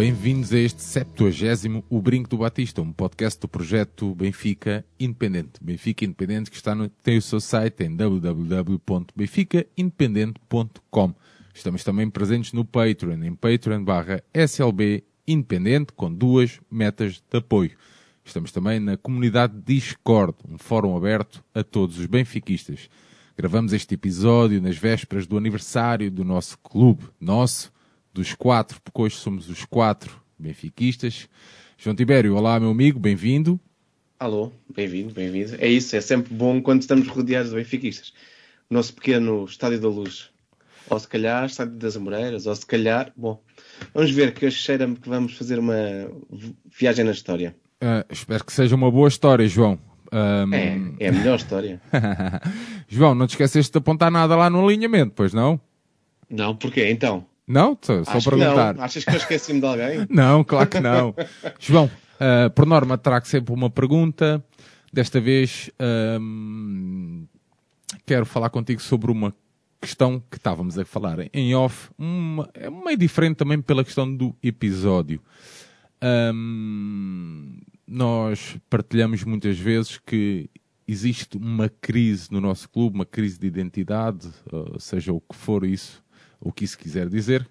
Bem-vindos a este 70 O Brinco do Batista, um podcast do projeto Benfica Independente. Benfica Independente que está no, tem o seu site em www.benficaindependente.com. Estamos também presentes no Patreon, em patreon SLB Independente, com duas metas de apoio. Estamos também na comunidade Discord, um fórum aberto a todos os benfiquistas. Gravamos este episódio nas vésperas do aniversário do nosso clube, nosso, dos quatro, porque hoje somos os quatro benfiquistas. João Tibério, olá meu amigo, bem-vindo. Alô, bem-vindo, bem-vindo. É isso, é sempre bom quando estamos rodeados de benfiquistas. Nosso pequeno Estádio da Luz. Ou se calhar Estádio das Amoreiras, ou se calhar, bom, vamos ver que hoje cheira-me que vamos fazer uma viagem na história. Ah, espero que seja uma boa história, João. Ahm, É, é a melhor história. João, não te esqueceste de apontar nada lá no alinhamento, pois não? Não, porquê? Então, Não? Só, só perguntar. não. Achas que eu esqueci-me de alguém? Não, claro que não. João, ah, por norma trago sempre uma pergunta. Desta vez ahm, quero falar contigo sobre uma questão que estávamos a falar em off, uma, é meio diferente também pela questão do episódio. Ahm, nós partilhamos muitas vezes que existe uma crise no nosso clube, uma crise de identidade, seja o que for isso, o que isso quiser dizer.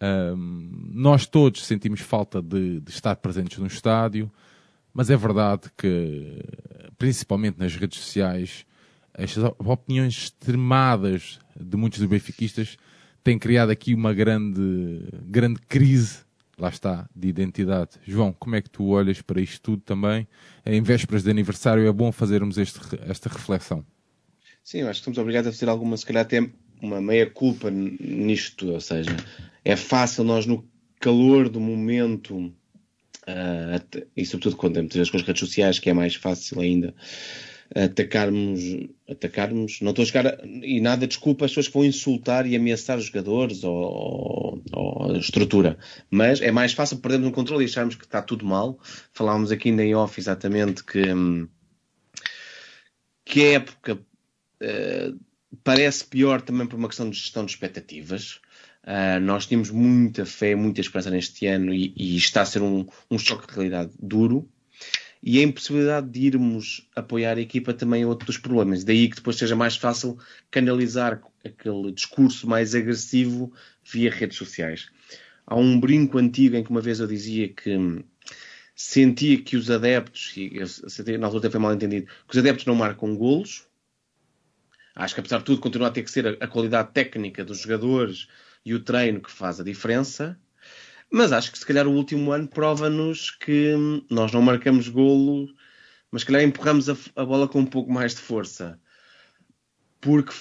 Ahm, nós todos sentimos falta de, de estar presentes no estádio, mas é verdade que, principalmente nas redes sociais, as opiniões extremadas de muitos dos benfiquistas têm criado aqui uma grande, grande crise, lá está, de identidade. João, como é que tu olhas para isto tudo também? Em vésperas de aniversário é bom fazermos este, esta reflexão. Sim, acho que estamos obrigados a fazer alguma, se calhar até uma meia-culpa nisto. Ou seja, é fácil nós, no calor do momento, at- e sobretudo quando temos vezes com as redes sociais, que é mais fácil ainda, atacarmos, atacarmos, não estou a chegar e nada desculpa as pessoas que vão insultar e ameaçar os jogadores ou, ou- ou a estrutura, mas é mais fácil perdermos um controle e acharmos que está tudo mal. Falámos aqui em off exatamente que, que época eh, parece pior também por uma questão de gestão de expectativas. Ah, nós tínhamos muita fé, muita esperança neste ano e, e está a ser um, um choque de realidade duro. E a impossibilidade de irmos apoiar a equipa também é outro dos problemas. Daí que depois seja mais fácil canalizar aquele discurso mais agressivo via redes sociais. Há um brinco antigo em que uma vez eu dizia que sentia que os adeptos, e na altura foi mal entendido, que os adeptos não marcam golos, Acho que, apesar de tudo, continua a ter que ser a, a qualidade técnica dos jogadores e o treino que faz a diferença. Mas acho que, se calhar, o último ano prova-nos que hum, nós não marcamos golo, mas, se calhar, empurramos a, a bola com um pouco mais de força. Porque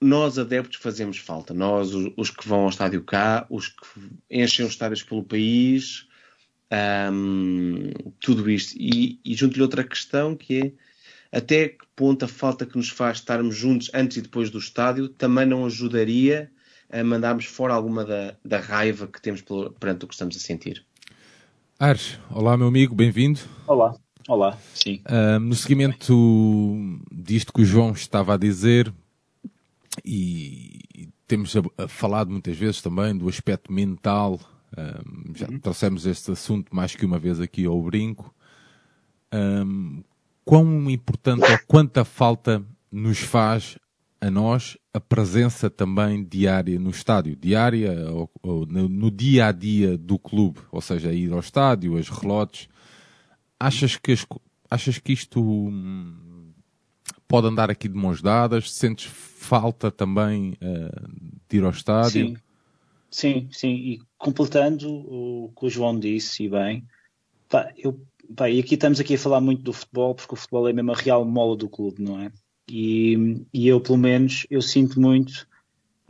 nós, adeptos, fazemos falta. Nós, os, que vão ao estádio cá, os que enchem os estádios pelo país, hum, tudo isto. E, e junto-lhe outra questão que é até que ponto a falta que nos faz estarmos juntos antes e depois do estádio também não ajudaria a mandarmos fora alguma da, da raiva que temos pelo- perante o que estamos a sentir. Ares, olá meu amigo, bem-vindo. Olá, olá, sim. Ahm, no seguimento disto que o João estava a dizer, e, e temos a- a falado muitas vezes também do aspecto mental, ahm, já trouxemos este assunto mais que uma vez aqui ao brinco. Ahm, quão importante ou quanta falta nos faz a nós a presença também diária no estádio, diária ou, ou no, dia a dia do clube, ou seja, ir ao estádio, as relotes. Achas que, as achas que isto hum, pode andar aqui de mãos dadas? Sentes falta também eh, de ir ao estádio? Sim, sim, sim. E completando o que o João disse, e bem, pá, eu, pá, e aqui estamos aqui a falar muito do futebol, porque o futebol é mesmo a real mola do clube, não é? E, e eu, pelo menos, eu sinto muito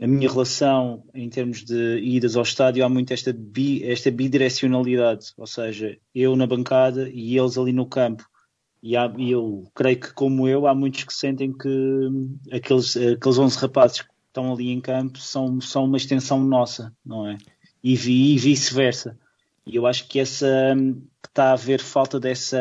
a minha relação em termos de idas ao estádio há muito esta, bi, esta bidirecionalidade, ou seja, eu na bancada e eles ali no campo. E, há, e eu creio que, como eu, há muitos que sentem que aqueles, aqueles 11 rapazes que estão ali em campo são, são uma extensão nossa, não é? E, e vice-versa. E eu acho que essa que está a haver falta dessa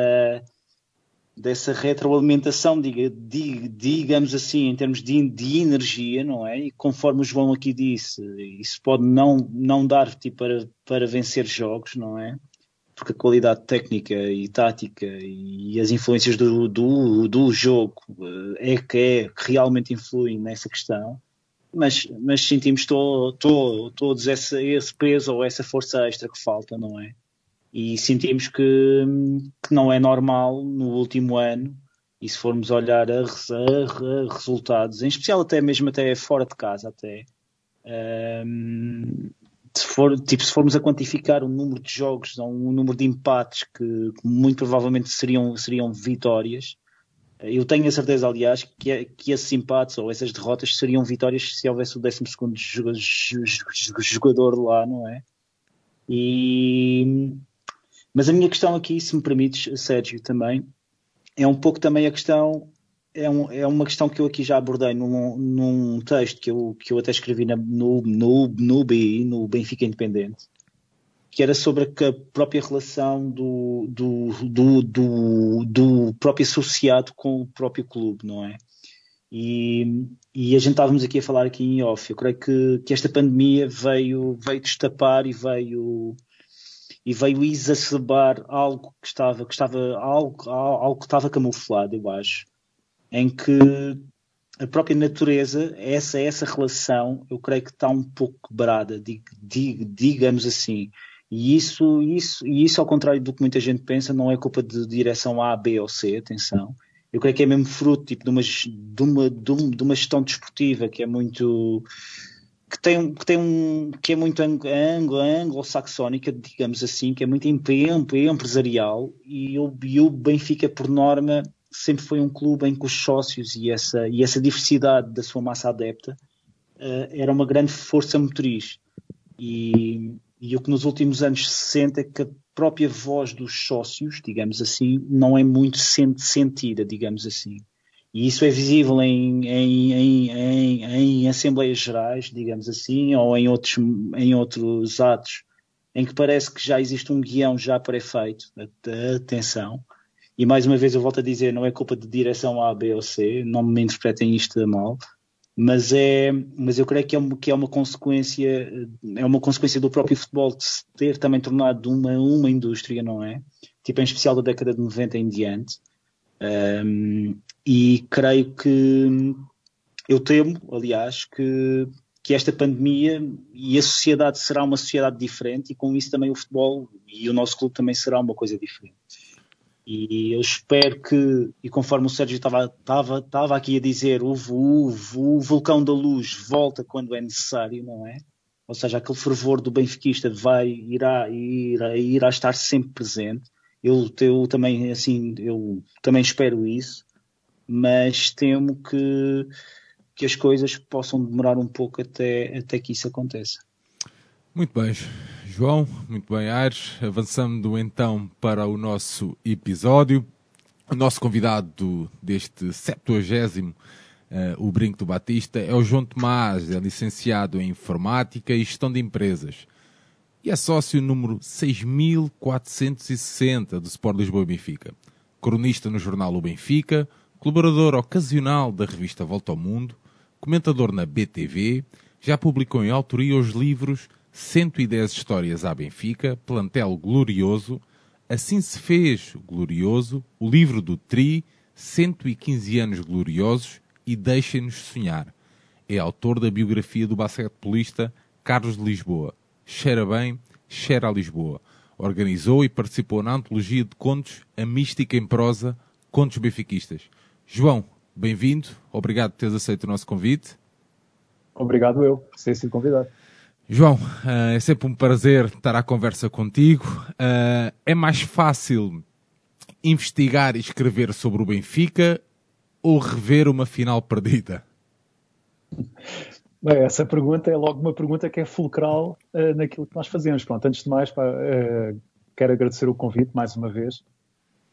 dessa retroalimentação, diga, diga, digamos assim, em termos de, de, energia, não é? E conforme o João aqui disse, isso pode não, não dar tipo, para, para vencer jogos, não é? Porque a qualidade técnica e tática e as influências do, do, do jogo eh, é que, é que realmente influem nessa questão. Mas, mas sentimos to, to, todos esse, esse peso ou essa força extra que falta, não é? e sentimos que, que não é normal no último ano e se formos olhar a, a, a, resultados, em especial até mesmo até fora de casa até um, se, for, tipo, se formos a quantificar o número de jogos um número de empates que, que, muito provavelmente seriam, seriam vitórias eu tenho a certeza, aliás, que, é, que esses empates ou essas derrotas seriam vitórias se houvesse o 12 jogador lá, não é? E, mas a minha questão aqui, se me permites, Sérgio, também, é um pouco também a questão, é, um, é uma questão que eu aqui já abordei num, num texto que eu, que eu até escrevi na, no, no, no no Benfica Independente, que era sobre a própria relação do, do, do, do, do próprio associado com o próprio clube, não é? E, e, a gente estávamos aqui a falar aqui em off. Eu creio que, que esta pandemia veio, veio destapar e veio e veio exacerbar algo que estava, que estava algo, algo que estava camuflado, eu acho, em que a própria natureza, essa essa relação, eu creio que está um pouco quebrada, dig, dig, digamos assim. E isso, isso, e isso, ao contrário do que muita gente pensa, não é culpa de direção A, B ou C, atenção. Eu creio que é mesmo fruto tipo, de, uma, de, uma, de uma gestão desportiva que é muito que tem, que tem um que é muito anglo-saxónica, digamos assim, que é muito empresarial e o, e o Benfica, por norma, sempre foi um clube em que os sócios e essa, e essa diversidade da sua massa adepta uh, era uma grande força motriz. E, e o que nos últimos anos se sente é que a própria voz dos sócios, digamos assim, não é muito sentida, digamos assim. E isso é visível em, em, em, em, Assembleias Gerais, digamos assim, ou em outros, em outros atos, em que parece que já existe um guião já pré-feito. Atenção. E mais uma vez eu volto a dizer, não é culpa de direção A, B ou C, não me interpretem isto mal, mas é, mas eu creio que é, uma, que é uma consequência, é uma consequência do próprio futebol de se ter também tornado uma, uma indústria, não é? Tipo, em especial da década de 90 em diante. Um, e creio que eu temo, aliás, que, que esta pandemia e a sociedade será uma sociedade diferente e com isso também o futebol e o nosso clube também será uma coisa diferente. E eu espero que, e conforme o Sérgio estava, estava, estava aqui a dizer, o, o, o vulcão da luz volta quando é necessário, não é? Ou seja, aquele fervor do benfiquista vai, irá, irá, irá estar sempre presente. Eu, eu também, assim, eu também espero isso mas temo que, que as coisas possam demorar um pouco até, até que isso aconteça. Muito bem, João, muito bem, Aires. Avançando então para o nosso episódio. O nosso convidado deste 70 uh, o Brinco do Batista, é o João Tomás, é licenciado em Informática e Gestão de Empresas e é sócio número 6460 do Sport Lisboa e Benfica. Cronista no jornal O Benfica, colaborador ocasional da revista Volta ao Mundo, comentador na BTV, já publicou em autoria os livros 110 Histórias à Benfica, Plantel Glorioso, Assim se fez Glorioso, o livro do Tri, 115 anos gloriosos e Deixem-nos sonhar. É autor da biografia do basquetebolista Carlos de Lisboa. Cheira bem, cheira a Lisboa. Organizou e participou na antologia de contos A Mística em Prosa, Contos Benfiquistas. João, bem-vindo. Obrigado por teres aceito o nosso convite. Obrigado eu por ser sido convidado. João, uh, é sempre um prazer estar à conversa contigo. Uh, é mais fácil investigar e escrever sobre o Benfica ou rever uma final perdida? Bem, essa pergunta é logo uma pergunta que é fulcral uh, naquilo que nós fazemos. Pronto, antes de mais, pá, uh, quero agradecer o convite mais uma vez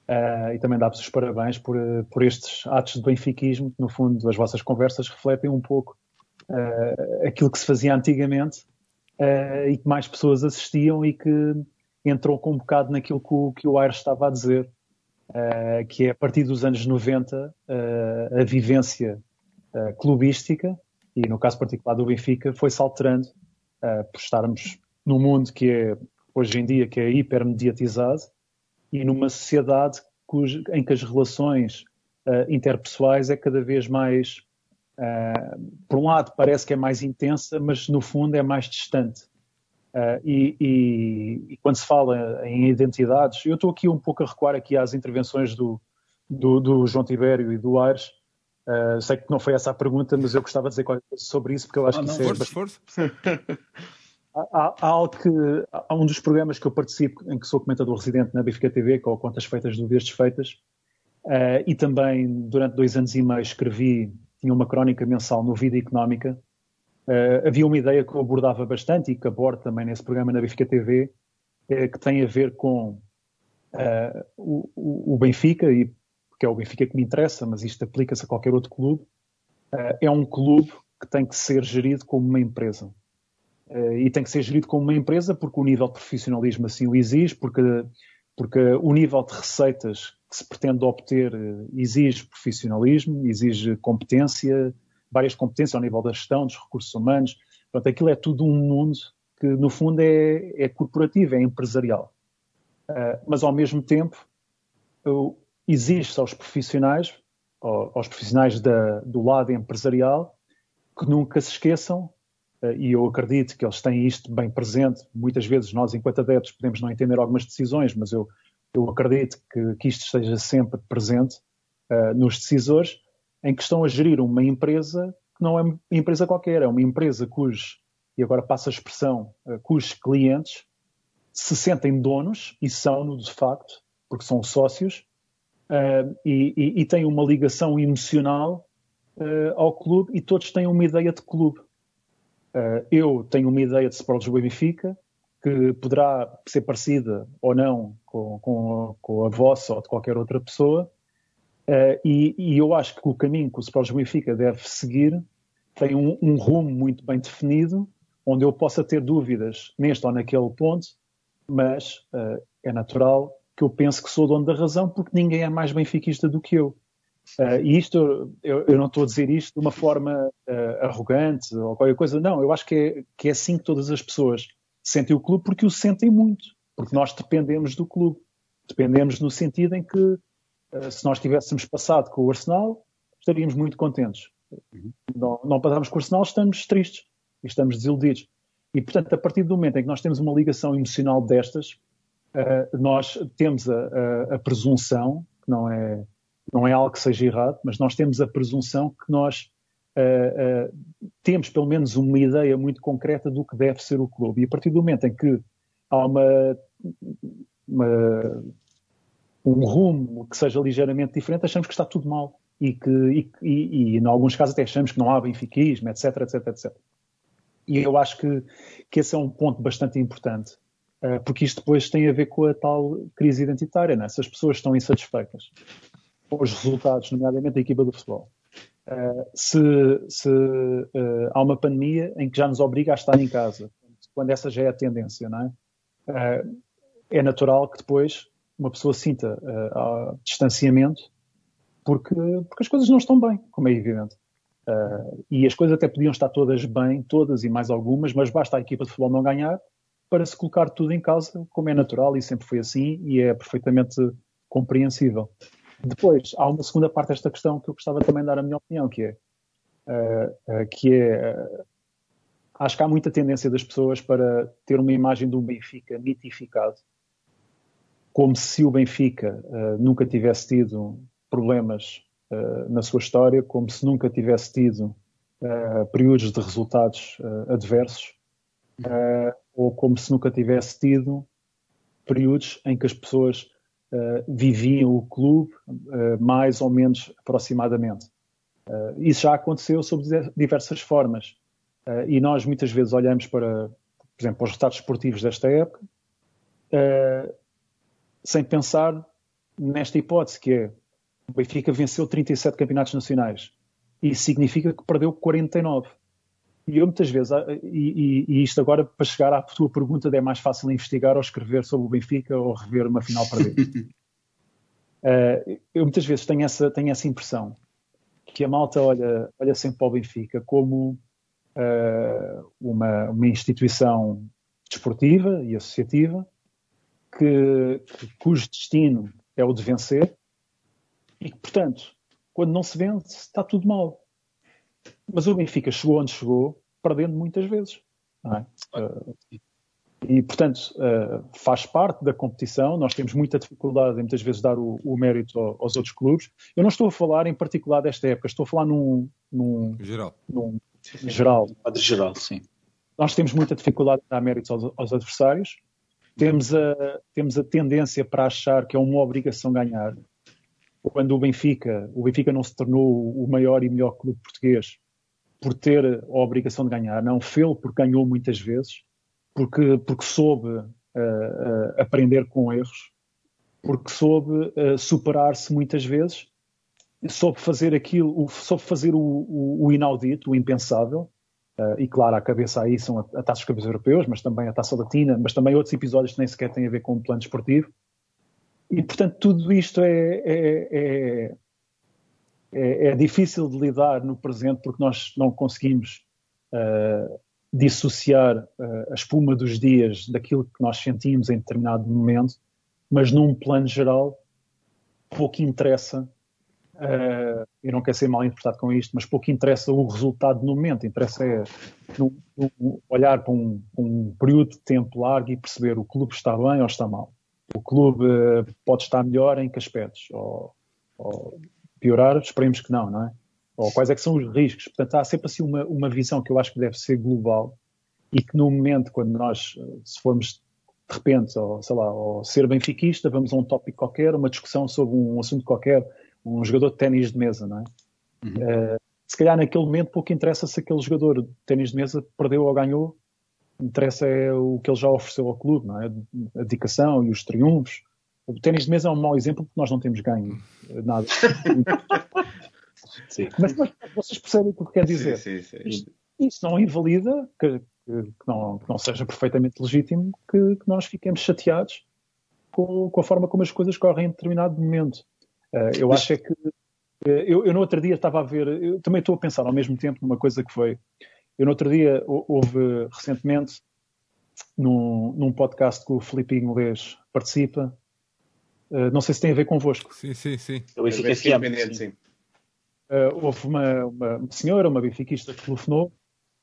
uh, e também dar-vos os parabéns por, por estes atos de benfiquismo no fundo, as vossas conversas refletem um pouco aquilo que se fazia antigamente e que mais pessoas assistiam e que entrou com um bocado naquilo que o, que o Aires estava a dizer, que é a partir dos anos 90 a vivência clubística e no caso particular do Benfica, foi-se alterando uh, por estarmos num mundo que é, hoje em dia, que é hipermediatizado e numa sociedade cujo, em que as relações uh, interpessoais é cada vez mais, uh, por um lado, parece que é mais intensa, mas no fundo é mais distante. E, e, e, quando se fala em identidades, eu estou aqui um pouco a recuar aqui às intervenções do, do, do João Tibério e do Aires, Uh, sei que não foi essa a pergunta, mas eu gostava de dizer qualquer coisa sobre isso, porque eu acho ah, que não, isso força, é. Força. há, há, algo que. Há um dos programas que eu participo, em que sou comentador residente na Benfica TV, com Contas Feitas, Dúvidas Feitas, uh, e também durante dois anos e meio escrevi, tinha uma crónica mensal no Vida Económica. Uh, havia uma ideia que eu abordava bastante e que abordo também nesse programa na Benfica TV, que tem a ver com o, o Benfica e que é o Benfica que me interessa, mas isto aplica-se a qualquer outro clube, uh, é um clube que tem que ser gerido como uma empresa. Uh, e tem que ser gerido como uma empresa porque o nível de profissionalismo assim o exige, porque, porque o nível de receitas que se pretende obter uh, exige profissionalismo, exige competência, várias competências ao nível da gestão, dos recursos humanos. Portanto, aquilo é tudo um mundo que, no fundo, é, é corporativo, é empresarial. mas, ao mesmo tempo, exige aos profissionais, aos profissionais da, do lado empresarial, que nunca se esqueçam, eh, e eu acredito que eles têm isto bem presente. Muitas vezes nós, enquanto adeptos, podemos não entender algumas decisões, mas eu, eu acredito que, que isto esteja sempre presente uh, nos decisores, em que estão a gerir uma empresa que não é uma empresa qualquer, é uma empresa cujos, e agora passa a expressão, uh, cujos clientes se sentem donos, e são-no de facto, porque são sócios, uh, e, e, e, tem uma ligação emocional ao clube e todos têm uma ideia de clube. Uh, eu tenho uma ideia de Sport Lisboa Benfica, que poderá ser parecida ou não com, com, com, a vossa ou de qualquer outra pessoa, e, e, eu acho que o caminho que o Sport Lisboa Benfica deve seguir tem um, um rumo muito bem definido, onde eu possa ter dúvidas neste ou naquele ponto, mas é natural que eu penso que sou dono da razão porque ninguém é mais benfiquista do que eu. Uh, e isto, eu, eu, não estou a dizer isto de uma forma uh, arrogante ou qualquer coisa, não, eu acho que é, que é assim que todas as pessoas sentem o clube porque o sentem muito, porque nós dependemos do clube. Dependemos no sentido em que, uh, se nós tivéssemos passado com o Arsenal, estaríamos muito contentes. Uhum. Não, não com o Arsenal, estamos tristes e estamos desiludidos. E, portanto, a partir do momento em que nós temos uma ligação emocional destas, nós temos a, a, a, presunção, que não é, não é algo que seja errado, mas nós temos a presunção que nós uh, uh, temos pelo menos uma ideia muito concreta do que deve ser o clube. E a partir do momento em que há uma, uma um rumo que seja ligeiramente diferente, achamos que está tudo mal. E que, e, e, e, em alguns casos até achamos que não há benfiquismo, etc, etc, etc. E eu acho que, que esse é um ponto bastante importante. Eh, porque isto depois tem a ver com a tal crise identitária, né? se as pessoas estão insatisfeitas os resultados, nomeadamente da equipa do futebol. Uh, se, se uh, há uma pandemia em que já nos obriga a estar em casa, quando essa já é a tendência, não é? Uh, é natural que depois uma pessoa sinta distanciamento porque, porque as coisas não estão bem, como é evidente. e as coisas até podiam estar todas bem, todas e mais algumas, mas basta a equipa de futebol não ganhar para se colocar tudo em causa, como é natural e sempre foi assim e é perfeitamente compreensível. Depois, há uma segunda parte desta questão que eu gostava também de dar a minha opinião, que é, uh, uh, que é uh, acho que há muita tendência das pessoas para ter uma imagem do Benfica mitificado, como se o Benfica nunca tivesse tido problemas na sua história, como se nunca tivesse tido períodos de resultados adversos ou como se nunca tivesse tido períodos em que as pessoas uh, viviam o clube uh, mais ou menos aproximadamente. isso já aconteceu sob diversas formas. Uh, e nós muitas vezes olhamos para, por exemplo, os resultados esportivos desta época, uh, sem pensar nesta hipótese que é o Benfica venceu 37 campeonatos nacionais. Isso significa que perdeu 49. E eu muitas vezes, ah, e, e, isto agora para chegar à tua pergunta, é mais fácil investigar ou escrever sobre o Benfica ou rever uma final perdida. uh, eu muitas vezes tenho essa, tenho essa impressão que a malta olha, olha sempre para o Benfica como uh, uma, uma instituição desportiva e associativa que, que, cujo destino é o de vencer e que, portanto, quando não se vence, está tudo mal. Mas o Benfica chegou onde chegou, perdendo muitas vezes. É? Uh, e, portanto, uh, faz parte da competição. Nós temos muita dificuldade em muitas vezes dar o, o mérito aos outros clubes. Eu não estou a falar em particular desta época, estou a falar num. num geral. Num, geral. De geral, sim. Nós temos muita dificuldade em dar méritos aos, aos adversários. Temos a, temos a tendência para achar que é uma obrigação ganhar. Quando o Benfica, o Benfica não se tornou o maior e melhor clube português por ter a obrigação de ganhar, não fê-lo porque ganhou muitas vezes, porque, porque soube uh, uh, aprender com erros, porque soube uh, superar-se muitas vezes, soube fazer aquilo, soube fazer o, o, o inaudito, o impensável, e claro, à cabeça aí são a, a taças cabeças europeus, mas também a taça latina, mas também outros episódios que nem sequer têm a ver com o plano esportivo. E, portanto, tudo isto é, é, é, é, é difícil de lidar no presente porque nós não conseguimos uh, dissociar uh, a espuma dos dias daquilo que nós sentimos em determinado momento, mas num plano geral, pouco interessa, uh, eu não quero ser mal interpretado com isto, mas pouco interessa o resultado no momento, interessa é no, no olhar para um, um, período de tempo largo e perceber o clube está bem ou está mal. O clube uh, pode estar melhor em que aspectos? Ou, ou piorar? Esperemos que não, não é? Ou quais é que são os riscos? Portanto, há sempre assim uma, uma visão que eu acho que deve ser global e que no momento, quando nós, eh, se formos de repente, ou, sei lá, ou ser benfiquista, vamos a um tópico qualquer, uma discussão sobre um assunto qualquer, um jogador de ténis de mesa, não é? Uhum. Uh, se calhar naquele momento pouco interessa se aquele jogador de ténis de mesa perdeu ou ganhou, interessa é o que ele já ofereceu ao clube, não é? A dedicação e os triunfos. O ténis de mesa é um mau exemplo porque nós não temos ganho nada. mas, mas, vocês percebem o que quer dizer. Sim, sim, isto, isto, não invalida que, que, não, que, não, seja perfeitamente legítimo que, que nós fiquemos chateados com, com, a forma como as coisas correm em determinado momento. Uh, eu acho é que eu, eu, no outro dia estava a ver, eu também estou a pensar ao mesmo tempo numa coisa que foi eu no outro dia houve recentemente num, num podcast que o Felipe Inglês participa. Uh, não sei se tem a ver convosco. Sim, sim, sim. Eu Benfica FM, sim. Uh, houve uma, uma, senhora, uma benfiquista, que telefonou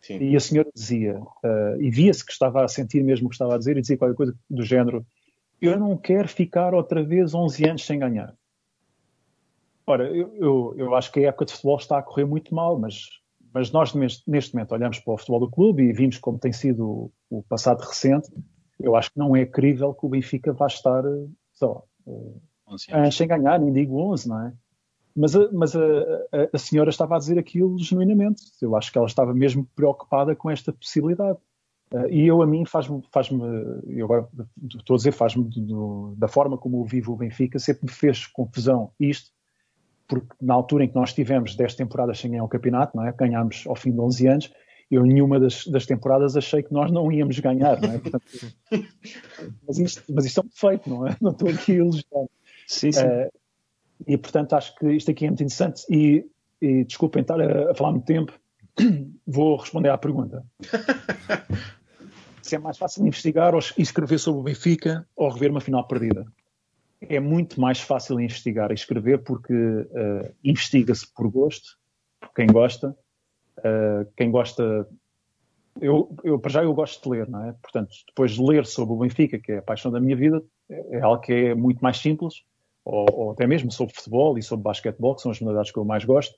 sim. e a senhora dizia, uh, e via-se que estava a sentir mesmo o que estava a dizer, e dizia qualquer coisa do género: Eu não quero ficar outra vez 11 anos sem ganhar. Ora, eu, eu, eu acho que a época de futebol está a correr muito mal, mas mas nós, neste momento, olhamos para o futebol do clube e vimos como tem sido o passado recente. Eu acho que não é crível que o Benfica vá estar, só anos sem ganhar, nem digo 11, não é? Mas, a, mas a, a, a, senhora estava a dizer aquilo genuinamente. Eu acho que ela estava mesmo preocupada com esta possibilidade. Uh, e eu, a mim, faz-me, faz-me eu agora estou a dizer, faz-me da forma como eu vivo o Benfica, sempre me fez confusão isto, porque na altura em que nós tivemos 10 temporadas sem ganhar o campeonato, não é? ganhámos ao fim de 11 anos, eu nenhuma das, das temporadas achei que nós não íamos ganhar, não é? Portanto, mas, isto, mas isto é um defeito, não é? Não estou aqui a elogiar. Sim, sim. Uh, e portanto acho que isto aqui é muito interessante e, e desculpem estar a, a falar muito tempo, vou responder à pergunta. Se é mais fácil investigar ou escrever sobre o Benfica ou rever uma final perdida? É muito mais fácil investigar e escrever porque uh, investiga-se por gosto, por quem gosta. Uh, quem gosta. Eu, eu, para já, eu gosto de ler, não é? Portanto, depois de ler sobre o Benfica, que é a paixão da minha vida, é, é algo que é muito mais simples, ou, ou, até mesmo sobre futebol e sobre basquetebol, que são as modalidades que eu mais gosto.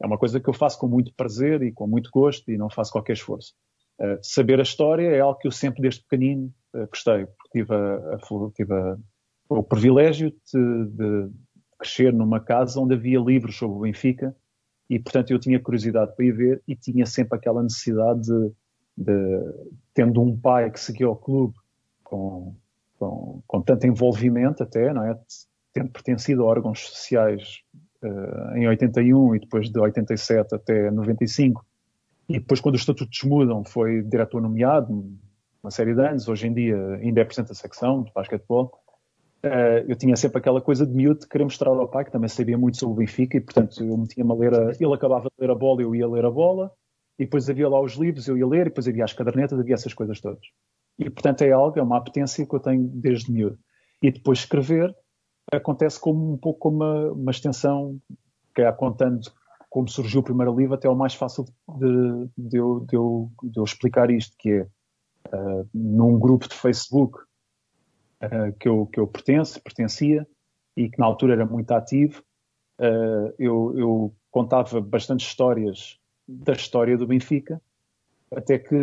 É uma coisa que eu faço com muito prazer e com muito gosto e não faço qualquer esforço. Uh, saber a história é algo que eu sempre, desde pequenino, gostei, porque tive a, a, tive a o privilégio de, de, crescer numa casa onde havia livros sobre o Benfica e portanto eu tinha curiosidade para ir ver e tinha sempre aquela necessidade de, de tendo um pai que seguia o clube com, com, com tanto envolvimento até, não é? Tendo pertencido a órgãos sociais uh, em 81 e depois de 87 até 95, e depois quando os estatutos mudam foi diretor nomeado, uma série de anos, hoje em dia ainda é presidente da secção de basquetebol, Uh, eu tinha sempre aquela coisa de miúdo de querer mostrar ao pai, que também sabia muito sobre o Benfica, e portanto eu metia-me a ler, a, ele acabava de ler a bola, eu ia ler a bola, e depois havia lá os livros, eu ia ler, e depois havia as cadernetas, havia essas coisas todas. E portanto é algo, é uma apetência que eu tenho desde miúdo. E depois escrever acontece como um pouco como uma, uma extensão, que é contando como surgiu o primeiro livro, até é o mais fácil de, de, eu, de, eu, de eu explicar isto, que é uh, num grupo de Facebook uh, que, eu, que eu pertenço, pertencia e que na altura era muito ativo. Uh, eu, eu, contava bastante histórias da história do Benfica, até que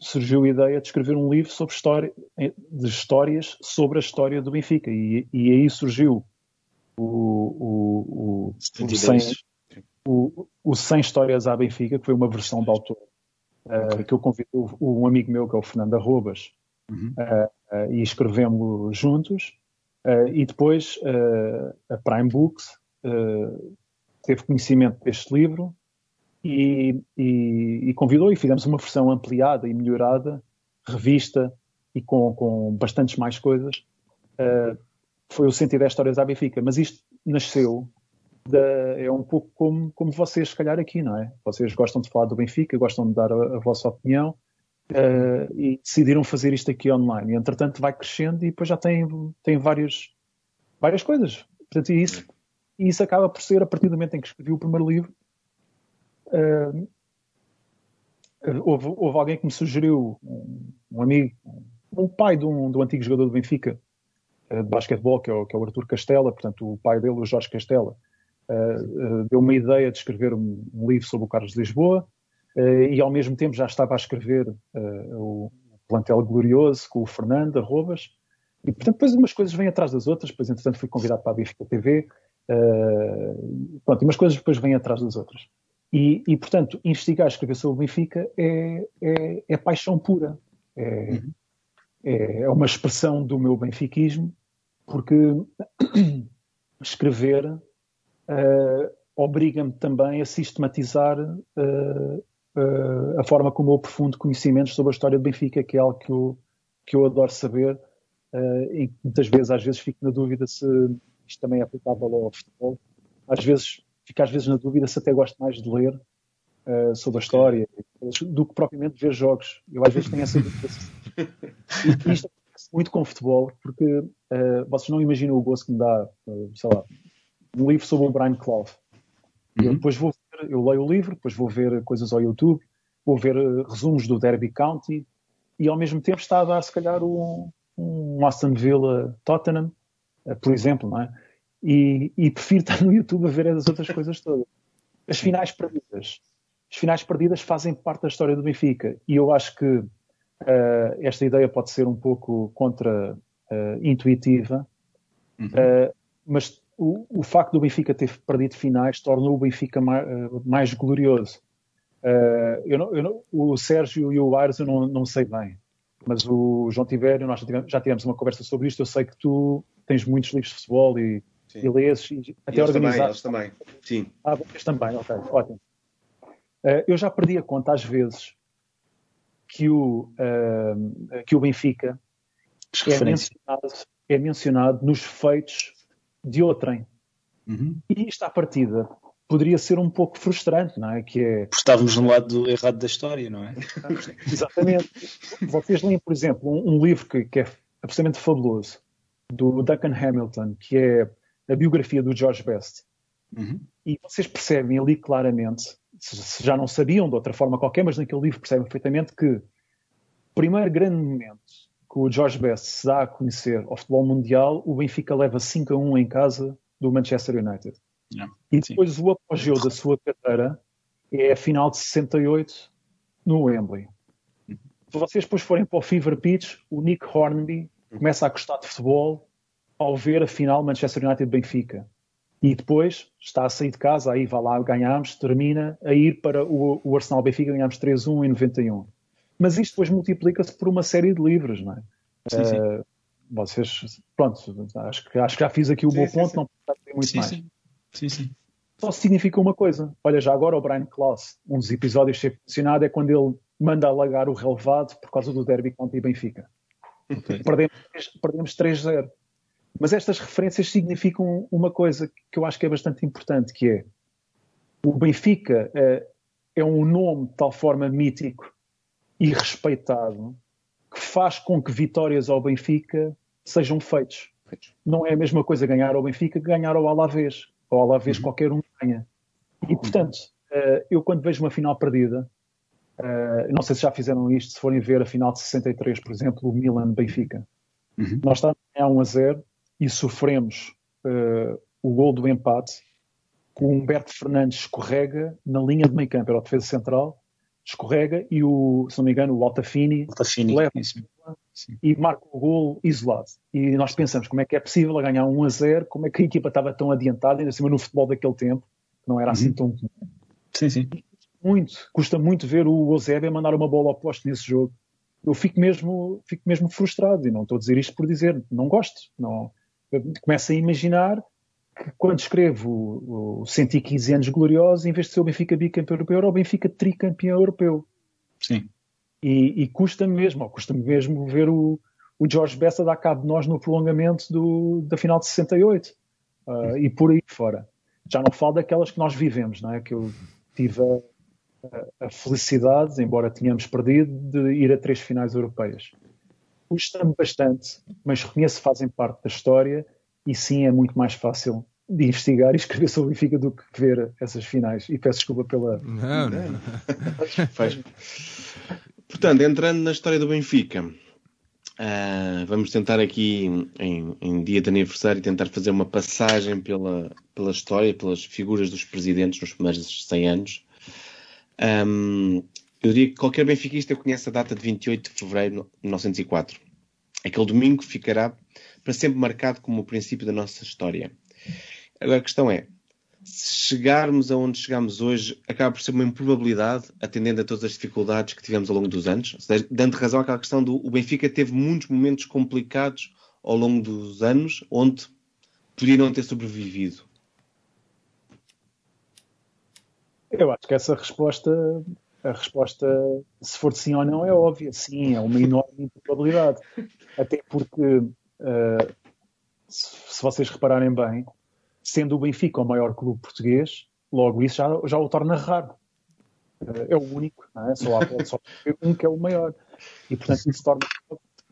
surgiu a ideia de escrever um livro sobre história, de histórias sobre a história do Benfica. E, e aí surgiu o, o, o, o, 100, o, o 100 Histórias à Benfica, que foi uma versão de autor, uh, que eu convidei um amigo meu, que é o Fernando Arrobas, uhum. uh, uh, e escrevemos juntos. Uh, e depois a Prime Books teve conhecimento deste livro e, e, e, convidou e fizemos uma versão ampliada e melhorada, revista e com, com bastantes mais coisas. foi o 110 Histórias à Benfica, mas isto nasceu da, é um pouco como, como vocês, se calhar, aqui, não é? Vocês gostam de falar do Benfica, gostam de dar a, a vossa opinião, uh, e decidiram fazer isto aqui online. E, entretanto, vai crescendo e depois já tem, tem várias, várias coisas. Portanto, isso, isso acaba por ser, a partir do momento em que escrevi o primeiro livro, uh, houve, houve, alguém que me sugeriu, um, um amigo, um pai de um, do antigo jogador do Benfica, de basquetebol, que é, o, que é o Arthur Castela, portanto, o pai dele, o Jorge Castela, deu uma ideia de escrever um, um, livro sobre o Carlos de Lisboa. Eh, e ao mesmo tempo já estava a escrever eh, o plantel glorioso com o Fernando Arrobas, e portanto depois umas coisas vêm atrás das outras, depois entretanto fui convidado para a Benfica TV, uh, pronto, e umas coisas depois vêm atrás das outras. E, e portanto, investigar, escrever sobre o Benfica é, é, é paixão pura, é, uhum. é, é, uma expressão do meu benfiquismo, porque escrever uh, obriga-me também a sistematizar uh, uh, a forma como eu aprofundo conhecimentos sobre a história do Benfica, que é algo que eu, que eu adoro saber uh, e muitas vezes, às vezes, fico na dúvida se isto também é aplicável ao futebol. Às vezes, fico às vezes na dúvida se até gosto mais de ler uh, sobre a história do que propriamente ver jogos. Eu às vezes tenho essa dúvida. e isto acontece muito com o futebol, porque uh, vocês não imaginam o gosto que me dá, sei lá, um livro sobre o Brian Clough. Uhum. Eu depois vou eu leio o livro, depois vou ver coisas ao YouTube, vou ver uh, resumos do Derby County e ao mesmo tempo está a dar, se calhar, um, um Aston Villa Tottenham, uh, por exemplo, não é? E, e, prefiro estar no YouTube a ver as outras coisas todas. As finais perdidas. As finais perdidas fazem parte da história do Benfica e eu acho que uh, esta ideia pode ser um pouco contra-intuitiva, uhum. mas o, o, facto do Benfica ter perdido finais tornou o Benfica mais, uh, mais glorioso. Uh, eu não, eu não, o Sérgio e o Aires eu não, não, sei bem, mas o João Tibério, nós já tivemos, já tivemos, uma conversa sobre isto. Eu sei que tu tens muitos livros de futebol e, e lês, e até organizados. Também, eles também, sim. Ah, vocês também, ok, ótimo. Uh, eu já perdi a conta às vezes que o, que o Benfica é mencionado, é mencionado nos feitos de outrem. Uhum. E isto à partida poderia ser um pouco frustrante, não é? Que é... Porque estávamos no lado errado da história, não é? Exatamente. Vocês leem, por exemplo, um, um livro que, que, é absolutamente fabuloso, do Duncan Hamilton, que é a biografia do George Best. Uhum. E vocês percebem ali claramente, se já não sabiam de outra forma qualquer, mas naquele livro percebem perfeitamente que o primeiro grande momento que o George Best se dá a conhecer ao futebol mundial, o Benfica leva 5 a 1 em casa do Manchester United. Yeah, e depois sim. o apogeu da sua carreira é a final de 68 no Wembley. Se vocês depois forem para o Fever Pitch, o Nick Hornby começa a gostar de futebol ao ver a final Manchester United-Benfica. E depois está a sair de casa, aí vai lá, ganhámos, termina a ir para o, o Arsenal Benfica, ganhámos 3-1 em 91. Mas isto depois multiplica-se por uma série de livros, não é? Sim, sim. Uh, vocês, pronto, acho que, acho que já fiz aqui o sim, meu ponto, não precisa ter muito mais. Sim, sim. Só significa uma coisa. Olha, já agora o Brian Klaus, um dos episódios sempre mencionado é quando ele manda alagar o relevado por causa do derby contra o Benfica. Okay. Perdemos, perdemos 3-0. Mas estas referências significam uma coisa que eu acho que é bastante importante, que é o Benfica é, é um nome de tal forma mítico e respeitado que faz com que vitórias ao Benfica sejam feitas. Não é a mesma coisa ganhar ao Benfica que ganhar ao Alavés. Ao Alavés uhum. qualquer um ganha. E, portanto, eh, eu quando vejo uma final perdida, eh, não sei se já fizeram isto, se forem ver a final de 63, por exemplo, o Milan-Benfica. Uhum. Nós estamos a 1 a 0 e sofremos uh, o gol do empate com o Humberto Fernandes escorrega na linha de meio campo, era o defesa central, escorrega e o, se não me engano, o Altafini, Altafini leva e marca o gol isolado. E nós pensamos como é que é possível ganhar 1 a 0, como é que a equipa estava tão adiantada, ainda cima no futebol daquele tempo, que não era assim uhum. tão Sim, sim. Muito, custa muito ver o Eusébio mandar uma bola oposta nesse jogo. Eu fico mesmo, fico mesmo frustrado e não estou a dizer isto por dizer, não gosto, não, começo a imaginar que quando escrevo o, o 115 anos gloriosos, em vez de ser o Benfica bicampeão europeu, era o Benfica tricampeão europeu. Sim. E, e custa-me mesmo, custa-me mesmo ver o, o Jorge Bessa dar cabo de nós no prolongamento do, da final de 68 uh, e por aí fora. Já não falo daquelas que nós vivemos, não é? Que eu tive a, a felicidade, embora tenhamos perdido, de ir a três finais europeias custa-me bastante, mas reconheço que fazem parte da história e sim é muito mais fácil de investigar e escrever sobre o Benfica do que ver essas finais. E peço desculpa pela. Não, não. Faz. Portanto, entrando na história do Benfica, uh, vamos tentar aqui, em, em, dia de aniversário, tentar fazer uma passagem pela, pela história, pelas figuras dos presidentes nos primeiros 100 anos. Um, eu diria que qualquer benfiquista conhece a data de 28 de fevereiro de 1904. Aquele domingo ficará para sempre marcado como o princípio da nossa história. Agora a questão é, se chegarmos aonde chegamos hoje, acaba por ser uma improbabilidade, atendendo a todas as dificuldades que tivemos ao longo dos anos, dando razão àquela questão do o Benfica teve muitos momentos complicados ao longo dos anos, onde podia não ter sobrevivido. Eu acho que essa resposta a resposta, se for sim ou não, é óbvia. Sim, é uma enorme probabilidade. Até porque, uh, se, se, vocês repararem bem, sendo o Benfica o maior clube português, logo isso já, já o torna raro. Uh, é o único, não é? Só há só um que é o maior. E, portanto, isso torna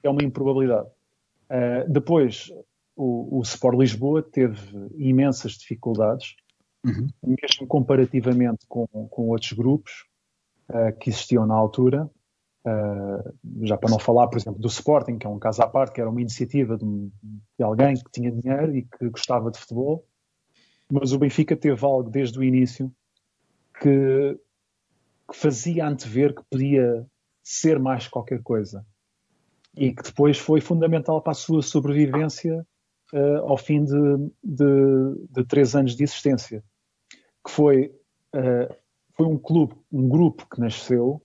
é uma improbabilidade. Uh, depois, o, o Sport Lisboa teve imensas dificuldades, uhum. mesmo comparativamente com, com outros grupos, uh, que existiam na altura, já para não falar, por exemplo, do Sporting, que é um caso à parte, que era uma iniciativa de, de alguém que tinha dinheiro e que gostava de futebol, mas o Benfica teve algo desde o início que, que fazia antever que podia ser mais qualquer coisa. E que depois foi fundamental para a sua sobrevivência uh, ao fim de, de, de, três anos de existência, que foi uh, foi um clube, um grupo que nasceu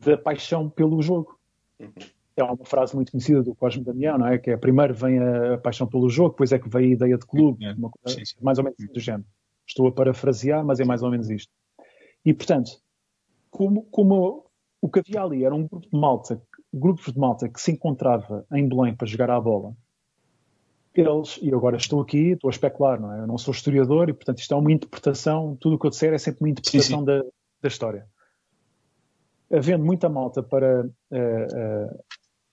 da paixão pelo jogo. Uhum. É uma frase muito conhecida do Cosme Damião, não é? Que é primeiro vem a paixão pelo jogo, depois é que vem a ideia de clube, é. uma coisa, sim, sim. mais ou menos do género. Estou a parafrasear, mas é mais ou menos isto. E, portanto, como, como o que havia ali era um grupo de malta, grupos de malta que se encontrava em Belém para jogar à bola, eles, e agora estou aqui, estou a especular, não é? Eu não sou historiador e, portanto, isto é uma interpretação, tudo o que eu disser é sempre uma interpretação sim, sim. Da, da história. Havendo muita malta para uh,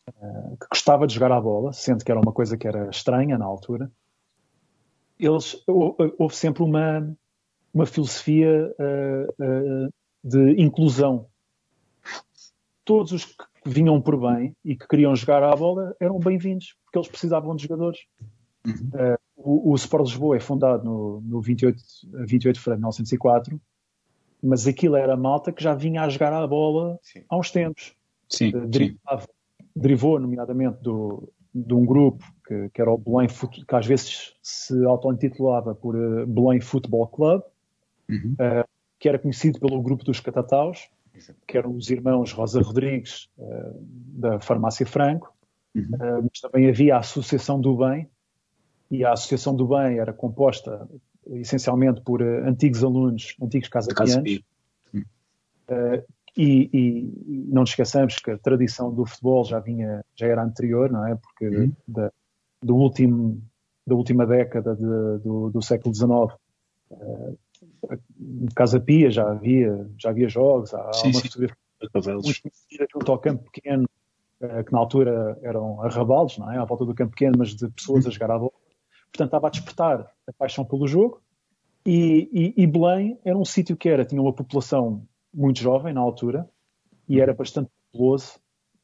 uh, que gostava de jogar à bola, sendo que era uma coisa que era estranha na altura, eles houve sempre uma, uma filosofia de inclusão. Todos os que vinham por bem e que queriam jogar à bola eram bem-vindos, porque eles precisavam de jogadores. Uhum. Uh, o, o Sport Lisboa é fundado no, no 28, 28 de fevereiro de 1904, mas aquilo era a malta que já vinha a jogar a bola sim. há uns tempos. Sim, uh, derivava, derivou, nomeadamente, do, de um grupo que, que era o Belém, que às vezes se auto-intitulava por uh, Belém Futebol Club, uhum. uh, que era conhecido pelo grupo dos Catataus, que eram os irmãos Rosa Rodrigues uh, da Farmácia Franco, uhum. mas também havia a Associação do Bem, e a Associação do Bem era composta essencialmente por antigos alunos, antigos casa-pianos, Uh, e, e, não nos esqueçamos que a tradição do futebol já vinha, já era anterior, não é? Porque uhum. da, do último, da última década de, do, do, século XIX, uh, em Casa Pia já havia, já havia jogos, há, sim, uma fotografia junto ao campo pequeno, uh, que na altura eram arrabalos, não é? À volta do campo pequeno, mas de pessoas uhum. a jogar à bola. Portanto, estava a despertar a paixão pelo jogo. E, e, e Belém era um sítio que era, tinha uma população muito jovem na altura e era bastante populoso.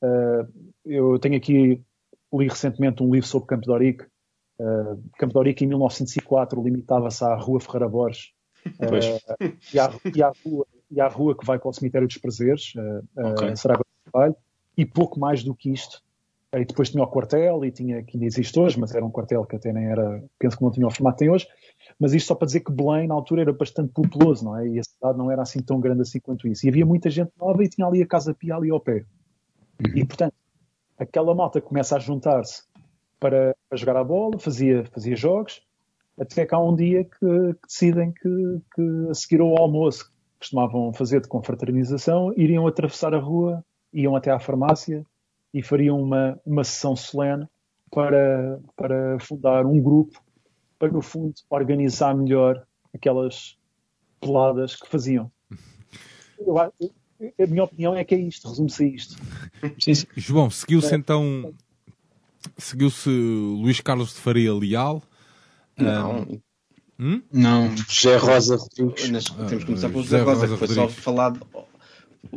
Uh, eu tenho aqui, li recentemente um livro sobre Campo de Orique. Uh, Campo de Orique em 1904 limitava-se à Rua Ferreira Borges uh, e, à, e, à rua, e à rua que vai para o Cemitério dos Prazeres, uh, okay. Trabalho, e pouco mais do que isto. E depois tinha o quartel, e tinha, que ainda existe hoje, mas era um quartel que até nem era, penso que não tinha o formato que tem hoje, mas isto só para dizer que Belém, na altura, era bastante populoso, não é? E a cidade não era assim tão grande assim quanto isso. E havia muita gente nova e tinha ali a Casa Pia ali ao pé. Uhum. E, portanto, aquela malta começa a juntar-se para, para, jogar a bola, fazia, fazia jogos, até que há um dia que, que decidem que, que, a seguir ao almoço, que costumavam fazer de confraternização, iriam atravessar a rua, iam até à farmácia e fariam uma, uma sessão solene para, para fundar um grupo para, no fundo, organizar melhor aquelas peladas que faziam. Eu, a minha opinião é que é isto, resume-se a isto. Sim, sim. João, seguiu-se então. Seguiu-se Luís Carlos de Faria Leal. Não. Hum? Não, José Rosa Rodrigues. Temos que começar pelo José, Rosa, Rosa, que foi só falado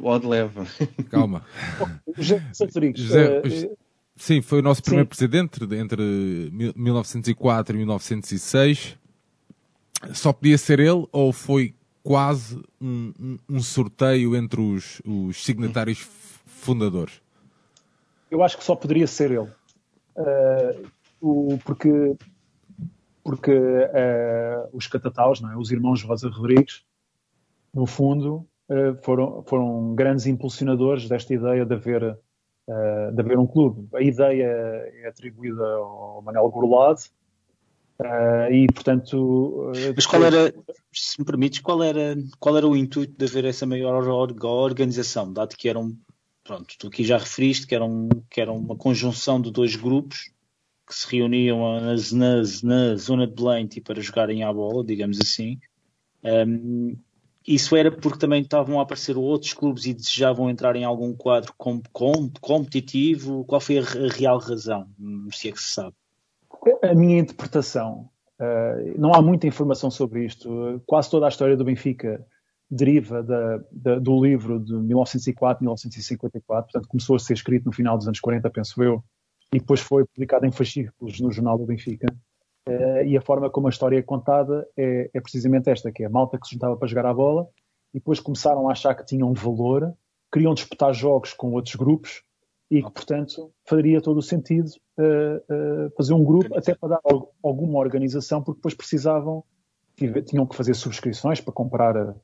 ao de leva. Calma. José Rodrigues. José, uh, Sim, foi o nosso primeiro Sim. presidente entre 1904 e 1906. Só podia ser ele ou foi quase um, um, um sorteio entre os, os, signatários fundadores? Eu acho que só poderia ser ele. Uh, o, porque porque uh, os catataus, é? os irmãos Rosa Rodrigues, no fundo, foram, foram grandes impulsionadores desta ideia de haver uh, de haver um clube. A ideia é atribuída ao Manuel Gourlade uh, e, portanto... Mas qual era, se me permites, qual era, qual era o intuito de haver essa maior organização, dado que eram, pronto, tu aqui já referiste que era, um, que era uma conjunção de dois grupos que se reuniam nas, nas, na zona de Belém tipo, para jogarem à bola, digamos assim. Um, isso era porque também estavam a aparecer outros clubes e desejavam entrar em algum quadro com, com, competitivo? Qual foi a, a, real razão? Se é que se sabe. A minha interpretação, uh, não há muita informação sobre isto. Quase toda a história do Benfica deriva da, da, do livro de 1904-1954, portanto começou a ser escrito no final dos anos 40, penso eu, e depois foi publicado em fascículos no Jornal do Benfica. Uh, e a forma como a história é contada é, é, precisamente esta, que é a malta que se juntava para jogar a bola e depois começaram a achar que tinham valor, queriam disputar jogos com outros grupos e que, portanto, faria todo o sentido uh, uh, fazer um grupo até para dar alguma organização, porque depois precisavam, tinham que fazer subscrições para comprar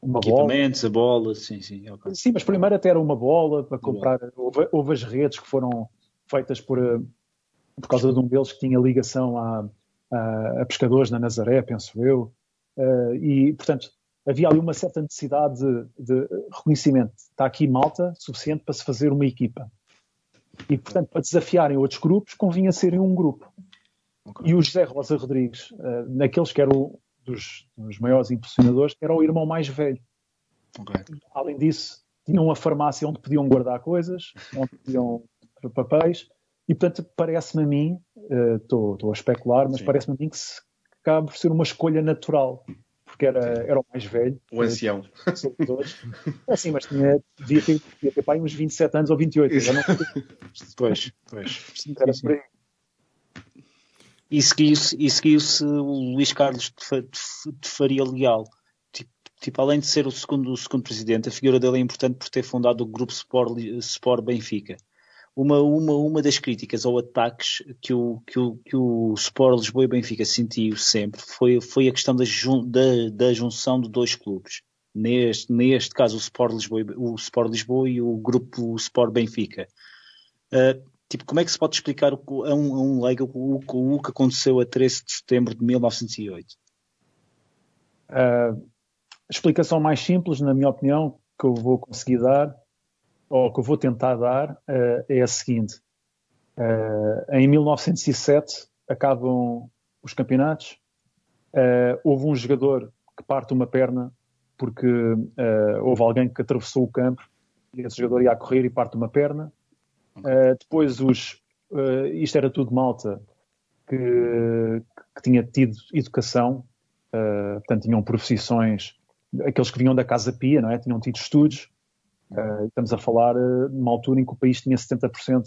uma Equipamentos, bola. a bola, sim, sim. Okay. Sim, mas primeiro até era uma bola para comprar, houve, houve, as redes que foram feitas por, por causa de um deles que tinha ligação à, a, pescadores na Nazaré, penso eu, uh, e, portanto, havia ali uma certa necessidade de, de, reconhecimento. Está aqui malta suficiente para se fazer uma equipa. E, portanto, para desafiarem outros grupos, convinha serem um grupo. Okay. E o José Rosa Rodrigues, uh, naqueles que eram dos, dos maiores impulsionadores, era o irmão mais velho. Okay. Além disso, tinham uma farmácia onde podiam guardar coisas, onde podiam papéis, e, portanto, parece-me a mim, estou uh, a especular, mas parece-me a mim que, se, que acaba por ser uma escolha natural, porque era, era o mais velho. O ancião. É assim, mas tinha, devia ter, devia ter pai uns 27 anos ou 28. Não... Pois, pois. Era por aí. E seguiu-se seguiu o Luís Carlos de, de, de Faria Leal. Tipo, tipo, além de ser o segundo, o segundo presidente, a figura dele é importante por ter fundado o grupo Sport, Sport Benfica uma, uma, uma das críticas ou ataques que o, que o, que o Sport Lisboa e Benfica sentiu sempre foi, foi a questão da, jun, da, da junção de dois clubes. Neste, neste caso, o Sport, Lisboa, o Sport Lisboa e o grupo Sport Benfica. Uh, tipo, como é que se pode explicar a um, a um leigo o, o, o que aconteceu a 13 de setembro de 1908? Uh, a explicação mais simples, na minha opinião, que eu vou conseguir dar ou que eu vou tentar dar, uh, é a seguinte. Uh, em 1907 acabam os campeonatos, uh, houve um jogador que parte uma perna porque houve alguém que atravessou o campo e esse jogador ia a correr e parte uma perna. depois os, isto era tudo malta que, que tinha tido educação, portanto tinham profissões, aqueles que vinham da Casa Pia, não é? tinham tido estudos, Uh, estamos a falar uh, numa altura em que o país tinha 70%,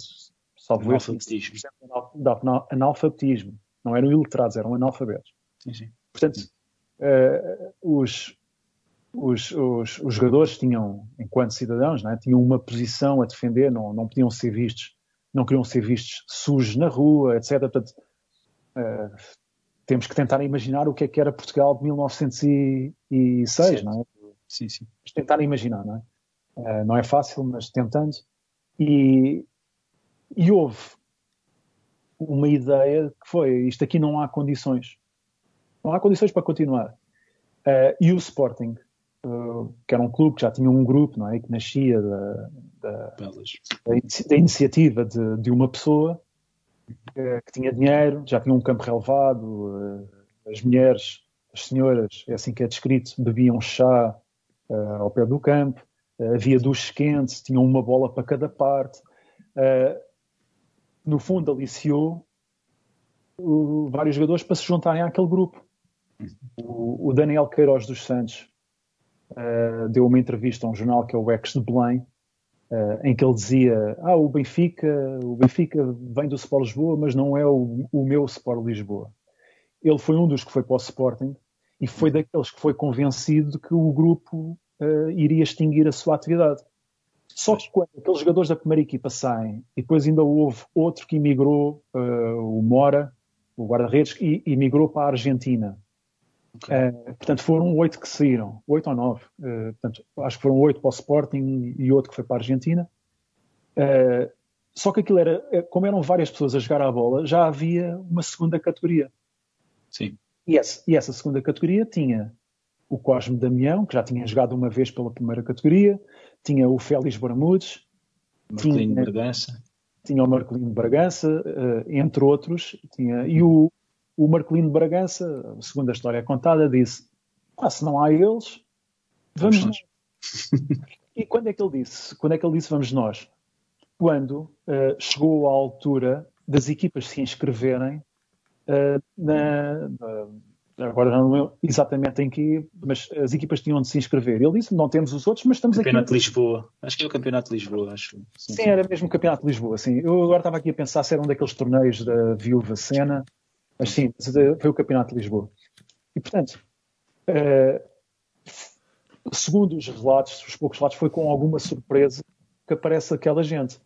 salvo analfabetismo. de analfabetismo. Não eram iletrados, eram analfabetos. Sim, sim. Portanto, uh, os, os, os, os, jogadores tinham, enquanto cidadãos, é? tinham uma posição a defender, não, não podiam ser vistos, não queriam ser vistos sujos na rua, etc. Portanto, temos que tentar imaginar o que é que era Portugal de 1906, certo. não é? Sim, sim. Tentar imaginar, não é? Uh, não é fácil, mas tentando. E, e houve uma ideia que foi: isto aqui não há condições. Não há condições para continuar. Uh, e o Sporting, uh, que era um clube que já tinha um grupo, não é? Que nascia da, da, da, da iniciativa de, de, uma pessoa que tinha dinheiro, já tinha um campo relevado, as mulheres, as senhoras, é assim que é descrito, bebiam chá ao pé do campo havia duches quentes, tinham uma bola para cada parte. Uh, no fundo, aliciou vários jogadores para se juntarem àquele grupo. O, o Daniel Queiroz dos Santos uh, deu uma entrevista a um jornal que é o Ex de Belém, em que ele dizia: Ah, o Benfica, o Benfica vem do Sport Lisboa, mas não é o, o meu Sport Lisboa. Ele foi um dos que foi para o Sporting e foi daqueles que foi convencido que o grupo uh, iria extinguir a sua atividade. Só que quando aqueles jogadores da primeira equipa saem, e depois ainda houve outro que emigrou, uh, o Mora, o guarda-redes, e emigrou para a Argentina. Okay. Uh, portanto, foram oito que saíram, oito ou nove. Uh, portanto, acho que foram oito para o Sporting e outro que foi para a Argentina. Uh, só que aquilo era, como eram várias pessoas a jogar a bola, já havia uma segunda categoria. Sim. E essa, e essa segunda categoria tinha o Cosme Damião, que já tinha jogado uma vez pela primeira categoria, tinha o Félix Bermudes, Marcelino tinha, Bragança. tinha o Marcelino Bragança, uh, entre outros, tinha, e o, o Marcelino Bragança, segundo a história contada, disse: ah, se não há eles, vamos, vamos nós. e quando é que ele disse? Quando é que ele disse vamos nós? Quando uh, chegou à altura das equipas se inscreverem uh, na, na agora não lembro exatamente em que, mas as equipas tinham de se inscrever. Ele disse: não temos os outros, mas estamos Campeonato aqui. Campeonato de Lisboa. Acho que é o Campeonato de Lisboa, acho. Sim, sim, era mesmo o Campeonato de Lisboa, sim. Eu agora estava aqui a pensar se era um daqueles torneios da Viúva Sena, mas sim, foi o Campeonato de Lisboa. E portanto, uh, segundo os relatos, os poucos relatos, foi com alguma surpresa que aparece aquela gente.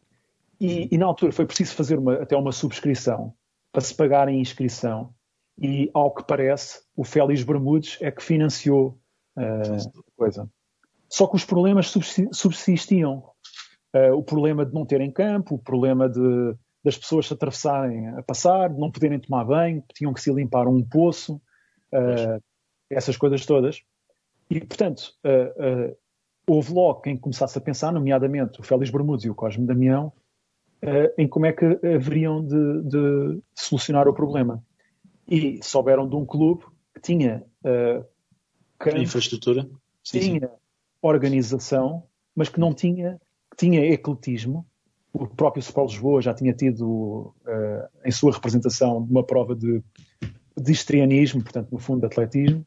E, e na altura foi preciso fazer uma, até uma subscrição para se pagar a inscrição e, ao que parece, o Félix Bermudes é que financiou uh, a coisa. Só que os problemas subsistiam. Uh, o problema de não terem campo, o problema de, das pessoas se atravessarem a passar, de não poderem tomar banho, tinham que se limpar um poço, uh, essas coisas todas. E, portanto, houve logo quem começasse a pensar, nomeadamente o Félix Bermudes e o Cosme Damião, em como é que haveriam de, de solucionar o problema e souberam de um clube que tinha uh, campo, infraestrutura, sim, tinha sim. organização, mas que não tinha, que tinha ecletismo. O próprio Sport Lisboa já tinha tido uh, em sua representação uma prova de, de histrianismo, portanto, no fundo, de atletismo.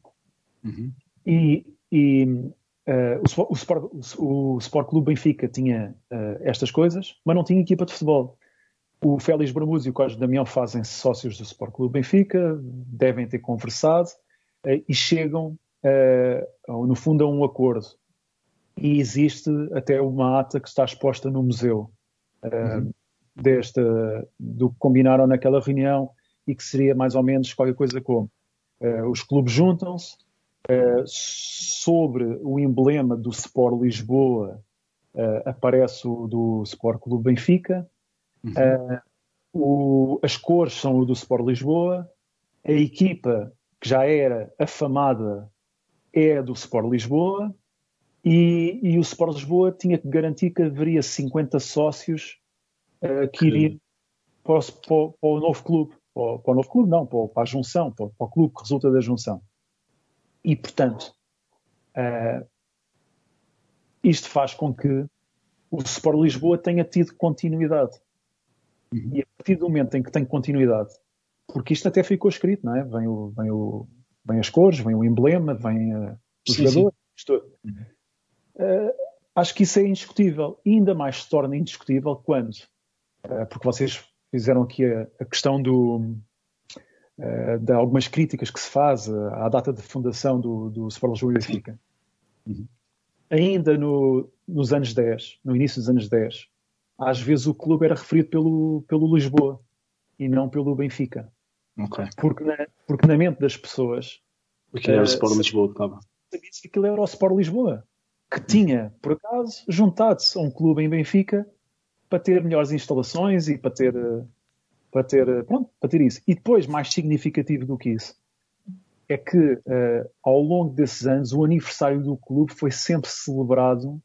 Uhum. E, e uh, o, o, Sport, o, Sport Clube Benfica tinha estas coisas, mas não tinha equipa de futebol. O Félix Bermudes e o Cosme Damião fazem-se sócios do Sport Clube Benfica, devem ter conversado uh, e chegam, uh, no fundo, a um acordo. E existe até uma ata que está exposta no museu. Uh, uhum. desta, do que combinaram naquela reunião e que seria mais ou menos qualquer coisa como os clubes juntam-se sobre o emblema do Sport Lisboa aparece o do Sport Clube Benfica uhum. o, as cores são o do Sport Lisboa a equipa que já era afamada é do Sport Lisboa e, e, o Sport Lisboa tinha que garantir que haveria 50 sócios uh, que iriam para o, para, o, novo clube. Para, para, o novo clube, não, para, para a junção, para, para, o clube que resulta da junção. E, portanto, uh, isto faz com que o Sport Lisboa tenha tido continuidade. Uhum. E a partir do momento em que tem continuidade, porque isto até ficou escrito, não é? Vem, o, vem, o, vem as cores, vem o emblema, vem uh, o sim, jogador, sim. Uhum. Uh, acho que isso é indiscutível. E ainda mais se torna indiscutível quando, uh, porque vocês fizeram aqui a, a questão do, de algumas críticas que se faz à data de fundação do, do Sport Lisboa Benfica. Uhum. Ainda no, nos anos 10, no início dos anos 10, às vezes o clube era referido pelo, pelo Lisboa e não pelo Benfica. Okay. Porque, na, porque na mente das pessoas. Porque era o Sport Lisboa que estava. Sabia-se que aquilo era o Sport Lisboa que tinha, por acaso, juntado-se a um clube em Benfica para ter melhores instalações e para ter, para ter, pronto, para ter isso. E depois, mais significativo do que isso, é que uh, ao longo desses anos o aniversário do clube foi sempre celebrado.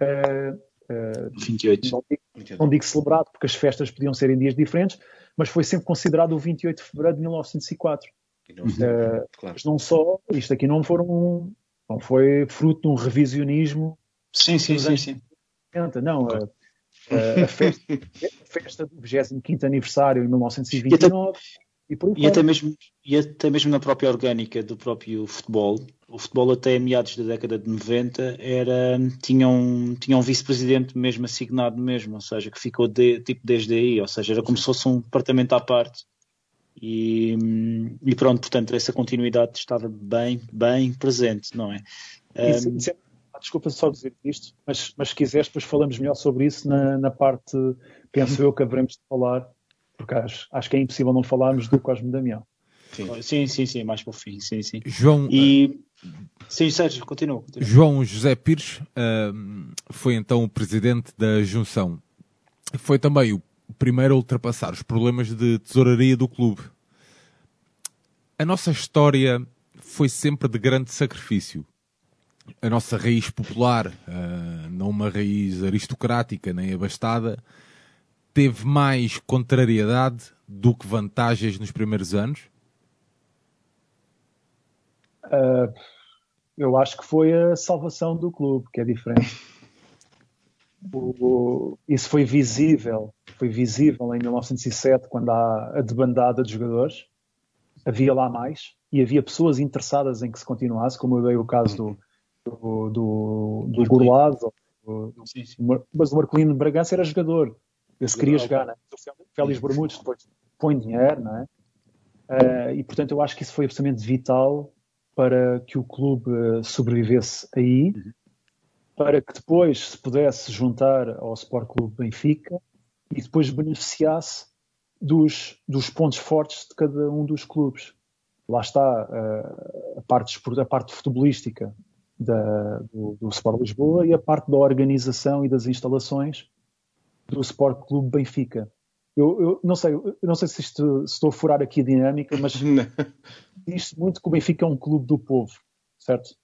Uh, uh, 28. Não digo, não digo celebrado porque as festas podiam ser em dias diferentes, mas foi sempre considerado o 28 de fevereiro de 1904. Não, uh, claro. Mas não só, isto aqui não foram não foi fruto de um revisionismo. Sim, sim, sim, sim. Não, a, a, festa, a, festa, do 25 aniversário em 1929 e, até, e, e até mesmo E até mesmo na própria orgânica do próprio futebol, o futebol até meados da década de 90 era, tinha um, tinha um vice-presidente mesmo assignado mesmo, ou seja, que ficou de, tipo desde aí, ou seja, era como se fosse um departamento à parte. E, e, pronto, portanto, essa continuidade estava bem, bem presente, não é? Isso, um, isso é desculpa só dizer isto, mas, mas se quiseres, depois falamos melhor sobre isso na, na parte, penso eu, que haveremos de falar, porque acho, acho que é impossível não falarmos do Cosme Damião. Sim. sim, sim, sim, mais para o fim, sim, sim. João, e... Sim, Sérgio, continua, continua. João José Pires uh, foi então o presidente da Junção. Foi também o primeiro a ultrapassar os problemas de tesouraria do clube. A nossa história foi sempre de grande sacrifício. A nossa raiz popular, uh, não uma raiz aristocrática nem abastada, teve mais contrariedade do que vantagens nos primeiros anos? Uh, eu acho que foi a salvação do clube, que é diferente. O, isso foi visível, foi visível em 1907 quando há a debandada de jogadores. Havia lá mais e havia pessoas interessadas em que se continuasse, como eu dei o caso do, do, do, do Gurlado, mas o Marcolino de Bragança era jogador. Eu se queria jogar, né? o Félix Bermudes depois põe dinheiro, não é? Uh, e portanto eu acho que isso foi absolutamente vital para que o clube sobrevivesse aí uhum para que depois se pudesse juntar ao Sport Clube Benfica e depois beneficiasse dos, dos pontos fortes de cada um dos clubes. Lá está uh, a, parte, a parte futebolística da, do, do Sport Lisboa e a parte da organização e das instalações do Sport Clube Benfica. Eu, eu, não sei, eu não sei se, isto, se estou a furar aqui a dinâmica, mas diz muito que o Benfica é um clube do povo, certo?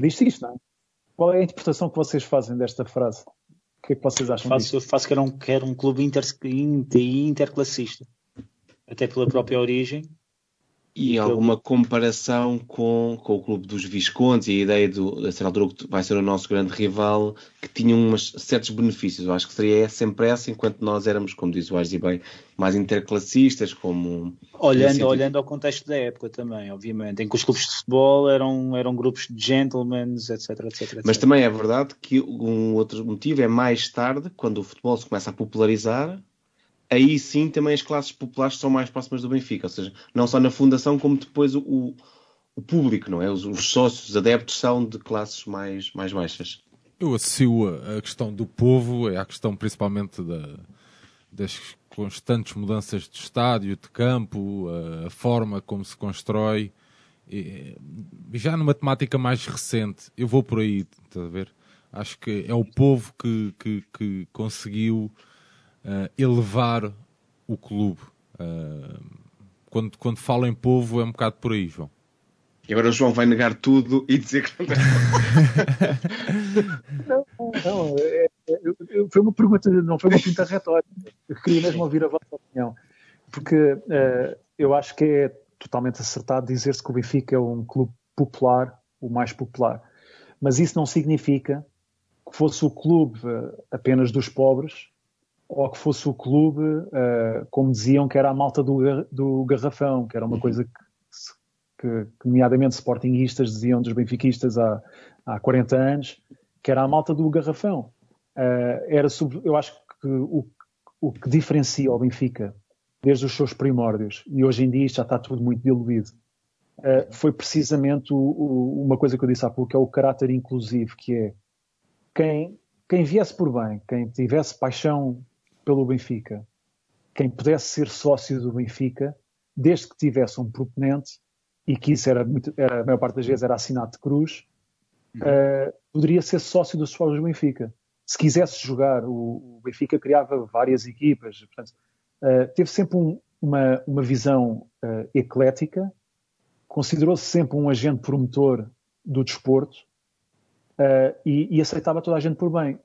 Diz-se isto, não é? Qual é a interpretação que vocês fazem desta frase? O que é que vocês acham faço, disto? Faço que era um, que era um clube inter, inter, interclassista. Até pela própria origem e alguma comparação com, com o clube dos Viscondes e a ideia do, a certa altura que vai ser o nosso grande rival, que tinha umas, certos benefícios. Eu acho que seria sempre essa, enquanto nós éramos, como diz o Arzi bem, mais interclassistas, como... Olhando, olhando ao contexto da época também, obviamente, em que os clubes de futebol eram, eram grupos de gentlemen, etc, etc, etc. Mas também é verdade que um outro motivo é mais tarde, quando o futebol se começa a popularizar, aí sim também as classes populares são mais próximas do Benfica, ou seja, não só na fundação como depois o, o público, não é? Os, os, sócios, os adeptos são de classes mais, mais baixas. Eu associo a questão do povo, é a questão principalmente da, das constantes mudanças de estádio, de campo, a, a forma como se constrói. E, já numa temática mais recente, eu vou por aí, estás a ver? Acho que é o povo que, que, que conseguiu uh, elevar o clube. Uh, quando, quando falo em povo é um bocado por aí, João. E agora o João vai negar tudo e dizer que não tem. não, não, é, é, foi uma pergunta, não foi uma pergunta retórica. Eu queria mesmo ouvir a vossa opinião. Porque uh, eu acho que é totalmente acertado dizer-se que o Benfica é um clube popular, o mais popular. Mas isso não significa que fosse o clube apenas dos pobres ou que fosse o clube, uh, como diziam, que era a malta do, do garrafão, que era uma coisa que que, que nomeadamente sportinguistas diziam dos benfiquistas há, há 40 anos, que era a malta do garrafão. Uh, era sub, eu acho que o, o que diferencia o Benfica desde os seus primórdios, e hoje em dia já está tudo muito diluído, uh, foi precisamente o, o, uma coisa que eu disse há pouco, que é o caráter inclusivo, que é quem, quem viesse por bem, quem tivesse paixão pelo Benfica, quem pudesse ser sócio do Benfica, desde que tivesse um proponente, e que isso era, muito, era a maior parte das vezes era assinado de cruz, uhum. uh, poderia ser sócio dos esforços do Benfica. Se quisesse jogar, o, o Benfica criava várias equipas, portanto, uh, teve sempre um, uma, uma visão uh, eclética, considerou-se sempre um agente promotor do desporto e, e, aceitava toda a gente por bem.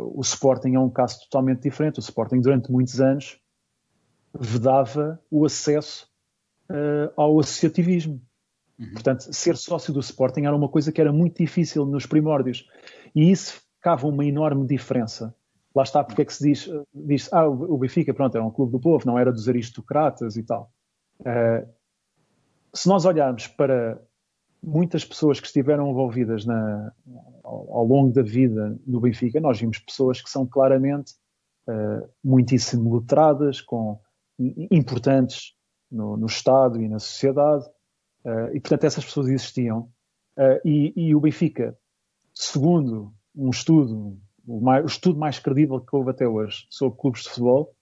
O Sporting é um caso totalmente diferente. O Sporting, durante muitos anos, vedava o acesso uh, ao associativismo. Uhum. Portanto, ser sócio do Sporting era uma coisa que era muito difícil nos primórdios. E isso ficava uma enorme diferença. Lá está porque é que se diz, diz ah, o Benfica, pronto, era um clube do povo, não era dos aristocratas e tal. Uh, se nós olharmos para muitas pessoas que estiveram envolvidas na, ao, ao, longo da vida no Benfica, nós vimos pessoas que são claramente uh, muitíssimo letradas, com importantes no, no Estado e na sociedade, uh, e portanto essas pessoas existiam. Uh, e, e, o Benfica, segundo um estudo, o, mais, o, estudo mais credível que houve até hoje sobre clubes de futebol,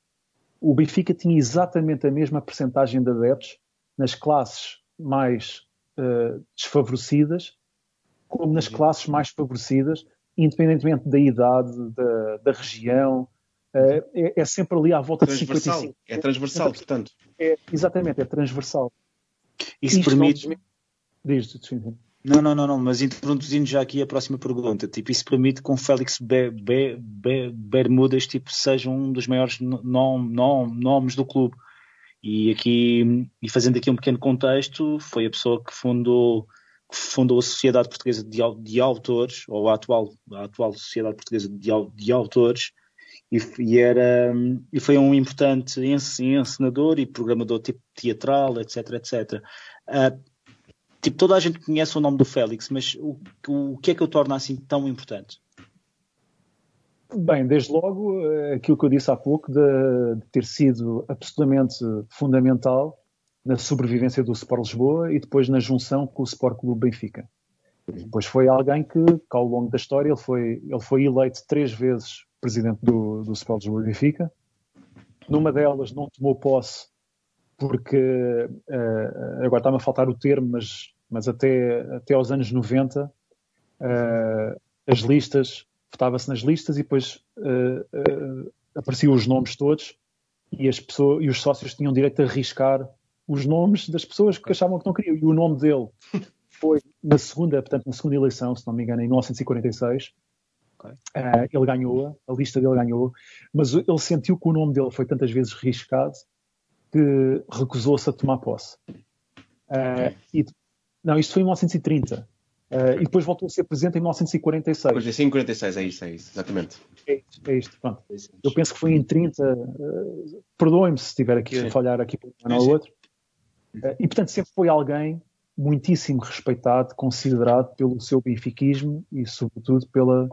o Benfica tinha exatamente a mesma percentagem de adeptos nas classes mais uh, desfavorecidas como nas classes mais favorecidas, independentemente da idade, da, da região, Uh, é, é, sempre ali à volta de 55. É transversal, portanto. É, exatamente, é transversal. Isso Isto permite. Não... Diz, não, não, não, não, mas introduzindo já aqui a próxima pergunta, tipo, isso permite que o Félix Be, Be, Be, Bermudas tipo, seja um dos maiores nom, nom, nomes do clube. E aqui, e fazendo aqui um pequeno contexto, foi a pessoa que fundou, que fundou a Sociedade Portuguesa de, de Autores, ou a atual, a atual Sociedade Portuguesa de, de Autores, e, e, era, e foi um importante encenador e programador tipo teatral, etc, etc. Uh, tipo, toda a gente conhece o nome do Félix, mas o, o, o que é que o torna assim tão importante? Bem, desde logo, eh, aquilo que eu disse há pouco, de, de ter sido absolutamente fundamental na sobrevivência do Sport Lisboa e depois na junção com o Sport Clube Benfica. Depois foi alguém que, que, ao longo da história, ele foi, ele foi eleito três vezes presidente do, do Sport Lisboa Benfica. Numa delas não tomou posse porque, uh, agora está-me a faltar o termo, mas, mas até, até aos anos 90 uh, eh, as listas, votava-se nas listas e depois uh, apareciam os nomes todos e, as pessoas, e os sócios tinham direito a arriscar os nomes das pessoas que achavam que não queriam. E o nome dele foi na segunda, portanto, na segunda eleição, se não me engano, em 1946, Okay. Uh, ele ganhou, a lista dele ganhou, mas ele sentiu que o nome dele foi tantas vezes riscado que recusou-se a tomar posse. Uh, e, não, isto foi em 1930. Uh, eh, e depois voltou a ser presidente em 1946. Pois é, em 46, é isso, é isso, exatamente. É isto, é isto pronto. Eu penso que foi em 30. Uh, Perdoem-me se estiver aqui sim. a falhar aqui por um ou outro. Uh, e portanto sempre foi alguém muitíssimo respeitado, considerado pelo seu benfiquismo e sobretudo pela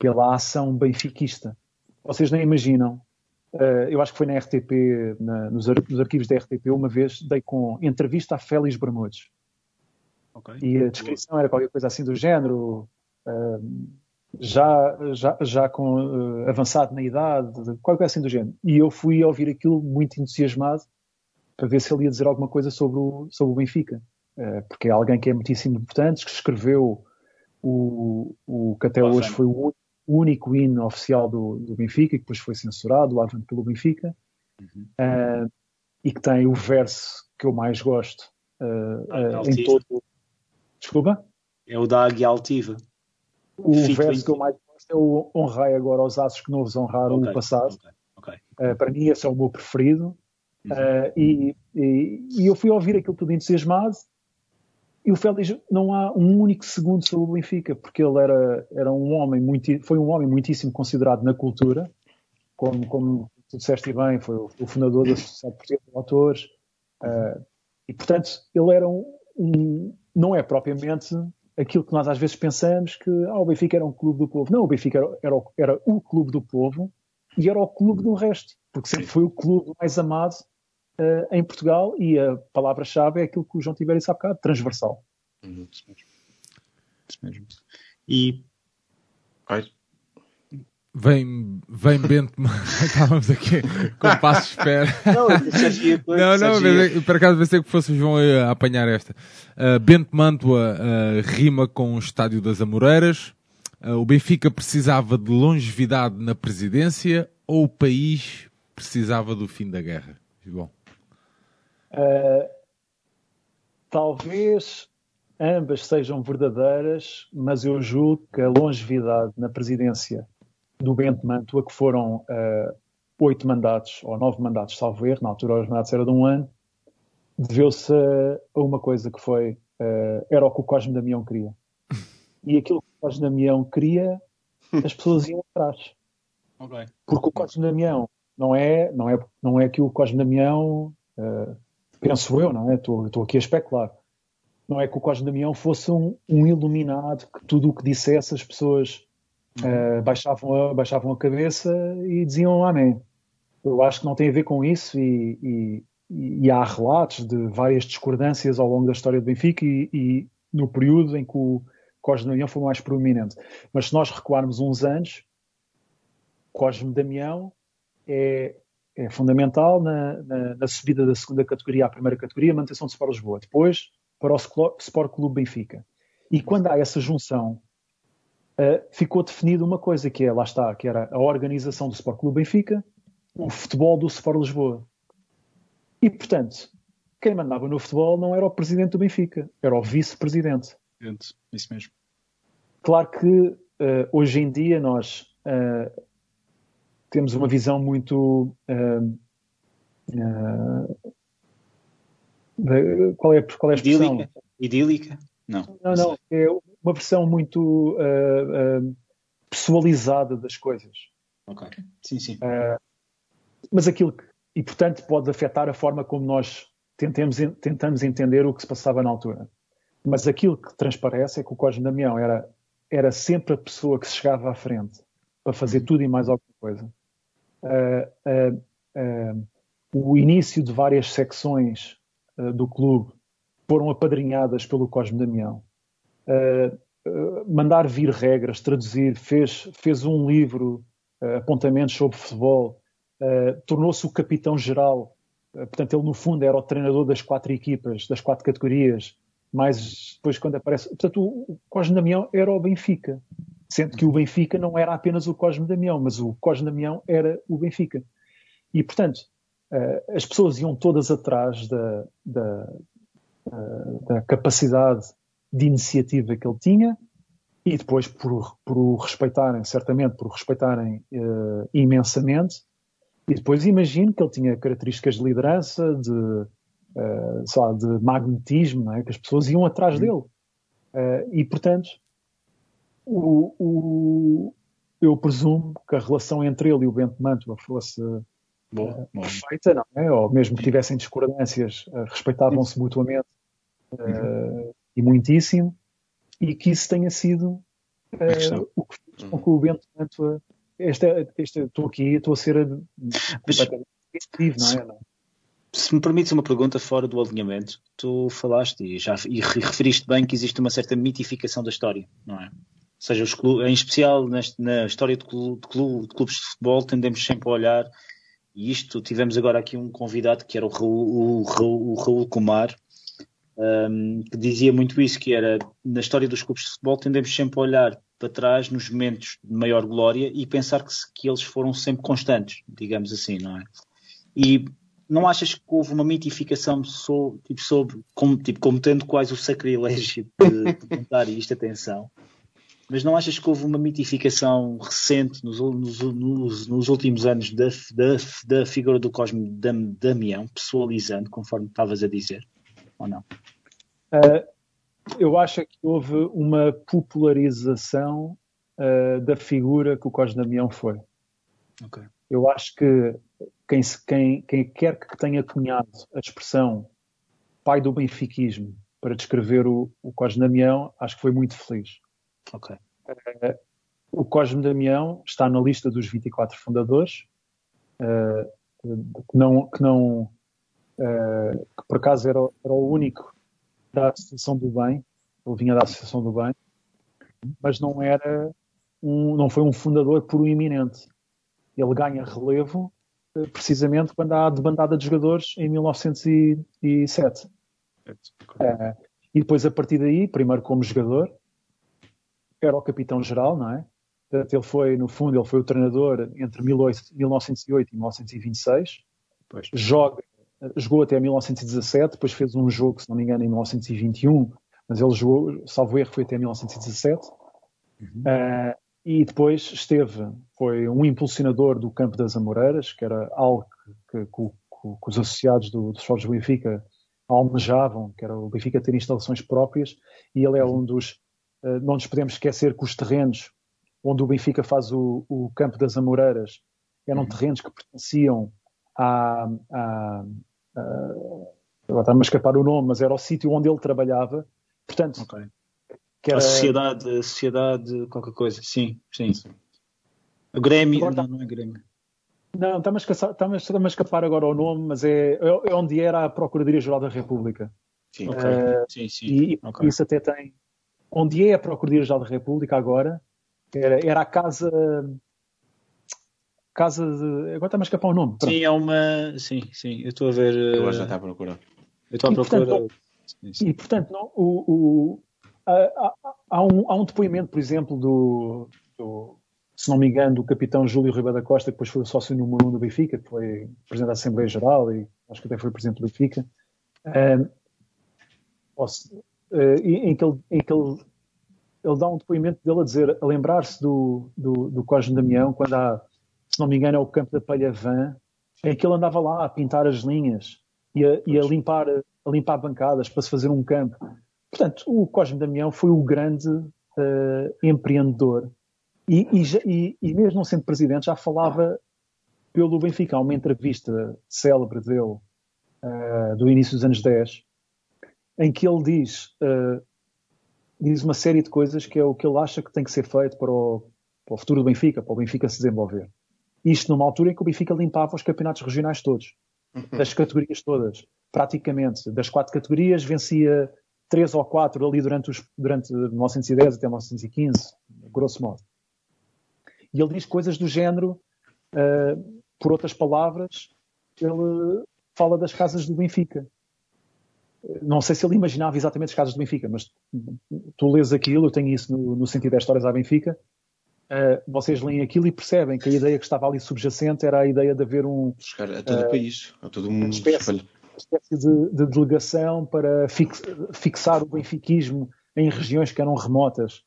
pela ação benfiquista. Vocês nem imaginam. Uh, eu acho que foi na RTP, na, nos, ar, nos, arquivos da RTP, uma vez dei com entrevista a Félix Bermudes. Okay. E a descrição era qualquer coisa assim do género. Uh, já, já, já com uh, avançado na idade, qualquer coisa assim do género. E eu fui ouvir aquilo muito entusiasmado para ver se ele ia dizer alguma coisa sobre o, sobre o Benfica. Uh, porque é alguém que é muitíssimo importante, que escreveu o, o que até hoje foi o, único hino oficial do, do Benfica, que depois foi censurado, o Avante pelo Benfica, uhum. uh, e que tem o verso que eu mais gosto ah, em todo. Desculpa? É o da Águia Altiva. O verso que eu mais gosto é o honrai agora os aços que não vos honraram okay, no passado. Okay, okay. Uh, para mim esse é o meu preferido. Uhum. Uh, e, e, e, eu fui ouvir aquilo tudo entusiasmado e o Félix não há um único segundo sobre o Benfica, porque ele era, era um homem muito, foi um homem muitíssimo considerado na cultura, como, como tu disseste bem, foi o, o fundador da Sociedade Portuguesa de Autores, uh, e portanto ele era um, um, não é propriamente aquilo que nós às vezes pensamos que ah, o Benfica era um clube do povo. Não, o Benfica era, era, o, era o clube do povo e era o clube do resto, porque sempre foi o clube mais amado uh, em Portugal e a palavra-chave é aquilo que o João Tibério disse há bocado, transversal. Uhum. Isso mesmo. Isso mesmo. E... Vem, vem Bento, estávamos aqui com passo de espera. Não, não, não, mas, por acaso pensei que fosse João a apanhar esta. Uh, Bento Mantua uh, rima com o Estádio das Amoreiras. Uh, o Benfica precisava de longevidade na presidência ou o país precisava do fim da guerra? João. talvez ambas sejam verdadeiras, mas eu julgo que a longevidade na presidência do Bento Mantua, que foram uh, oito mandatos, ou nove mandatos, salvo erro, na altura os mandatos eram de um ano, deveu-se a uma coisa que foi, uh, era o que o Cosme Damião queria. E aquilo que o Cosme Damião queria, as pessoas iam atrás. Okay. Porque o Cosme Damião não é, não é, não é que o Cosme Damião, uh, penso eu, não é? Estou, estou aqui a especular. Não é que o Cosme Damião fosse um, um iluminado que tudo o que dissesse as pessoas uh, baixavam, a, baixavam a cabeça e diziam amém. Eu acho que não tem a ver com isso e, e, e há relatos de várias discordâncias ao longo da história do Benfica e, e no período em que o Cosme Damião foi mais proeminente. Mas se nós recuarmos uns anos, Cosme Damião é, é fundamental na, na, na, subida da segunda categoria à primeira categoria, manutenção do Sport Lisboa. Depois, para o Sport Clube Benfica. E quando há essa junção uh, ficou definido uma coisa que é, lá está, que era a organização do Sport Clube Benfica, o futebol do Sport Lisboa. E, portanto, quem mandava no futebol não era o presidente do Benfica, era o vice-presidente. Isso mesmo. Claro que uh, hoje em dia nós uh, temos uma visão muito. Uh, qual, é, qual é a expressão? Idílica? Idílica? Não. Não, não. É uma versão muito uh, uh, pessoalizada das coisas. Ok. Sim, sim. Uh, mas aquilo que, e portanto pode afetar a forma como nós tentemos, tentamos entender o que se passava na altura. Mas aquilo que transparece é que o Cosme Damião era, era sempre a pessoa que se chegava à frente para fazer tudo e mais alguma coisa. o início de várias secções do clube foram apadrinhadas pelo Cosme Damião uh, mandar vir regras, traduzir, fez, fez um livro, uh, apontamentos sobre futebol, tornou-se o capitão-geral. portanto, ele no fundo era o treinador das quatro equipas, das quatro categorias, mas depois quando aparece... Portanto, o, Cosme Damião era o Benfica, sendo que o Benfica não era apenas o Cosme Damião, mas o Cosme Damião era o Benfica. E, portanto, as pessoas iam todas atrás da, da, da capacidade de iniciativa que ele tinha e depois por, por o respeitarem, certamente por o respeitarem uh, imensamente. E depois imagino que ele tinha características de liderança, de, uh, lá, de magnetismo, é? que as pessoas iam atrás uhum. dele. Uh, e, portanto, o, o, eu presumo que a relação entre ele e o Bento Mantua fosse boa, boa. perfeita, não é? Ou mesmo que tivessem discordâncias, respeitavam-se mutuamente. Uhum e muitíssimo, e que isso tenha sido uh, o que fez com que o Bento tanto este, estou aqui, estou a ser completamente não é? Não. Se me permites uma pergunta fora do alinhamento, tu falaste e já e referiste bem que existe uma certa mitificação da história, não é? seja, os clubes, em especial neste, na história de, clube, de, clube, de, clubes de futebol, tendemos sempre a olhar, e isto tivemos agora aqui um convidado que era o Raul, o Raul, o Raul Kumar, um, que dizia muito isso, que era na história dos clubes de futebol tendemos sempre a olhar para trás nos momentos de maior glória e pensar que, que eles foram sempre constantes, digamos assim, não é? E não achas que houve uma mitificação sobre, tipo, sobre como, tipo, como tendo quase o sacrilégio de, de contar isto, atenção, mas não achas que houve uma mitificação recente nos, nos, nos, nos últimos anos da, da, da, figura do Cosme Damião, pessoalizando, conforme estavas a dizer, ou não? Uh, eu acho que houve uma popularização uh, da figura que o Cosme Damião foi. Okay. Eu acho que quem, quem, quem quer que tenha cunhado a expressão pai do benfiquismo para descrever o, o Cosme Damião, acho que foi muito feliz. Ok. Uh, o Cosme Damião está na lista dos 24 fundadores, uh, que não, que, não uh, que por acaso era, era, o único da Associação do Bem, ele vinha da Associação do Bem, mas não era um, não foi um fundador por um iminente. Ele ganha relevo precisamente quando há a debandada de jogadores em 1907. Uh, e depois, a partir daí, primeiro como jogador, era o capitão-geral, não é? Portanto, ele foi, no fundo, ele foi o treinador entre 1908 e 1926. Pois. Joga, jogou até 1917, depois fez um jogo, se não me engano, em 1921, mas ele jogou, salvo erro, foi até 1917. Uhum. Uh, e depois esteve, foi um impulsionador do campo das Amoreiras, que era algo que, que, que, que os associados do, dos Jogos do Benfica almejavam, que era o Benfica ter instalações próprias, e ele é um dos eh, não nos podemos esquecer que os terrenos onde o Benfica faz o, o campo das Amoreiras eram uhum. terrenos que pertenciam à, à, à agora está-me a escapar o nome, mas era o sítio onde ele trabalhava. Portanto, okay. que era... a sociedade, a sociedade, qualquer coisa, sim, sim. O Grêmio, agora, não, não é Grêmio. Não, está-me a, escapar, está escapar agora o nome, mas é, é onde era a Procuradoria-Geral da República. Sim, okay. uh, sim, sim. E okay. isso até tem, onde é a Procuradoria-Geral da República agora, era, era a casa. Casa de. Agora está-me a escapar o nome. Pronto. Sim, é uma. Sim, sim, eu estou a ver. Eu já está a procurar. Eu estou a procurar. Portanto, e, portanto, não, o, o, há, há, um, há um depoimento, por exemplo, do, do, se não me engano, do capitão Júlio Ribeiro da Costa, que depois foi o sócio número um do Benfica, que foi presidente da Assembleia Geral e acho que até foi presidente do Benfica. Um, uh, em, que ele, em que ele, ele dá um depoimento dele a dizer, a lembrar-se do, do, do Cosme Damião, quando há, se não me engano, é o campo da Palha Van, em que ele andava lá a pintar as linhas e a, e a, limpar, a limpar bancadas para se fazer um campo. Portanto, o Cosme Damião foi o grande uh, empreendedor. E, e, e, mesmo não sendo presidente, já falava pelo Benfica. Há uma entrevista célebre dele, uh, do início dos anos 10, em que ele diz, uh, diz uma série de coisas que é o que ele acha que tem que ser feito para o, para o futuro do Benfica, para o Benfica se desenvolver. Isto numa altura em que o Benfica limpava os campeonatos regionais todos, uhum. das categorias todas, praticamente. Das quatro categorias vencia três ou quatro ali durante, os, durante 1910 até 1915, grosso modo. E ele diz coisas do género, uh, por outras palavras, ele fala das casas do Benfica não sei se ele imaginava exatamente as casas do Benfica, mas tu lês aquilo, eu tenho isso no, no sentido das histórias à Benfica, uh, vocês leem aquilo e percebem que a ideia que estava ali subjacente era a ideia de haver um... Chegar a todo uh, o país, a todo mundo. Uma espécie, uma espécie de, de, delegação para fix, fixar o benfiquismo em regiões que eram remotas.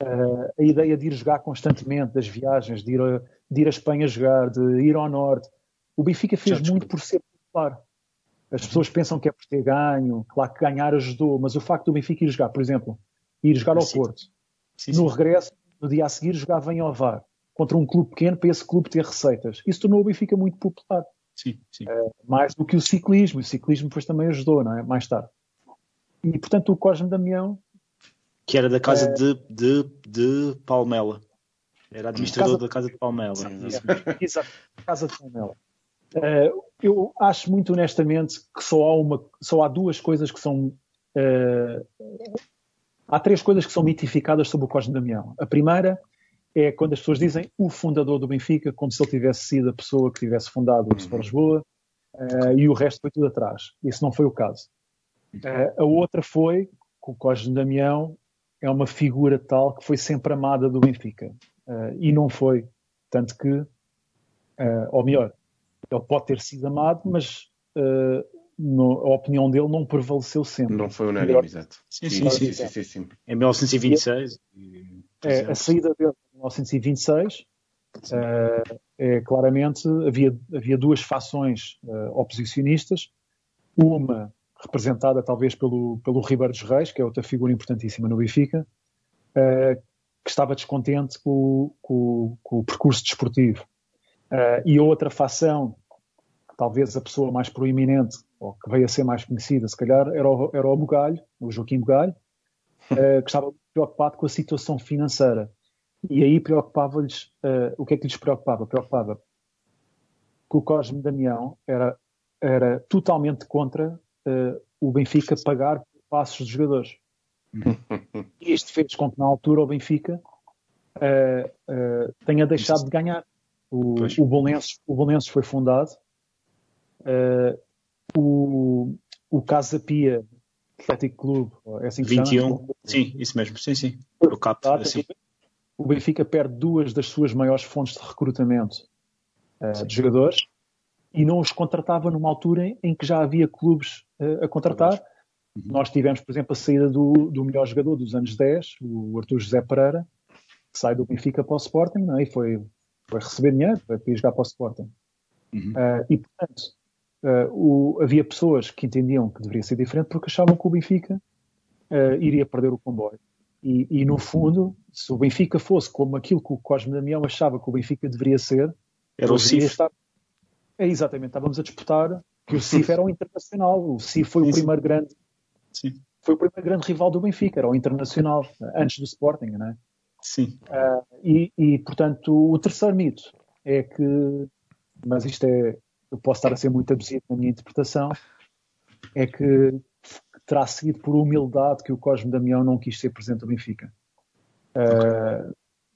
Uh, a ideia de ir jogar constantemente, das viagens, de ir, a, de ir a Espanha jogar, de ir ao Norte. O Benfica fez muito por ser popular. As pessoas pensam que é por ter ganho, claro que ganhar ajudou, mas o facto do Benfica ir jogar, por exemplo, ir jogar ao Porto, sim, sim. no regresso, no dia a seguir, jogava em Ovar, contra um clube pequeno, para esse clube ter receitas. Isso tornou o Benfica muito popular. Sim, sim. É, mais do que o ciclismo. O ciclismo depois também ajudou, não é? Mais tarde. E, portanto, o Cosme Damião... Que era da casa é... de, de, de Palmela. Era administrador casa... da Casa de Palmela. Sim, exato, Casa de Palmela. Uh, eu acho muito honestamente que só há, uma, só há duas coisas que são uh, há três coisas que são mitificadas sobre o Cosme Damião. A primeira é quando as pessoas dizem o fundador do Benfica, como se ele tivesse sido a pessoa que tivesse fundado o Sport Lisboa, uh, e o resto foi tudo atrás. Isso não foi o caso. Uh, a outra foi que o Cosme Damião é uma figura tal que foi sempre amada do Benfica. Uh, e não foi. Tanto que, ou melhor, ele pode ter sido amado, mas no, a opinião dele não prevaleceu sempre. Não foi unânime, exato. Sim sim sim, sim, sim, sim, Em 1926. É, a saída dele em 1926 uh, é claramente havia, havia duas fações uh, oposicionistas, uma representada talvez pelo, pelo Ribeiro dos Reis, que é outra figura importantíssima no Benfica, uh, que estava descontente com, com, com o percurso desportivo. e a outra fação, talvez a pessoa mais proeminente, ou que veio a ser mais conhecida, se calhar, era o, era o Bugalho, o Joaquim Bugalho, que estava preocupado com a situação financeira. E aí preocupava-lhes, uh, o que é que lhes preocupava? Preocupava que o Cosme Damião era, era totalmente contra uh, o Benfica pagar passos dos jogadores. E isto fez com que na altura o Benfica uh, tenha deixado de ganhar. O, o, Bolonenses, o foi fundado, o, o Casa Pia Atlético Clube, é assim que 21, chama? sim, isso mesmo, sim, sim. O CAP, assim o Benfica perde duas das suas maiores fontes de recrutamento uh, de jogadores e não os contratava numa altura em que já havia clubes uh, a contratar. Uhum. Nós tivemos, por exemplo, a saída do, do, melhor jogador dos anos 10, o Artur José Pereira, que sai do Benfica para o Sporting não é? e foi, foi receber dinheiro para ir jogar para o Sporting. Uhum. Uh, e, portanto, o, havia pessoas que entendiam que deveria ser diferente porque achavam que o Benfica iria perder o comboio. E, e, no fundo, se o Benfica fosse como aquilo que o Cosme Damião achava que o Benfica deveria ser, era o CIF. Estar... É exatamente, estávamos a disputar que o CIF era o internacional. O CIF foi o primeiro sim. grande. Sim. Foi o primeiro grande rival do Benfica, era o internacional, antes do Sporting, não é? Sim. Uh, e, e, portanto, o terceiro mito é que, mas isto é, eu posso estar a ser muito abusivo na minha interpretação, é que terá seguido por humildade que o Cosme Damião não quis ser presidente do Benfica. Uh,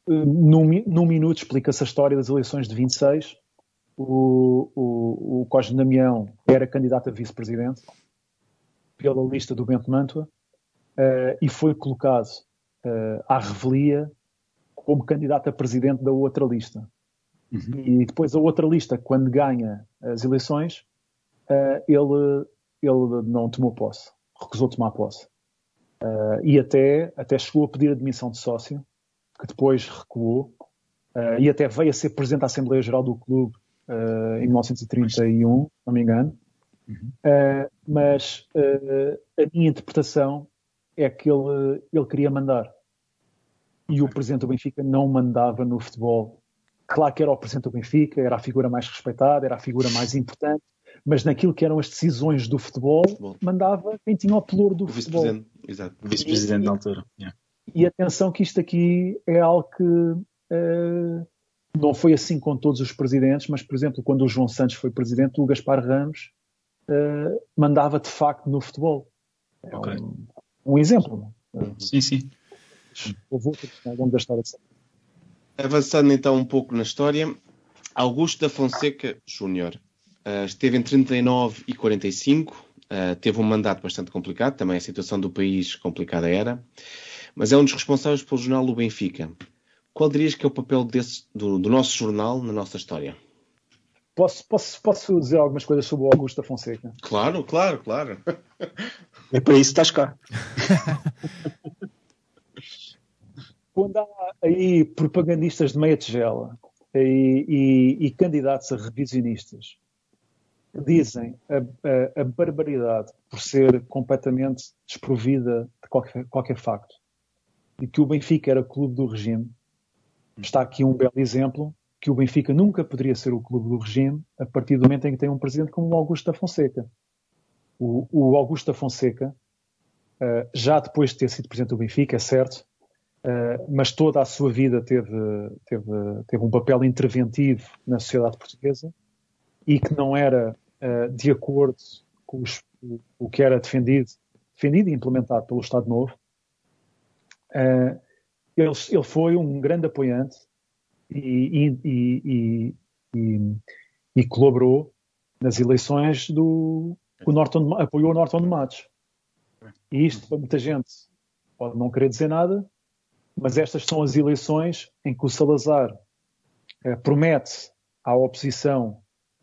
num, num, minuto explica-se a história das eleições de 26. O, o, o Cosme Damião era candidato a vice-presidente pela lista do Bento Mantua uh, e foi colocado uh, à revelia como candidato a presidente da outra lista. Uhum. E depois a outra lista, quando ganha as eleições, uh, ele, ele não tomou posse recusou tomar posse. Uh, e até, até chegou a pedir admissão de sócio, que depois recuou, uh, e até veio a ser presidente da Assembleia Geral do clube em 1931, não me engano. Uhum. mas a minha interpretação é que ele, ele queria mandar. E o presidente do Benfica não mandava no futebol. Claro que era o presidente do Benfica, era a figura mais respeitada, era a figura mais importante, mas naquilo que eram as decisões do futebol, futebol. mandava quem tinha o pelour do o futebol. Vice-presidente, exato. Vice-presidente na altura. Yeah. E atenção que isto aqui é algo que uh, não foi assim com todos os presidentes, mas, por exemplo, quando o João Santos foi presidente, o Gaspar Ramos uh, mandava de facto no futebol. É okay. um, um, exemplo. Sim, sim. Houve outro ao longo da história. Avançando então um pouco na história, Augusto da Fonseca Júnior Uh, esteve entre 39 e 45, uh, ah, teve um mandato bastante complicado, também a situação do país complicada era, mas é um dos responsáveis pelo jornal do Benfica. Qual dirias que é o papel desse, do, do nosso jornal na nossa história? Posso, posso, posso dizer algumas coisas sobre o Augusto da Fonseca? Claro, claro, claro. É para isso que estás cá. Quando há aí propagandistas de meia tigela e, e, e candidatos a revisionistas dizem a, a, a, barbaridade por ser completamente desprovida de qualquer, qualquer facto e que o Benfica era clube do regime, está aqui um belo exemplo que o Benfica nunca poderia ser o clube do regime a partir do momento em que tem um presidente como o Augusto da Fonseca. O, o Augusto da Fonseca, uh, já depois de ter sido presidente do Benfica, é certo, mas toda a sua vida teve, teve, teve um papel interventivo na sociedade portuguesa e que não era uh, de acordo com os, o, que era defendido, defendido e implementado pelo Estado Novo. Uh, ele, ele, foi um grande apoiante e, e, e, e, colaborou nas eleições do. O Norton, apoiou o Norton de Matos. E isto, para muita gente, pode não querer dizer nada, mas estas são as eleições em que o Salazar uh, promete à oposição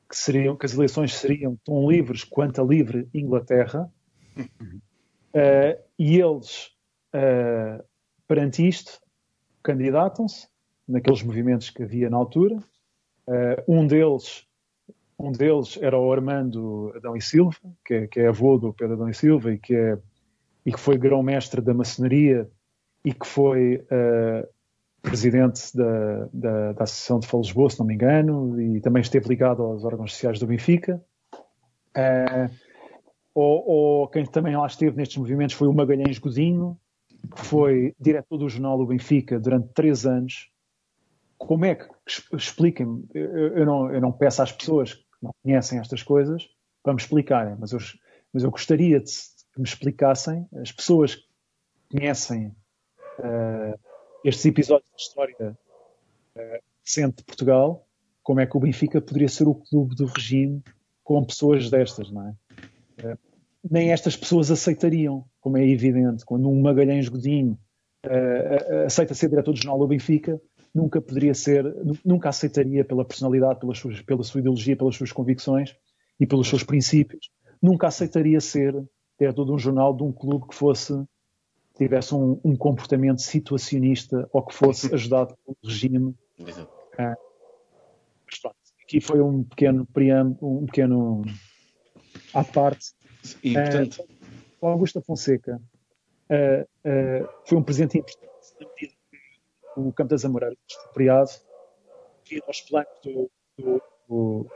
que, seriam, que as eleições seriam tão livres quanto a livre Inglaterra, uh, e eles, uh, perante isto, candidatam-se naqueles movimentos que havia na altura. Um deles um deles era o Armando Adão e Silva, que é, que é avô do Pedro Adão e Silva e que, é, e que foi grão-mestre da maçonaria e que foi uh, presidente da, da, da, Associação de Fala Lisboa, se não me engano, e também esteve ligado aos órgãos sociais do Benfica. Uh, ou, ou, quem também lá esteve nestes movimentos foi o Magalhães Godinho, que foi diretor do jornal do Benfica durante três anos. Como é que, expliquem-me, eu, eu, não, eu não peço às pessoas que não conhecem estas coisas para me explicarem, mas eu, mas eu gostaria de, que me explicassem, as pessoas que conhecem uh, estes episódios da história uh, recente de Portugal, como é que o Benfica poderia ser o clube do regime com pessoas destas, não é? Uh, nem estas pessoas aceitariam, como é evidente. Quando um Magalhães Godinho aceita ser diretor do jornal do Benfica, nunca poderia ser, nunca aceitaria pela personalidade, pelas suas, pela sua ideologia, pelas suas convicções e pelos seus princípios, nunca aceitaria ser diretor de um jornal de um clube que fosse tivesse um, um comportamento situacionista ou que fosse ajudado pelo regime. Uh, aqui foi um pequeno preâmbulo, um pequeno à parte. E, eh, portanto... Uh, Augusto Fonseca uh, foi um presente importante na medida que o Campo das Amoreiras foi expropriado devido aos planos do, do, do,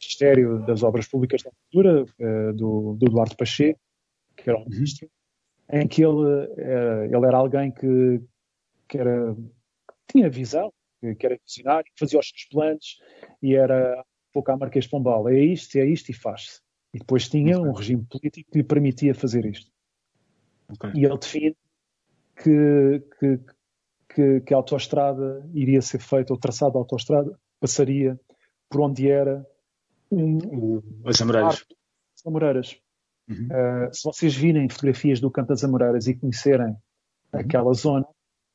Ministério das Obras Públicas da Cultura, do, do Eduardo Pacheco, que era o ministro, em que ele, ele era alguém que, que, era, que tinha visão, que, que era visionário, que fazia os seus planos e era um pouco a Marquês de Pombal. É isto, é isto e faz-se. E depois tinha um regime político que lhe permitia fazer isto. Okay. E ele define que, que, que, que, a autoestrada iria ser feita, o traçado da autoestrada passaria por onde era um, as Amoreiras. As Amoreiras. Uhum. Uh, se vocês virem fotografias do Campo das Amoreiras e conhecerem uhum. aquela zona,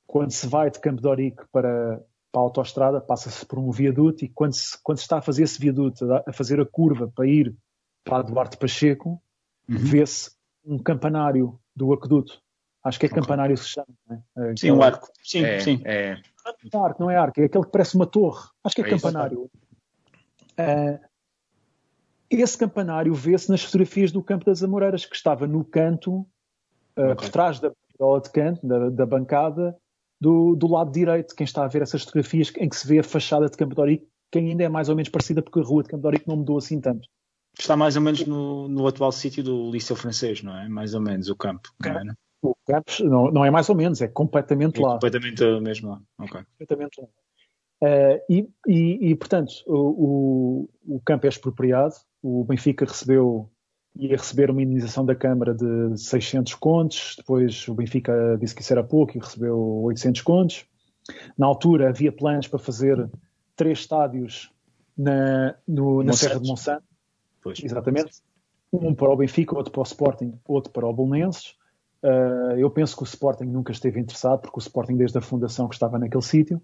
quando se vai de Campo de Orique para, para a autoestrada, passa-se por um viaduto e quando se, quando se está a fazer esse viaduto, a fazer a curva para ir para Duarte Pacheco, uhum. vê-se um campanário do aqueduto. Acho que é okay. campanário que se chama. É? Sim, um arco. Sim, é, sim. É. Não é arco, não é arco, é aquele que parece uma torre. Acho que é, é campanário. Uh, esse campanário vê-se nas fotografias do Campo das Amoreiras, que estava no canto, uh, okay. por trás da de canto, da, da bancada, do, do, lado direito. Quem está a ver essas fotografias em que se vê a fachada de Campo de que ainda é mais ou menos parecida, porque a rua de Campo de Orique não mudou assim tanto. Está mais ou menos no, no atual sítio do Liceu Francês, não é? Mais ou menos o campo. Não é, O campo não, não, é mais ou menos, é completamente é lá. Completamente mesmo lá. Completamente lá. Uh, e, e, e, portanto, o, o, o, campo é expropriado. O Benfica recebeu, ia receber uma indenização da Câmara de 600 contos. Depois o Benfica disse que isso era pouco e recebeu 800 contos. Na altura havia planos para fazer três estádios na, no, na Serra de Monsanto. Pois. Exatamente. Um para o Benfica, outro para o Sporting, outro para o Bolonenses. Uh, eu penso que o Sporting nunca esteve interessado, porque o Sporting, desde a fundação, que estava naquele sítio,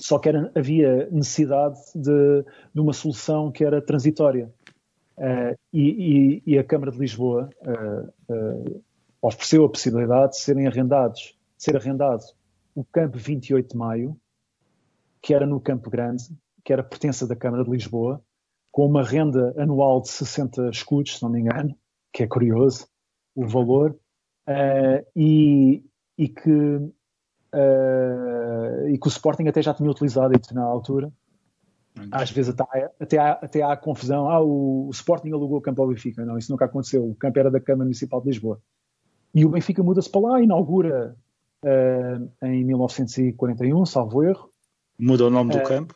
só que era, havia necessidade de, de, uma solução que era transitória. Uh, e, e, e, a Câmara de Lisboa uh, ofereceu a possibilidade de serem arrendados, de ser arrendado o campo 28 de Maio, que era no Campo Grande, que era pertença da Câmara de Lisboa, com uma renda anual de 60 escudos, se não me engano, que é curioso o valor, uh, e, e, que, uh, e que o Sporting até já tinha utilizado na altura. Às vezes até, até, há, até há confusão. Ah, o, o Sporting alugou o campo ao Benfica. Não, isso nunca aconteceu. O campo era da Câmara Municipal de Lisboa. E o Benfica muda-se para lá, inaugura uh, em 1941, salvo erro. Muda o nome do campo?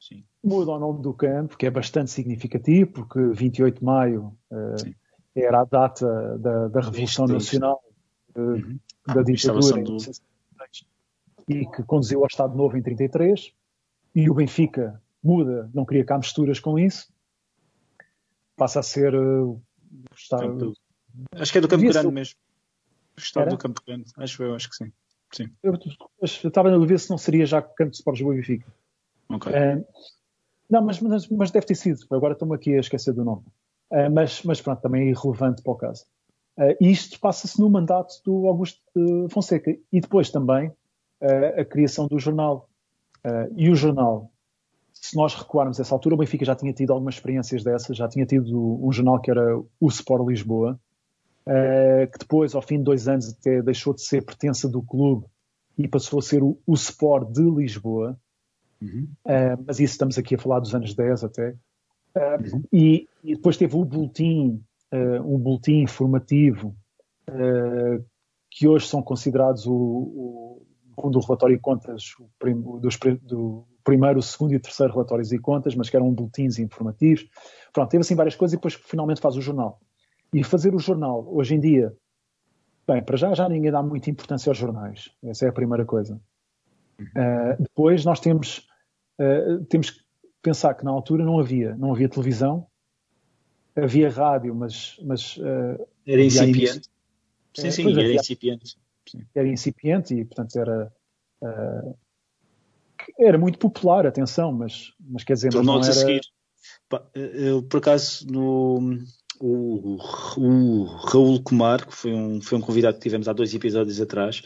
Sim muda o nome do campo, que é bastante significativo, porque 28 de maio uh, era a data da, da Revolução Nacional, uh, uhum. da ditadura e que conduziu ao Estado Novo em 33 e o Benfica muda, não queria cá misturas com isso, passa a ser uh, Estado... Acho que é do Campo Grande mesmo. O Estado Era? do Campo Grande, acho eu, acho que sim. sim. Eu, estava na dúvida se não seria já Campo de Sports do Benfica. Ok. Uh, não, mas, mas, mas, deve ter sido. Agora estou-me aqui a esquecer do nome. Uh, mas, mas pronto, também é irrelevante para o caso. Uh, isto passa-se no mandato do Augusto Fonseca. E depois também a criação do jornal. e o jornal, se nós recuarmos essa altura, o Benfica já tinha tido algumas experiências dessas, já tinha tido um jornal que era o Sport Lisboa, que depois, ao fim de dois anos, até deixou de ser pertença do clube e passou a ser o, o Sport de Lisboa. Uhum. Uh, mas isso estamos aqui a falar dos anos 10 até. Uh, uhum. e, e, depois teve o boletim, uh, um boletim informativo, que hoje são considerados o, o, o relatório de contas dos, do primeiro, o segundo e o terceiro relatórios e contas, mas que eram boletins informativos. Pronto, teve assim várias coisas e depois finalmente faz o jornal. E fazer o jornal, hoje em dia, bem, para já já ninguém dá muita importância aos jornais. Essa é a primeira coisa. Uh, depois nós temos uh, temos que pensar que na altura não havia, não havia televisão, havia rádio, mas. mas uh, era incipiente. Sim, sim, era incipiente. Sim. Era incipiente e, portanto, era. Uh, era muito popular, atenção, mas, mas quer dizer. Tornou-se era... a seguir. Eu, por acaso, no, o, o Raul Comar, que foi um, foi um convidado que tivemos há dois episódios atrás,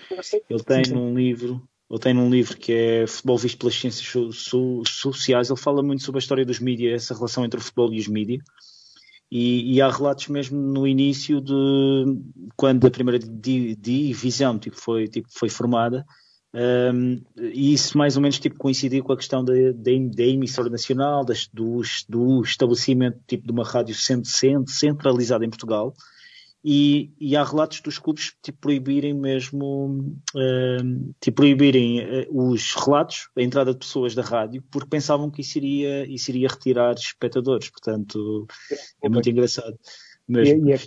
ele tem sim, sim. num livro ele tem num livro que é Futebol Visto pelas Ciências so Sociais, ele fala muito sobre a história dos mídias, essa relação entre o futebol e os mídias. E, e, há relatos mesmo no início de quando a primeira divisão tipo, foi, tipo, foi formada, um, e isso mais ou menos tipo, coincidiu com a questão da, da, da emissora nacional, das, do, do, estabelecimento tipo, de uma rádio centralizada em Portugal, e, e, há relatos dos clubes tipo, proibirem mesmo uh, tipo, proibirem uh, os relatos, a entrada de pessoas da rádio, porque pensavam que isso iria, isso iria retirar espectadores. Portanto, é, muito engraçado. Mesmo. E, é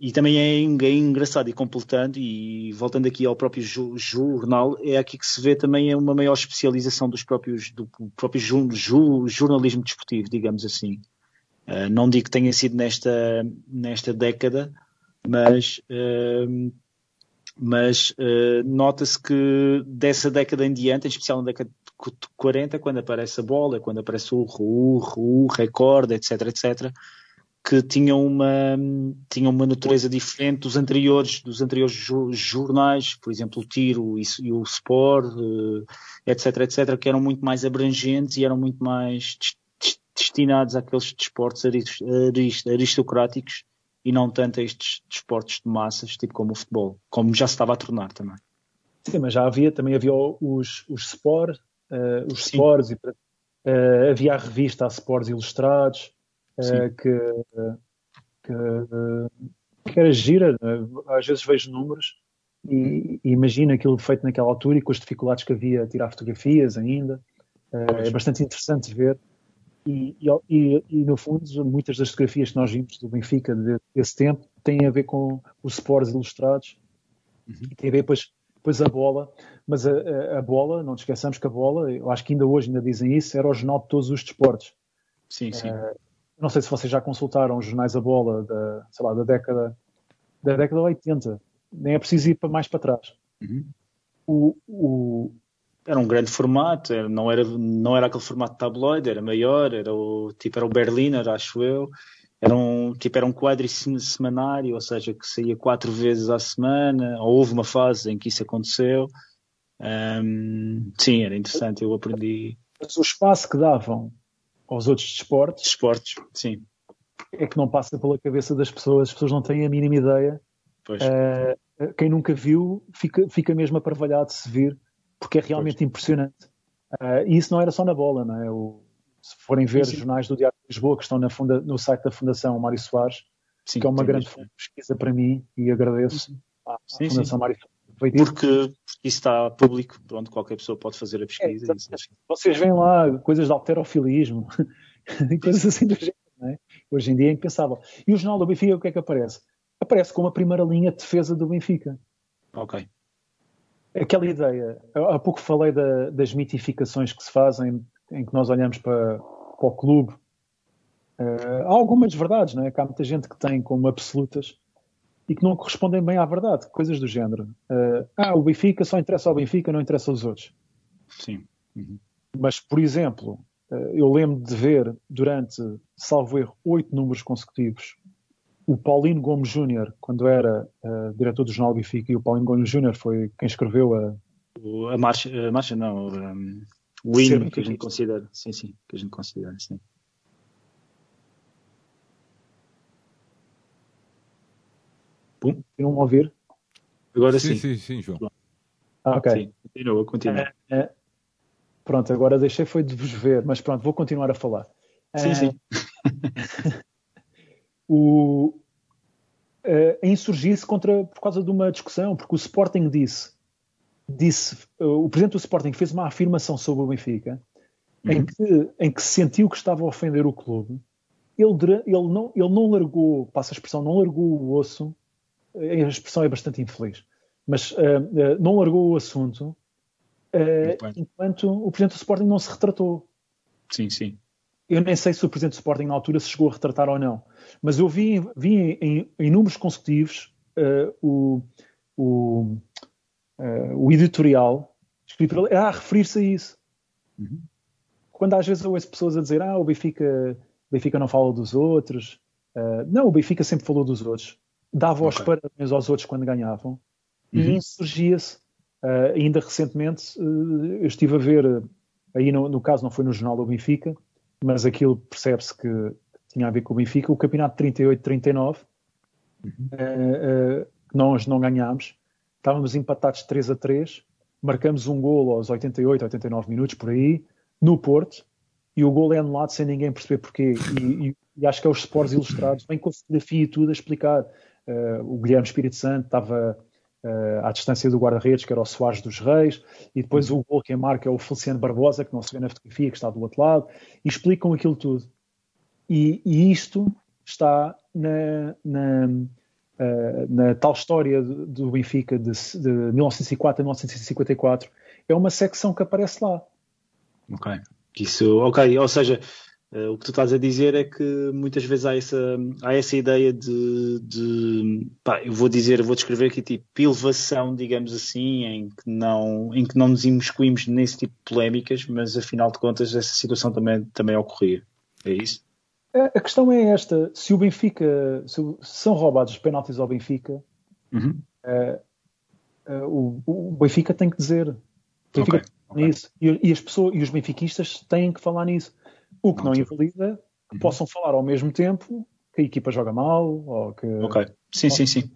e, também é, é, engraçado e completando, e voltando aqui ao próprio jornal, é aqui que se vê também uma maior especialização dos próprios, do próprio jornalismo desportivo, digamos assim. Uh, não digo que tenha sido nesta, nesta década, mas, uh, mas uh, nota-se que dessa década em diante, em especial na década de 40, quando aparece a bola, quando aparece o, o, o recorde, etc, etc, que tinham uma, tinham uma natureza diferente dos anteriores, dos anteriores jornais, por exemplo, o Tiro e, e o Sport, etc, etc, que eram muito mais abrangentes e eram muito mais destinados àqueles desportos aristocráticos e não tanto a estes desportos de massas, tipo como o futebol, como já se estava a tornar também. Sim, mas já havia, também havia os, os sport, uh, os Sim. sports, e, uh, havia a revista a Sports Ilustrados, uh, que, que, que, era gira, às vezes vejo números e, e imagino aquilo feito naquela altura e com as dificuldades que havia a tirar fotografias ainda. é bastante interessante ver e, e, e, no fundo, muitas das fotografias que nós vimos do Benfica desse tempo têm a ver com os sports ilustrados uhum. e tem a ver depois, depois a bola. Mas a, a, a, bola, não te esqueçamos que a bola, eu acho que ainda hoje ainda dizem isso, era o jornal de todos os desportos. Sim, sim. Uh, não sei se vocês já consultaram os jornais a bola da, sei lá, da década da década 80. Nem é preciso ir para mais para trás. Uhum. O, o, era um grande formato, era, não, era, não era aquele formato tabloide, era maior, era o, tipo, era o Berliner, acho eu. Era um, tipo, era um quadro semanário, ou seja, que saía quatro vezes à semana, ou houve uma fase em que isso aconteceu. Um, sim, era interessante, eu aprendi. Mas o espaço que davam aos outros desportos, desportos sim. é que não passa pela cabeça das pessoas, as pessoas não têm a mínima ideia. Uh, quem nunca viu fica, fica mesmo aparvalhado se vir porque é realmente pois. impressionante. Uh, e isso não era só na bola, não é? O, se forem ver os jornais do Diário de Lisboa que estão na funda, no site da Fundação Mário Soares, sim, que é uma grande pesquisa para mim e agradeço à, à sim, Fundação sim. Mário Soares. Porque, porque isso está público, pronto, qualquer pessoa pode fazer a pesquisa. É, vocês veem lá coisas de alterofilismo e coisas assim do género, não é? Hoje em dia é impensável. E o Jornal do Benfica, o que é que aparece? Aparece como a primeira linha de defesa do Benfica. Ok. Aquela ideia, há pouco falei da, das mitificações que se fazem, em que nós olhamos para, para o clube. Uh, há algumas verdades, não é? Que há muita gente que tem como absolutas e que não correspondem bem à verdade, coisas do género. Uh, ah, o Benfica só interessa ao Benfica, não interessa aos outros. Sim. Uhum. Mas, por exemplo, uh, eu lembro de ver durante, salvo erro, oito números consecutivos, o Paulino Gomes Júnior, quando era uh, diretor do Jornal Benfica, e o Paulino Gomes Júnior foi quem escreveu a. A marcha, a marcha não, um, o hino que a gente considera. Sim, sim, que a gente considera, sim. Pum. Não ouvir? Agora sim. Sim, sim, sim João. Ah, ok. Sim, continua, continua. É, é, pronto, agora deixei foi de vos ver, mas pronto, vou continuar a falar. Sim, sim. o, uh, a insurgir-se contra por causa de uma discussão, porque o Sporting disse, disse uh, o presidente do Sporting fez uma afirmação sobre o Benfica uhum. em, que, em que sentiu que estava a ofender o clube. Ele, ele, não, ele não largou, passa a expressão, não largou o osso, a expressão é bastante infeliz, mas uh, não largou o assunto enquanto o presidente do Sporting não se retratou. Sim, sim. Eu nem sei se o presidente do Sporting na altura se chegou a retratar ou não, mas eu vi, vi em, em números consecutivos uh, o, o, uh, o, editorial escrito por ele a referir-se a isso. Uhum. Quando às vezes eu ouço pessoas a dizer ah, o Benfica, o Benfica não fala dos outros. Uh, não, o Benfica sempre falou dos outros. Dava okay. os parabéns aos outros quando ganhavam uhum. e insurgia-se. ainda recentemente eu estive a ver, aí no, no caso não foi no jornal do Benfica, mas aquilo percebe-se que tinha a ver com o Benfica, o campeonato 38-39, uhum. uh, uh, nós não ganhámos, estávamos empatados 3 a 3, marcamos um gol aos 88, 89 minutos por aí, no Porto, e o gol é anulado sem ninguém perceber porquê. E, e, e acho que é os Sports Ilustrados, vem com a fotografia e tudo a explicar. Uh, o Guilherme Espírito Santo estava uh, à distância do guarda-redes, que era o Soares dos Reis, e depois o gol que marca é o Feliciano Barbosa, que não se vê na fotografia, que está do outro lado, e explicam aquilo tudo. E, e isto está na, na, uh, na, tal história do Benfica de, de 1904 a 1954. É uma secção que aparece lá. Ok. Isso, ok, ou seja, Uh, o que tu estás a dizer é que muitas vezes há essa, há essa ideia de, de pá, eu vou dizer, vou descrever aqui tipo elevação, digamos assim, em que não, em que não nos imiscuímos nesse tipo de polémicas, mas afinal de contas essa situação também, também ocorria. É isso? A questão é esta: se o Benfica, se são roubados os penaltis ao Benfica, uhum. uh, uh, o, o, Benfica tem que dizer. Benfica okay, okay. Nisso. E, e, as pessoas, e os benfiquistas têm que falar nisso. O que não, não invalida que uhum. possam falar ao mesmo tempo que a equipa joga mal ou que. Ok. Sim, sim, sim.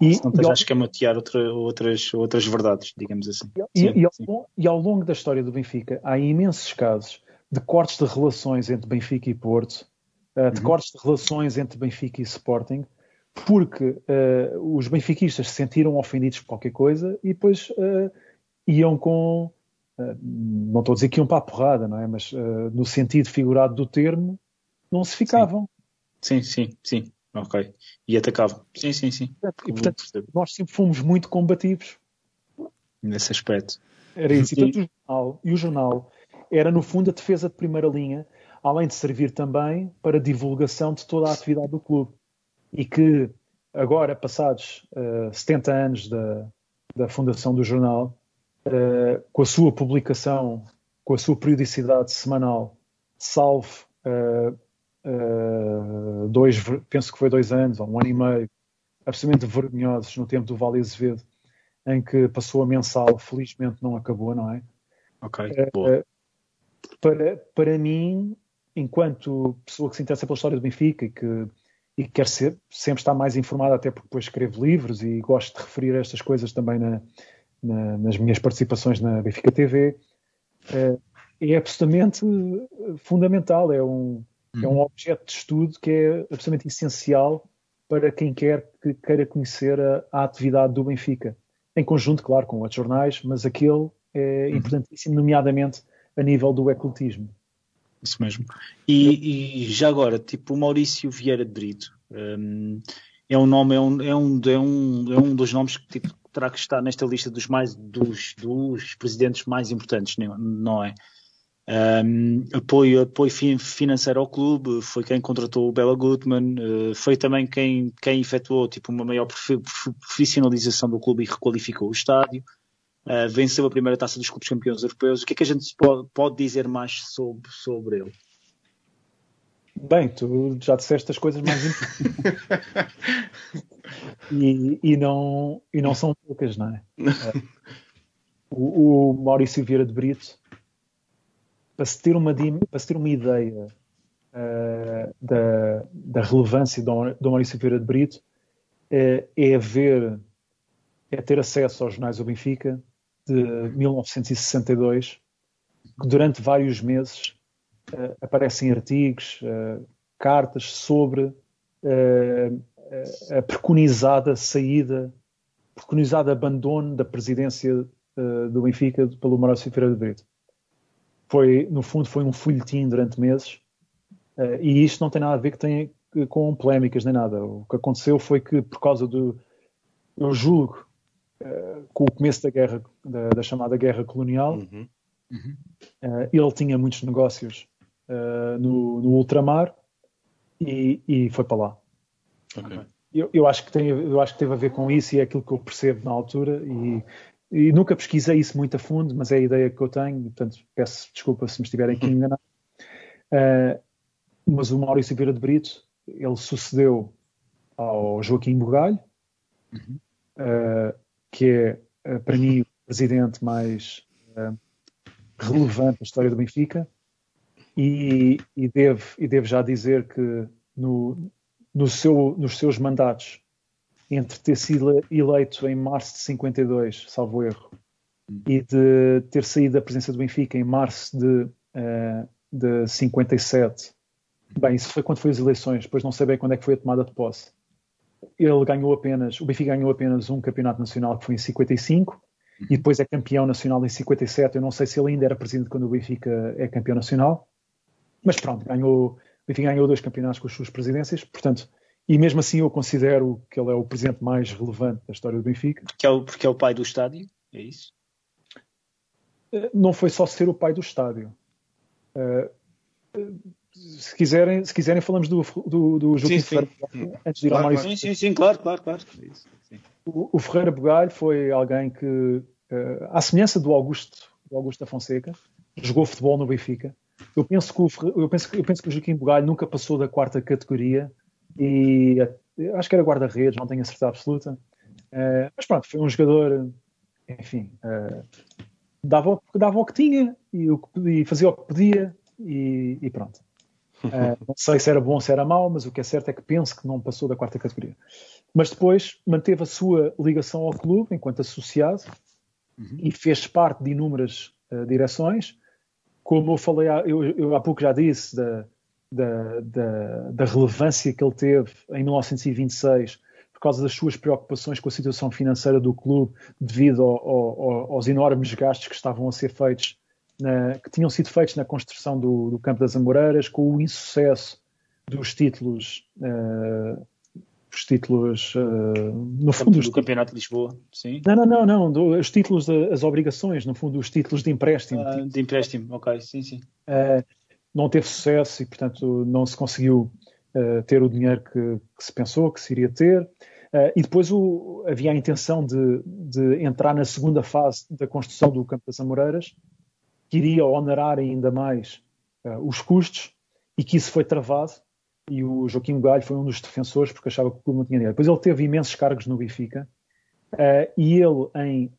E, Se não acho que é matear outra, outras, outras verdades, digamos assim. E, sim, e, ao, sim. e, ao, longo da história do Benfica há imensos casos de cortes de relações entre Benfica e Porto, uh, de uhum. cortes de relações entre Benfica e Sporting, porque uh, os benfiquistas se sentiram ofendidos por qualquer coisa e depois uh, iam com eh, não estou a dizer que iam para a porrada, não é? Mas uh, no sentido figurado do termo, não se ficavam. Sim, sim, sim. sim. Ok. E atacavam. Sim, sim, sim. E, portanto, nós sempre fomos muito combativos. Nesse aspecto. Era isso. E, portanto, o jornal, e o jornal era, no fundo, a defesa de primeira linha, além de servir também para divulgação de toda a atividade do clube. E que, agora, passados uh, eh, 70 anos da, da fundação do jornal, uh, com a sua publicação, com a sua periodicidade semanal, salvo uh, uh, dois, penso que foi dois anos ou um ano e meio, absolutamente vergonhosos no tempo do Vale Azevedo, em que passou a mensal, felizmente não acabou, não é? Ok, boa. Para, para mim, enquanto pessoa que se interessa pela história do Benfica e que, e que quer ser, sempre estar mais informada, até porque depois escrevo livros e gosto de referir estas coisas também na, na, nas minhas participações na Benfica TV, é, é absolutamente fundamental, é um, é um uhum. objeto de estudo que é absolutamente essencial para quem quer que queira conhecer a, a atividade do Benfica. Em conjunto, claro, com outros jornais, mas aquele é uhum. importantíssimo, nomeadamente a nível do ecletismo. Isso mesmo. E, e, já agora, tipo o Maurício Vieira de Brito, um, é um nome, é um, é um, é um, é um dos nomes que tipo, terá que estar nesta lista dos mais dos, dos presidentes mais importantes, não é? Um, apoio, apoio financeiro ao clube, foi quem contratou o Bela Gutmann, uh, foi também quem, quem efetuou tipo, uma maior profissionalização do clube e requalificou o estádio. Uh, venceu a primeira taça dos clubes campeões europeus. O que é que a gente pode, pode dizer mais sobre, sobre ele? Bem, tu já disseste as coisas mais importantes. e, e, não, e não são poucas, não é? o, o Maurício Vieira de Brito, para se ter uma, para se ter uma ideia uh, da, da relevância do, do Maurício Vieira de Brito, uh, é ver, é ter acesso aos jornais do Benfica de 1962, que durante vários meses aparecem artigos, uh, cartas sobre uh, a preconizada saída, preconizado abandono da presidência do Benfica pelo Maurício Ferreira de Brito. Foi, no fundo, foi um folhetim durante meses e isto não tem nada a ver que tem, com polémicas nem nada. O que aconteceu foi que, por causa do. Eu julgo, com o começo da guerra, da, da chamada guerra colonial, uhum. Uhum. ele tinha muitos negócios uh, no, no, ultramar e, e, foi para lá. Okay. Eu, eu, acho que tem, eu acho que teve a ver com isso e é aquilo que eu percebo na altura e, e nunca pesquisei isso muito a fundo, mas é a ideia que eu tenho, portanto peço desculpa se me estiverem aqui enganado. Uh, mas o Maurício Vieira de Brito, ele sucedeu ao Joaquim Bugalho, uhum. uh, que é, uh, para mim, o presidente mais relevante da história do Benfica. E, e, devo, e devo já dizer que no, no seu, nos seus mandatos, entre ter sido eleito em março de 52, salvo erro, e de ter saído da presença do Benfica em março de, uh, de 57, bem, isso foi quando foi as eleições, depois não sei bem quando é que foi a tomada de posse. Ele ganhou apenas, o Benfica ganhou apenas um campeonato nacional que foi em 55, e depois é campeão nacional em 57. Eu não sei se ele ainda era presidente quando o Benfica é campeão nacional. Mas pronto, ganhou, enfim, ganhou dois campeonatos com as suas presidências, portanto, e mesmo assim eu considero que ele é o presidente mais relevante da história do Benfica. Que é o, porque é o pai do estádio, é isso? Eh, não foi só ser o pai do estádio. Uh, se quiserem, se quiserem falamos do, do, do Joaquim sim, Ferreira sim. antes de ir claro, ao Mário. Sim, sim, sim, claro, claro, claro. O, o, Ferreira Bugalho foi alguém que, uh, à semelhança do Augusto, do Augusto da Fonseca, jogou futebol no Benfica, eu penso que o, eu penso, eu penso que o Joaquim Bugalho nunca passou da quarta categoria e acho que era guarda-redes, não tenho a certeza absoluta. Uh, mas pronto, foi um jogador, enfim, uh, dava, dava o que tinha e, o, e fazia o que podia e, e pronto. Uh, não sei se era bom ou se era mau, mas o que é certo é que penso que não passou da quarta categoria. Mas depois manteve a sua ligação ao clube enquanto associado uhum. e fez parte de inúmeras direções como eu falei, eu, eu há pouco já disse, da, da, da, da, relevância que ele teve em 1926 por causa das suas preocupações com a situação financeira do clube devido ao, ao, aos enormes gastos que estavam a ser feitos, na, que tinham sido feitos na construção do, do Campo das Amoreiras, com o insucesso dos títulos uh, os títulos, uh, no fundo. Do Campeonato de Lisboa, sim. Não, não, não, não do, os títulos, as obrigações, no fundo, os títulos de empréstimo. Uh, de empréstimo, ok, sim, sim. Uh, não teve sucesso e, portanto, não se conseguiu ter o dinheiro que, que, se pensou que se iria ter. e depois o, havia a intenção de, de, entrar na segunda fase da construção do Campo das Amoreiras, que iria onerar ainda mais os custos e que isso foi travado e o Joaquim Galho foi um dos defensores porque achava que o clube não tinha dinheiro. Depois ele teve imensos cargos no Benfica uh, e ele em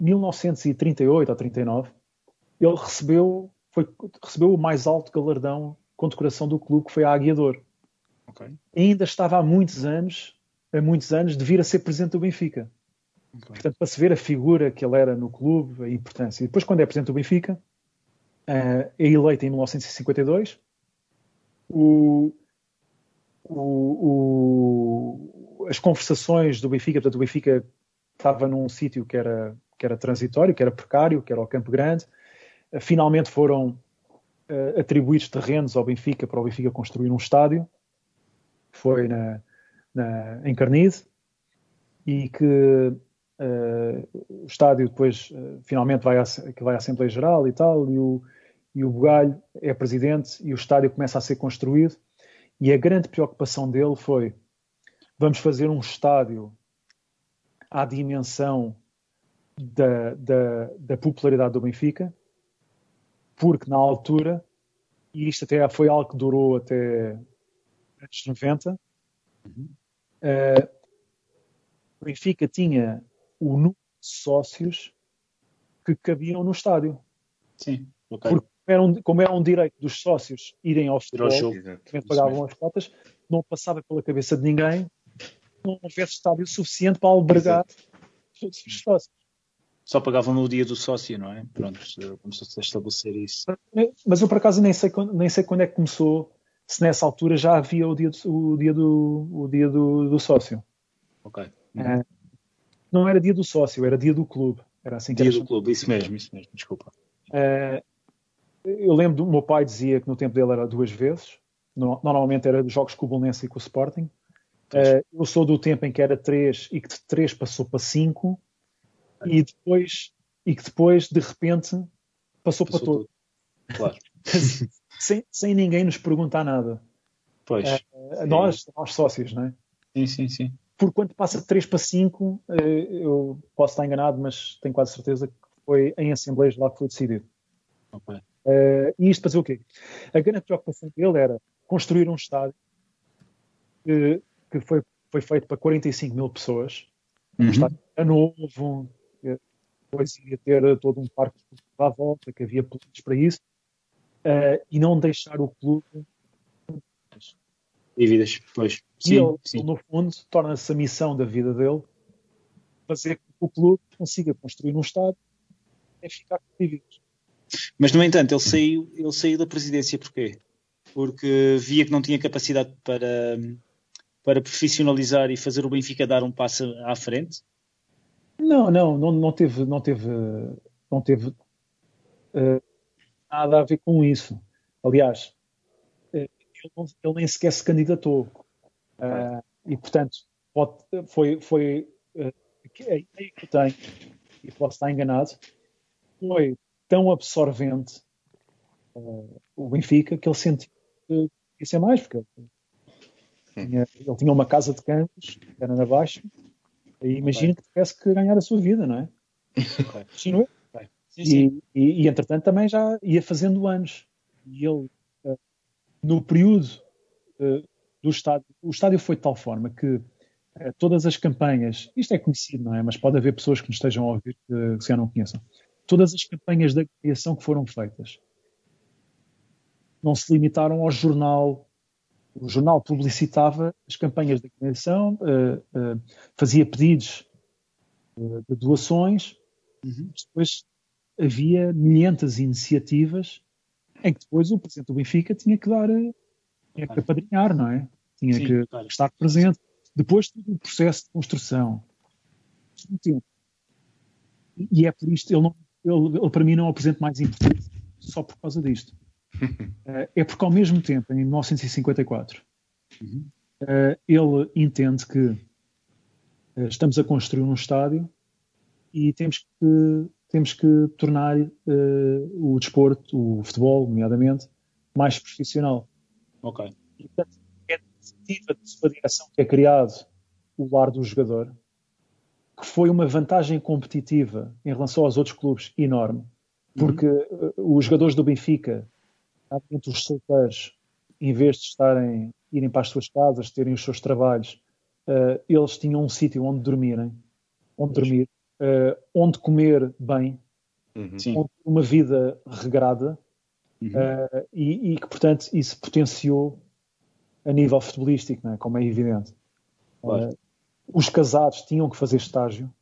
1938 ou 39 ele recebeu, foi, recebeu o mais alto galardão com decoração do clube que foi a Águia Dor. Okay. Ainda estava há muitos anos, há muitos anos de vir a ser presidente do Benfica. Okay. Portanto, para se ver a figura que ele era no clube, a importância. E depois, quando é presidente do Benfica, uh, é eleito em 1952. O, o, o, as conversações do Benfica, portanto, o Benfica estava num sítio que era, que era transitório, que era precário, que era o Campo Grande. Uh, finalmente foram uh, atribuídos terrenos ao Benfica para o Benfica construir um estádio. Foi na, na, em Carnide e que uh, o estádio depois uh, finalmente vai à, que vai à Assembleia Geral e tal, e o, e o Bugalho é presidente e o estádio começa a ser construído e a grande preocupação dele foi vamos fazer um estádio à dimensão da, da, da popularidade do Benfica, porque na altura, e isto até foi algo que durou até anos 90, uhum. uh, o Benfica tinha o número de sócios que cabiam no estádio. Sim, ok. Porque era um, como era um direito dos sócios irem ao futebol, pagavam as cotas, não passava pela cabeça de ninguém não houvesse estádio suficiente para albergar todos os sócios. Só pagavam no dia do sócio, não é? Pronto, começou-se a estabelecer isso. Mas eu por acaso nem sei, nem sei quando é que começou, se nessa altura já havia o dia do, o dia do, o dia do, do sócio. Ok. É, não era dia do sócio, era dia do clube. Era assim que dia do clube, isso mesmo, isso mesmo, desculpa. É, eu lembro do meu pai dizia que no tempo dele era duas vezes. Normalmente era jogos com o Bolonense e com o Sporting. Uh, eu sou do tempo em que era 3 e que de 3 passou para 5 e depois e que depois de repente passou, passou para todo. Claro. sem, sem ninguém nos perguntar nada. Pois. Uh, nós, nós sócios, não é? Sim, sim, sim. Por quanto passa de 3 para 5, uh, eu posso estar enganado, mas tenho quase certeza que foi em assembleias lá que foi decidido. Okay. Uh, e isto para dizer o quê? A grande preocupação dele era construir um estádio que foi, foi feito para 45 mil pessoas. Uhum. Um estádio novo, depois ia ter todo um parque à volta, que havia planos para isso, uh, e não deixar o clube. Dívidas, pois. Sim, ele, sim. no fundo, torna-se a missão da vida dele fazer com que o clube consiga construir um estádio e ficar com dívidas. Mas, no entanto, ele saiu, ele saiu da presidência porquê? Porque via que não tinha capacidade para para profissionalizar e fazer o Benfica dar um passo à frente? Não, não, não, não teve, não teve, não teve uh, nada a ver com isso. Aliás, uh, ele, ele, nem sequer se candidatou. Uh, e, portanto, pode, foi, foi a ideia que eu tenho, e posso estar enganado, foi tão absorvente o Benfica que ele sentiu que isso é mais, porque tinha, ele tinha uma casa de campos, era na Baixa, e imagino que tivesse que ganhar a sua vida, não é? Imagino e, e, e, entretanto também já ia fazendo anos. E ele, uh, no período uh, do estádio, o estádio foi de tal forma que uh, todas as campanhas, isto é conhecido, não é? Mas pode haver pessoas que nos estejam a ouvir que, que já não conheçam. Todas as campanhas da criação que foram feitas não se limitaram ao jornal o jornal publicitava as campanhas de criação, uh, uh, fazia pedidos uh, de doações, uhum. depois havia milhentas iniciativas em que depois o presidente do Benfica tinha que dar, tinha que apadrinhar, não é? Tinha Sim, que claro. estar presente. Depois todo o processo de construção. E é por isto, ele, não, ele, ele para mim não é o presidente mais importante só por causa disto. Eh, é porque, ao mesmo tempo, em 1954, uhum. Eh, ele entende que eh, estamos a construir um estádio e temos que, temos que tornar o desporto, o futebol, nomeadamente, mais profissional. Ok. E, portanto, é a iniciativa de sua direção que é criado o lar do jogador, que foi uma vantagem competitiva em relação aos outros clubes enorme, porque uhum. os jogadores do Benfica entre os solteiros, em vez de estarem, irem para as suas casas, terem os seus trabalhos, uh, eles tinham um sítio onde dormirem, onde dormir, uh, onde comer bem, uhum. onde uma vida regrada, uhum. uh, e, e, que, portanto, isso potenciou a nível futebolístico, é? como é evidente. Claro. Os casados tinham que fazer estágio.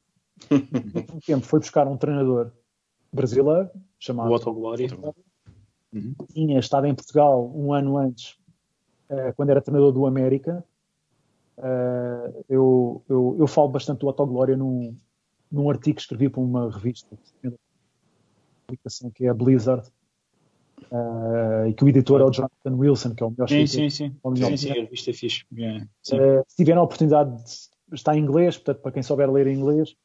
um tempo foi buscar um treinador brasileiro chamado Otto Glória uhum. tinha estado em Portugal um ano antes, uh, quando era treinador do América. Uh, eu, eu, eu, falo bastante do Autoglória num, num artigo que escrevi para uma revista que é a Blizzard. uh, e que o editor é o Jonathan Wilson, que é o melhor sim, sim, sim. O melhor sim, sim, a revista é fixe. Yeah. Uh, se tiverem a oportunidade, de, está em inglês, portanto, para quem souber ler em inglês,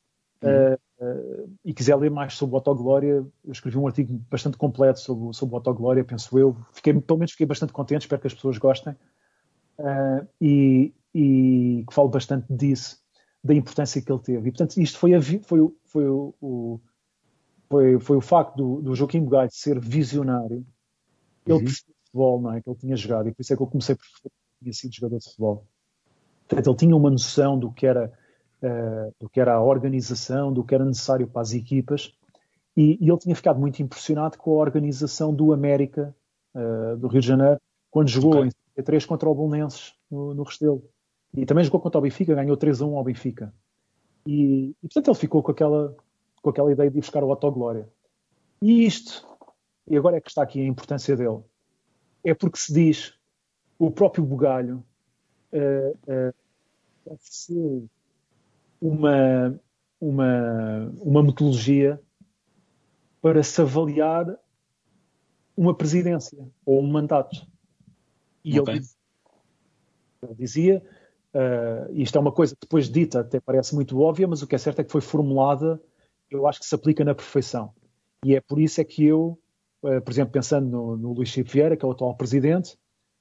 uhum. uh, e quiser ler mais sobre o Autoglória, eu escrevi um artigo bastante completo sobre, sobre o Autoglória, penso eu. Fiquei, pelo menos fiquei bastante contente, espero que as pessoas gostem. e, e que falo bastante disso, da importância que ele teve. E, portanto, isto foi, a, foi, foi o, o foi, foi o facto do, do Joaquim Bugalho ser visionário. Ele uhum. futebol, não é? Que ele tinha jogado, e por isso é que eu comecei por tinha sido jogador de futebol. Portanto, ele tinha uma noção do que era, uh, do que era a organização, do que era necessário para as equipas, e, e ele tinha ficado muito impressionado com a organização do América, uh, do Rio de Janeiro, quando jogou okay. em 3 contra o Bolonenses, no, no Restelo. E também jogou contra o Benfica, ganhou 3 a 1 ao Benfica. E, e portanto ele ficou com aquela, com aquela ideia de ir buscar o autoglória. E isto, e agora é que está aqui a importância dele, é porque se diz o próprio Bugalho ofereceu uma, uma, uma metodologia para se avaliar uma presidência ou um mandato. E okay. ele, ele dizia, uh, isto é uma coisa que depois dita até parece muito óbvia, mas o que é certo é que foi formulada eu acho que se aplica na perfeição. E é por isso é que eu, uh, por exemplo, pensando no, no Luís Chico Vieira, que é o atual presidente,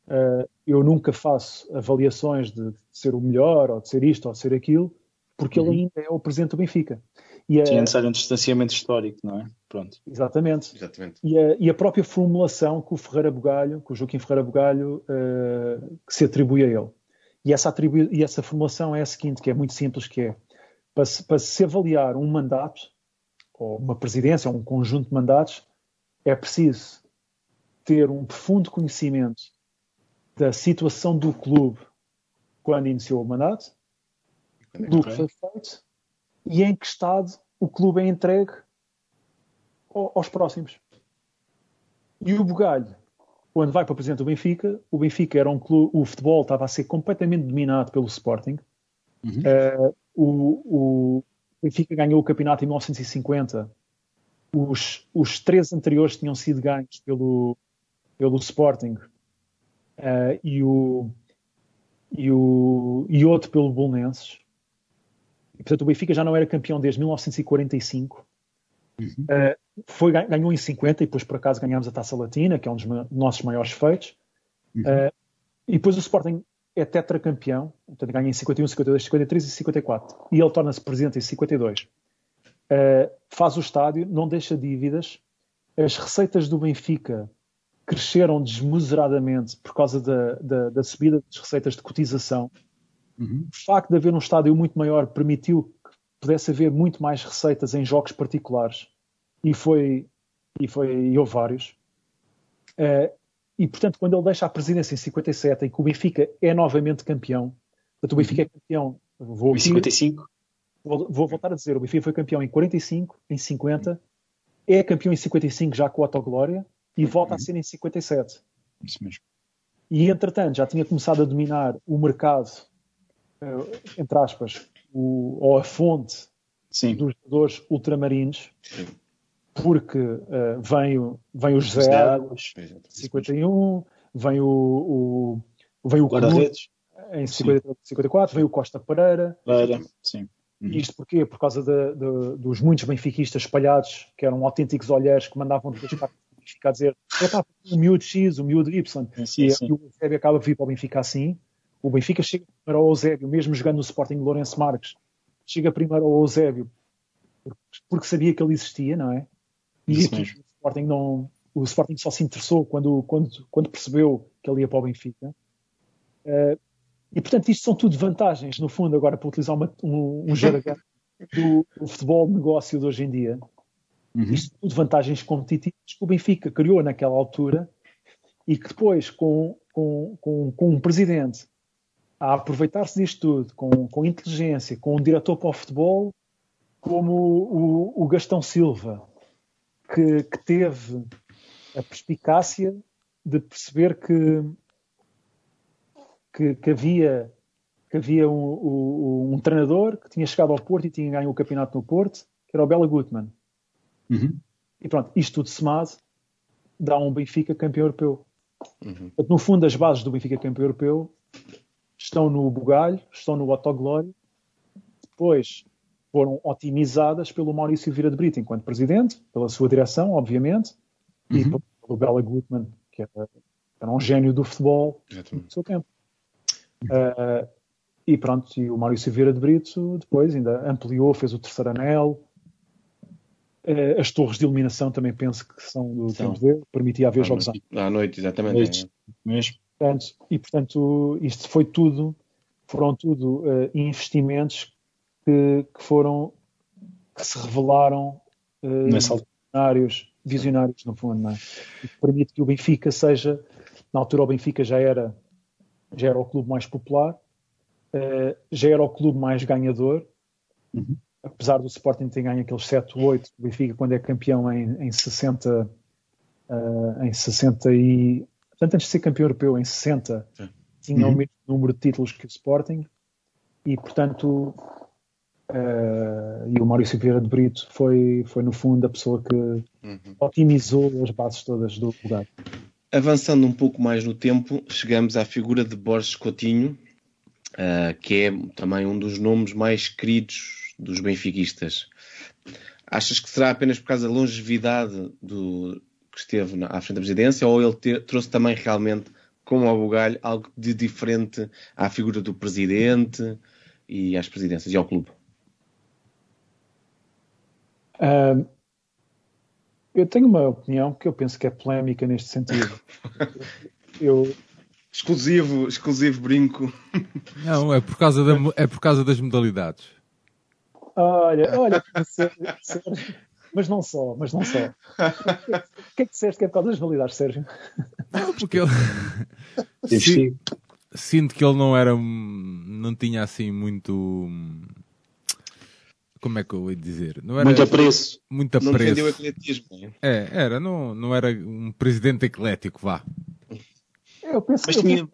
uh, eu nunca faço avaliações de, de, ser o melhor, ou de ser isto, ou de ser aquilo, porque uhum. ele ainda é o presidente do Benfica. E é necessário um distanciamento histórico, não é? Pronto. Exatamente. Exatamente. E, a, e a própria formulação que o Ferreira Bugalho, que o Joaquim Ferreira Bugalho, uh, que se atribui a ele. E essa, atribu e essa formulação é a seguinte, que é muito simples, que é para se, para se avaliar um mandato, ou uma presidência, ou um conjunto de mandatos, é preciso ter um profundo conhecimento da situação do clube quando iniciou o mandato, do que foi feito e em que estado o clube é entregue aos próximos. E o Bugalho, quando vai para o presidente do Benfica, o Benfica era um clube, o futebol estava a ser completamente dominado pelo Sporting. Uhum. Uh, o, o, Benfica ganhou o campeonato em 1950. Os, os três anteriores tinham sido ganhos pelo, pelo Sporting uh, e, o, e, o, e outro pelo Bolonenses. E, portanto, o Benfica já não era campeão desde 1945. Uhum. Uh, foi, ganhou em 50 e depois, por acaso, ganhámos a Taça Latina, que é um dos nossos maiores feitos. Uhum. Uh, e depois o Sporting é tetracampeão, portanto ganha em 51, 52, 53 e 54. E ele torna-se presidente em 52. Uh, faz o estádio, não deixa dívidas. As receitas do Benfica cresceram desmesuradamente por causa da, da, da subida das receitas de cotização. Uhum. O facto de haver um estádio muito maior permitiu que pudesse haver muito mais receitas em jogos particulares. E foi, e foi e houve vários. Uh, e, portanto, quando ele deixa a presidência em 57 e que o Benfica é novamente campeão, portanto, o Benfica é campeão. Vou, em 55? Vou, vou, voltar a dizer: o Benfica foi campeão em 45, em 50, é campeão em 55 já com a Autoglória e volta a ser em 57. Isso mesmo. E, entretanto, já tinha começado a dominar o mercado, uh, entre aspas, o, ou a fonte Sim. dos jogadores ultramarinos. Sim porque uh, vem, o, vem o José Águas, 51, vem o, o, vem o Guarda-redes em 53, 54, vem o Costa Pereira. Pereira, sim. Uhum. Isto porquê? Por causa de, de, dos muitos benfiquistas espalhados, que eram autênticos olhares que mandavam depois a dizer o miúdo X, o miúdo Y. Sim, sim. E, o Eusébio acaba de vir para o Benfica assim. O Benfica chega primeiro ao Eusébio, mesmo jogando no Sporting Lourenço Marques, chega primeiro ao Eusébio porque sabia que ele existia, não é? E aqui, o Sporting, não, o Sporting só se interessou quando, quando, quando percebeu que ele ia para o Benfica. Uh, e portanto, isto são tudo vantagens, no fundo, agora para utilizar uma, um, um jargão do, do, futebol negócio de hoje em dia. Uhum. Tudo vantagens competitivas que o Benfica criou naquela altura e que depois, com, com, com, com um presidente a aproveitar-se disto tudo, com, com inteligência, com um diretor para o futebol, como o, o Gastão Silva, que, que teve a perspicácia de perceber que, que, que havia, que havia um, um, um, treinador que tinha chegado ao Porto e tinha ganho o campeonato no Porto, que era o Bela Gutmann. Uhum. E pronto, isto tudo somado dá um Benfica campeão europeu. Uhum. No fundo, as bases do Benfica campeão europeu estão no Bugalho, estão no Autoglório, depois foram otimizadas pelo Maurício Vieira de Brito enquanto presidente, pela sua direção, obviamente, uhum. e pelo Bela Gutmann, que era, era, um gênio do futebol Exatamente. no seu tempo. Uh, e pronto, e o Maurício Vieira de Brito depois ainda ampliou, fez o terceiro anel. Uh, as torres de iluminação também penso que são do são. tempo dele, permitia haver à jogos noite, à noite. exatamente. Noite, é. mesmo. Portanto, e portanto, isto foi tudo, foram tudo uh, investimentos que, que, foram, que se revelaram uh, visionários, visionários no fundo, não é? E que permite que o Benfica seja, na altura o Benfica já era, já era o clube mais popular, uh, já era o clube mais ganhador, uhum. Apesar do Sporting ter ganho aqueles 7, 8, o Benfica quando é campeão em, em 60, uh, em 60 e Portanto, antes de ser campeão europeu em 60, Sim. tinha uhum. o mesmo número de títulos que o Sporting e, portanto, uh, e o Maurício Vieira de Brito foi, foi, no fundo, a pessoa que uhum. otimizou as bases todas do lugar. Avançando um pouco mais no tempo, chegamos à figura de Borges Coutinho, uh, que é também um dos nomes mais queridos dos benfiquistas. Achas que será apenas por causa da longevidade do, que esteve à frente da presidência, ou ele te, trouxe também realmente, como ao Bugalho, algo de diferente à figura do presidente e às presidências e ao clube? Um, eu tenho uma opinião que eu penso que é polémica neste sentido. eu, exclusivo, exclusivo brinco. Não, é por causa, da, é por causa das modalidades. Olha, olha, Sérgio, mas não só, mas não só. O que é que disseste que é por causa das validades, Sérgio? Não, porque ele. Sinto que ele não era. Não tinha assim muito. Como é que eu ia dizer? Não era, muito apreço. Muito apreço. Não defendeu o ecletismo. É, era, não, não era um presidente eclético, vá. Eu penso mas que. Tinha...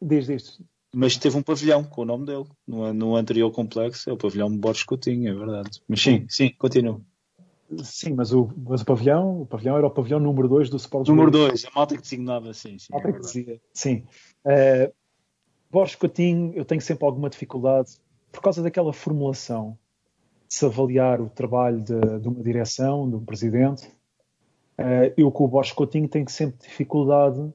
Desde isto. Mas teve um pavilhão com o nome dele. No, no anterior complexo é o pavilhão Borges Coutinho, é verdade. Mas sim, sim, continua. Sim, mas o, mas o pavilhão, o pavilhão era o pavilhão número 2 do Sport Número 2, a malta que designava, sim. sim malta é que dizia, sim. Uh, Borges Coutinho, eu tenho sempre alguma dificuldade por causa daquela formulação de se avaliar o trabalho de, de uma direção, de um presidente. Uh, eu com o Borges Coutinho tenho sempre dificuldade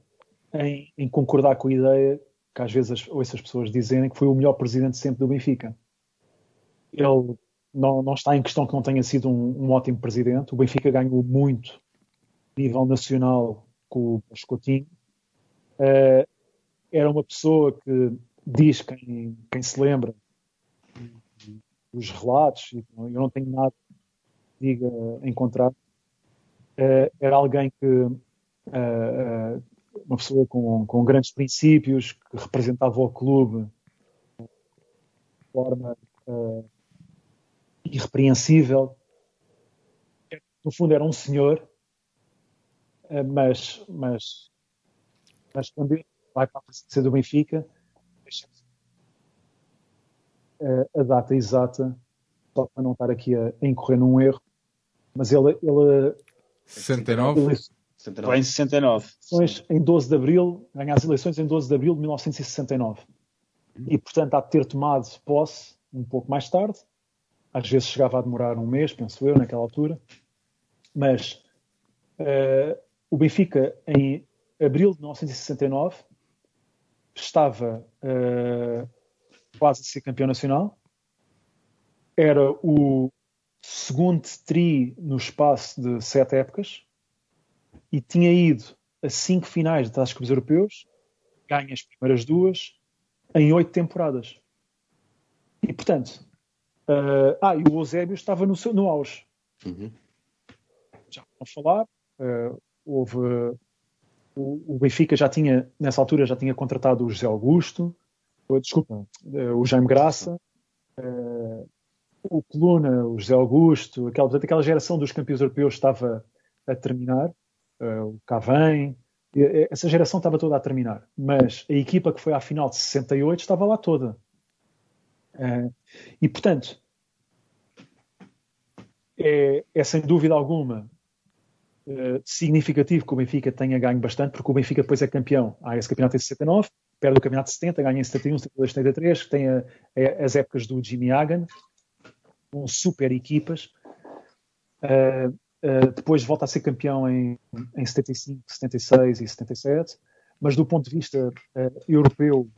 em, em, concordar com a ideia que às vezes ouço as pessoas dizerem que foi o melhor presidente sempre do Benfica. Ele não, não está em questão que não tenha sido um, um ótimo presidente. O Benfica ganhou muito a nível nacional com o Coutinho. Uh, era uma pessoa que diz, quem, quem se lembra, dos relatos, eu não tenho nada que diga em contrário, uh, era alguém que, uh, uma pessoa com, com grandes princípios, que representava o clube de forma irrepreensível. No fundo, era um senhor, eh, mas, mas, mas quando ele vai para a presidência do Benfica, eh, a data exata, só para não estar aqui a, a incorrer num erro, mas ele. ele 69? Ele, Vai em 69. Em 12 de abril, ganha as eleições em 12 de abril de 1969. E, portanto, há de ter tomado posse um pouco mais tarde, às vezes chegava a demorar um mês, penso eu, naquela altura. Mas uh, o Benfica, em abril de 1969, estava uh, quase a ser campeão nacional. Era o segundo tri no espaço de sete épocas e tinha ido a cinco finais de Taças Clubes Europeus, ganha as primeiras duas, em oito temporadas. E, portanto, Uh, ah, e o Eusébio estava no, seu, no auge. Uhum. Já vou falar. Uh, houve. Uh, o, o, Benfica já tinha, nessa altura, já tinha contratado o José Augusto, desculpa, o Jaime Graça, o Coluna, o José Augusto, aquela, portanto, aquela geração dos campeões europeus estava a terminar, o Cavém, essa geração estava toda a terminar, mas a equipa que foi à final de 68 estava lá toda. Uh, e, portanto, é, é, sem dúvida alguma uh, significativo que o Benfica tenha ganho bastante, porque o Benfica depois é campeão. Há esse campeonato em 69, perde o campeonato de 70, ganha em 71, 72, 73, tem a, a, as épocas do Jimmy Hagan, com super equipas. Uh, uh, depois volta a ser campeão em, em 75, 76 e 77, mas do ponto de vista uh, europeu,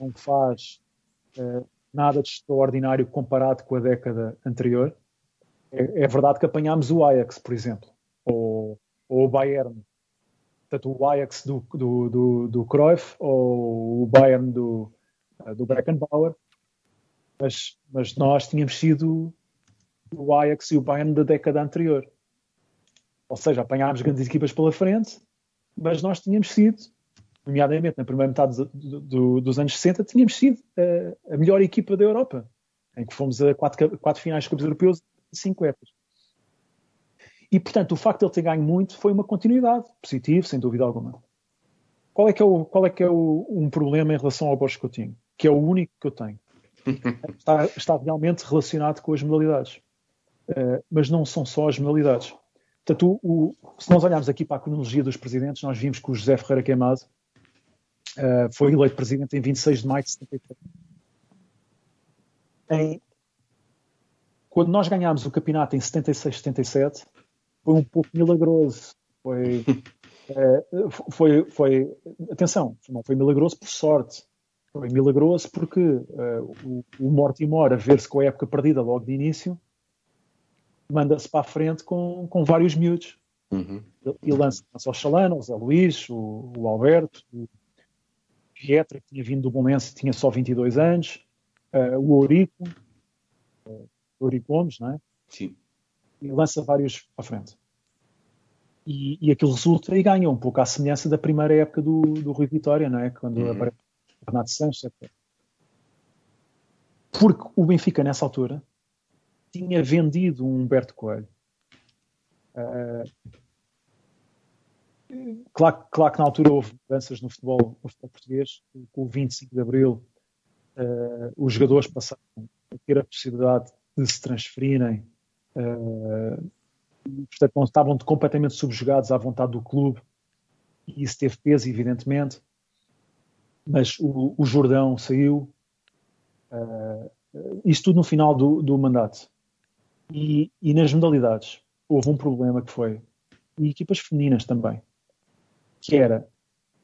não faz nada de extraordinário comparado com a década anterior. É, é verdade que apanhámos o Ajax, por exemplo, ou, ou o Bayern. Portanto, o Ajax do, do, do, do Cruyff ou o Bayern do, do Beckenbauer. Mas, mas nós tínhamos sido o Ajax e o Bayern da década anterior. Ou seja, apanhámos grandes equipas pela frente, mas nós tínhamos sido, nomeadamente na primeira metade do, do, dos anos 60, tínhamos sido a, a, melhor equipa da Europa, em que fomos a quatro, quatro finais de Copos Europeus e cinco épocas. E, portanto, o facto de ele ter ganho muito foi uma continuidade, positivo, sem dúvida alguma. Qual é que é, o, qual é, que é o, um problema em relação ao Borges Coutinho? Que é o único que eu tenho. Está, está realmente relacionado com as modalidades. Uh, mas não são só as modalidades. Portanto, o, o, se nós olharmos aqui para a cronologia dos presidentes, nós vimos que o José Ferreira Queimado uh, foi eleito presidente em 26 de maio de 73. Em, quando nós ganhámos o campeonato em 76, 77, foi um pouco milagroso. Foi, uh, foi, foi, atenção, não foi milagroso por sorte. Foi milagroso porque o, o Mortimor, a ver-se com a época perdida logo de início, manda-se para a frente com, com vários miúdos. Uhum. E lança, lança o Chalano, o Zé Luís, o, o Alberto, o Pietra, que tinha vindo do Bolonense, tinha só 22 anos, uh, o Ourico, uh, o Ourico Gomes, não é? Sim. E lança vários para a frente. E, e aquilo resulta e ganha um pouco à semelhança da primeira época do, do Rui Vitória, não é? Quando uhum. aparece Renato Sanches, etc. Porque o Benfica, nessa altura, tinha vendido um Humberto Coelho. Uh, claro, claro, que na altura houve mudanças no futebol, no futebol português, com o 25 de Abril, uh, os jogadores passaram a ter a possibilidade de se transferirem, uh, portanto, não estavam completamente subjugados à vontade do clube, e isso teve peso, evidentemente, mas o, o Jordão saiu, uh, isto tudo no final do, do mandato. E, e nas modalidades houve um problema que foi, e equipas femininas também, que era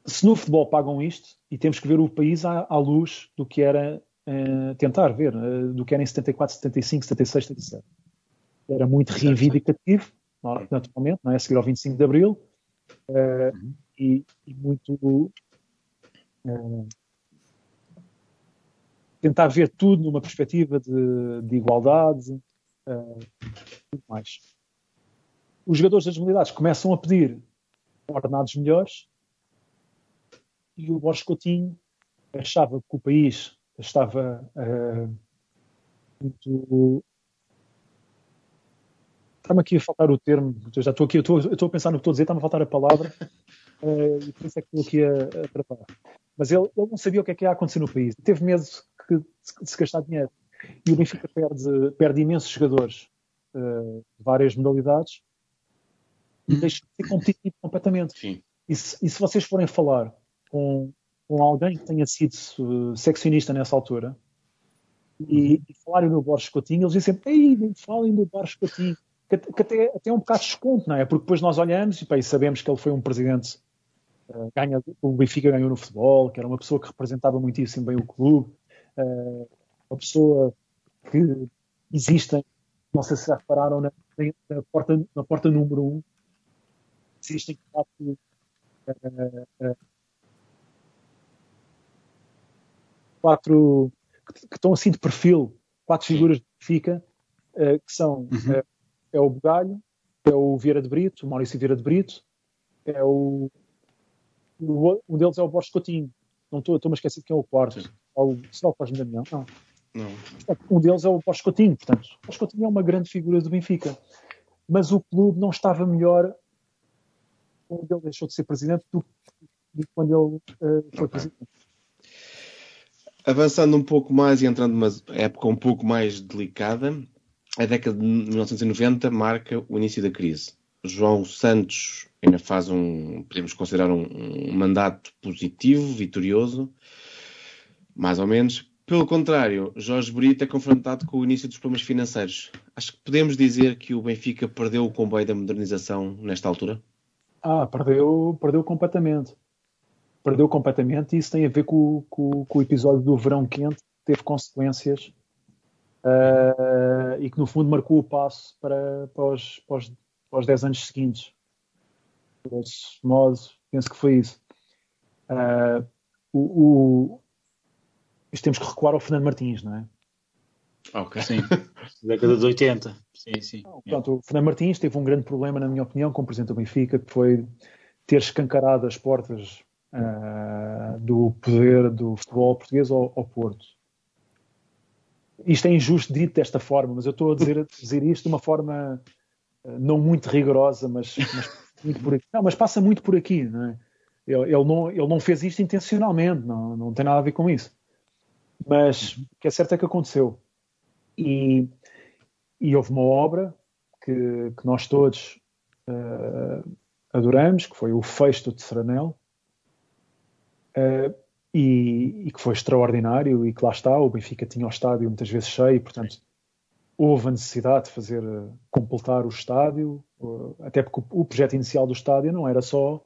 se no futebol pagam isto, e temos que ver o país à, à luz do que era uh, tentar ver, uh, do que era em 74, 75, 76, 77. Era muito reivindicativo, naturalmente, não é? a seguir ao 25 de Abril, uh, uhum. e, e, muito. tentar ver tudo numa perspectiva de, de igualdade, mais. Os jogadores das modalidades começam a pedir ordenados melhores e o Borges Coutinho achava que o país estava uh, muito. Está-me aqui a faltar o termo, eu já estou aqui, eu estou, eu estou a pensar no que estou a dizer, está-me a faltar a palavra, uh, e por isso é que estou aqui a, a. Mas ele, ele, não sabia o que é que ia acontecer no país, teve medo de se gastar dinheiro. E o Benfica perde, perde imensos jogadores uh, de várias modalidades e deixa de ser competitivo completamente. Sim. E, se, e se vocês forem falar com, com alguém que tenha sido uh, seccionista nessa altura e, uhum. e falarem no Borges Coutinho, eles dizem sempre, ei, falem do Borges Coutinho, que, que até, até é um bocado desconto, não é? Porque depois nós olhamos e, pá, e sabemos que ele foi um presidente uh, ganha, o Benfica ganhou no futebol, que era uma pessoa que representava muitíssimo bem o clube, uh, uma pessoa que existem, não sei se já repararam, na, na, porta, na porta número 1, um, existem quatro, uh, uh, quatro que, que, estão assim de perfil, quatro figuras de Benfica, uh, que são uhum. é o Bugalho, é o Vieira de Brito, o Maurício Vieira de Brito, é o, o um deles é o Borges Coutinho, não estou, estou-me a esquecer de quem é o quarto. Ou, será o Cosme Damião? Não. Não. Um deles é o Pós Coutinho, portanto, o Pós Coutinho é uma grande figura do Benfica. Mas o clube não estava melhor quando ele deixou de ser presidente do que quando ele uh, foi presidente. Avançando um pouco mais e entrando numa época um pouco mais delicada, a década de 1990 marca o início da crise. João Santos ainda faz um, podemos considerar um, um mandato positivo, vitorioso, mais ou menos. Pelo contrário, Jorge Brito é confrontado com o início dos problemas financeiros. Acho que podemos dizer que o Benfica perdeu o comboio da modernização nesta altura? Ah, perdeu, perdeu completamente. Perdeu completamente e isso tem a ver com, com, com o episódio do verão quente, que teve consequências uh, e que no fundo marcou o passo para, para, os, para, os, para os 10 anos seguintes. Grosso penso que foi isso. Uh, o, temos que recuar ao Fernando Martins, não é? Ok. Sim, década de 80. Sim, sim. Portanto, o Fernando Martins teve um grande problema, na minha opinião, como presidente do Benfica, que foi ter escancarado as portas uh, do poder do futebol português ao, ao, Porto. Isto é injusto dito desta forma, mas eu estou a dizer, dizer isto de uma forma uh, não muito rigorosa, mas, mas, muito por aqui. Não, mas passa muito por aqui, não é? Ele, ele, não, ele não fez isto intencionalmente, não, não tem nada a ver com isso. Mas o que é certo é que aconteceu. E, e houve uma obra que, que nós todos uh, adoramos, que foi o Fecho do Terceiro uh, e, e, que foi extraordinário e que lá está, o Benfica tinha o estádio muitas vezes cheio, portanto houve a necessidade de fazer, uh, completar o estádio, até porque o, projeto inicial do estádio não era só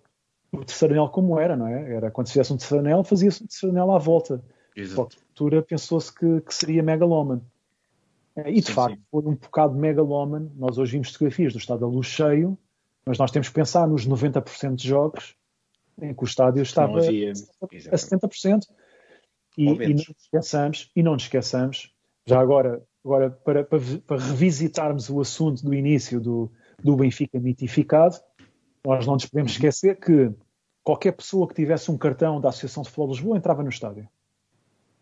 o anel como era, não é? Era quando se fizesse um anel, fazia-se um anel à volta. Exato. Na altura pensou-se que, que, seria megalómano. Eh, e de sim, facto sim. foi um bocado megalómano. Nós hoje vimos fotografias do estádio a luz cheio, mas nós temos que pensar nos 90% de jogos em que o estádio estava havia, a 70%. E, e, não nos esqueçamos, e não nos esqueçamos, já agora, agora para, para, para revisitarmos o assunto do início do, do Benfica mitificado, nós não nos podemos uhum. esquecer que qualquer pessoa que tivesse um cartão da Associação de Futebol de Lisboa entrava no estádio.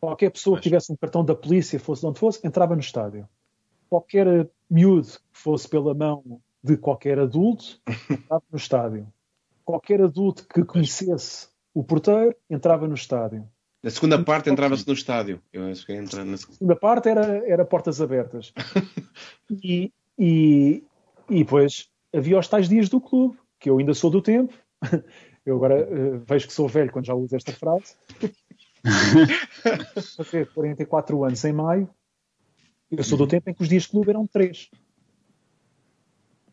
Qualquer pessoa que tivesse um cartão da polícia, fosse de onde fosse, entrava no estádio. Qualquer miúdo que fosse pela mão de qualquer adulto, entrava no estádio. Qualquer adulto que conhecesse o porteiro, entrava no estádio. Na segunda parte entrava-se no estádio. Eu acho que entra na segunda parte era, era portas abertas. e, e, e depois havia os tais dias do clube, que eu ainda sou do tempo. Eu agora uh, vejo que sou velho quando já uso esta frase. fazer 44 anos em maio, eu sou do tempo em que os dias de clube eram 3.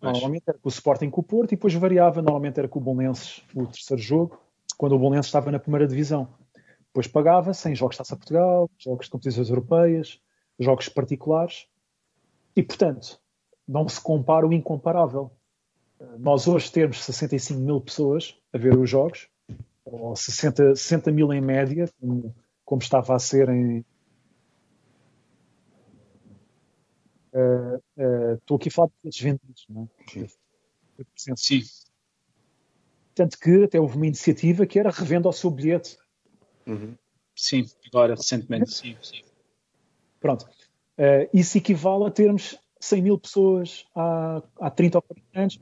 Normalmente era com o Sporting com o Porto e depois variava, normalmente era com o Bolonenses o terceiro jogo, quando o Bolonenses estava na primeira divisão. Depois pagava-se em jogos de Taça Portugal, jogos de competições europeias, jogos particulares. E, portanto, não se compara o incomparável. Nós hoje temos 65 mil pessoas a ver os jogos, ou 60, 60 mil em média, como, como estava a ser em. Uh, uh, estou aqui a falar de bilhetes vendidos, não é? Sim. Sim. Tanto que até houve uma iniciativa que era revenda o seu bilhete. Uhum. Sim, agora, recentemente, sim, sim. Pronto. Uh, isso equivale a termos 100 mil pessoas há, há 30 ou 40 anos.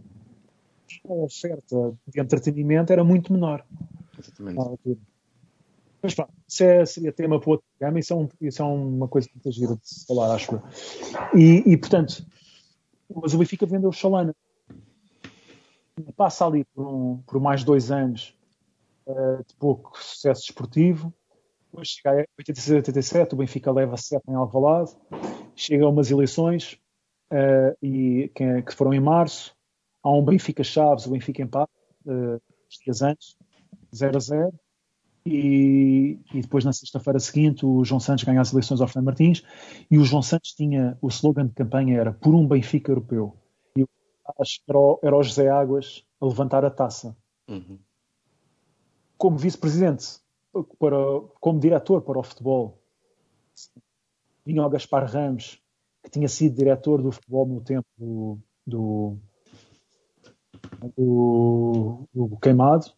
A oferta de entretenimento era muito menor. Exatamente. Mas pronto, isso é, seria tema para outro programa, isso é, um, isso é uma coisa muito gira de falar, acho eu. E, e, portanto, mas o Benfica vendeu o Chalana. Passa ali por, um, por mais dois anos uh, de pouco sucesso esportivo. Depois chega a 86, 87, o Benfica leva 7 em Alvalade. Chega a umas eleições uh, e, que, que, foram em março. Há um Benfica Chaves, o Benfica empate, uh, dias antes 0 a 0. E, e, depois na sexta-feira seguinte o João Santos ganha as eleições ao Fernando Martins e o João Santos tinha o slogan de campanha era por um Benfica europeu e acho que era o, era o José Águas a levantar a taça uhum. como vice-presidente para, como diretor para o futebol vinha o Gaspar Ramos que tinha sido diretor do futebol no tempo do, do, do, do Queimado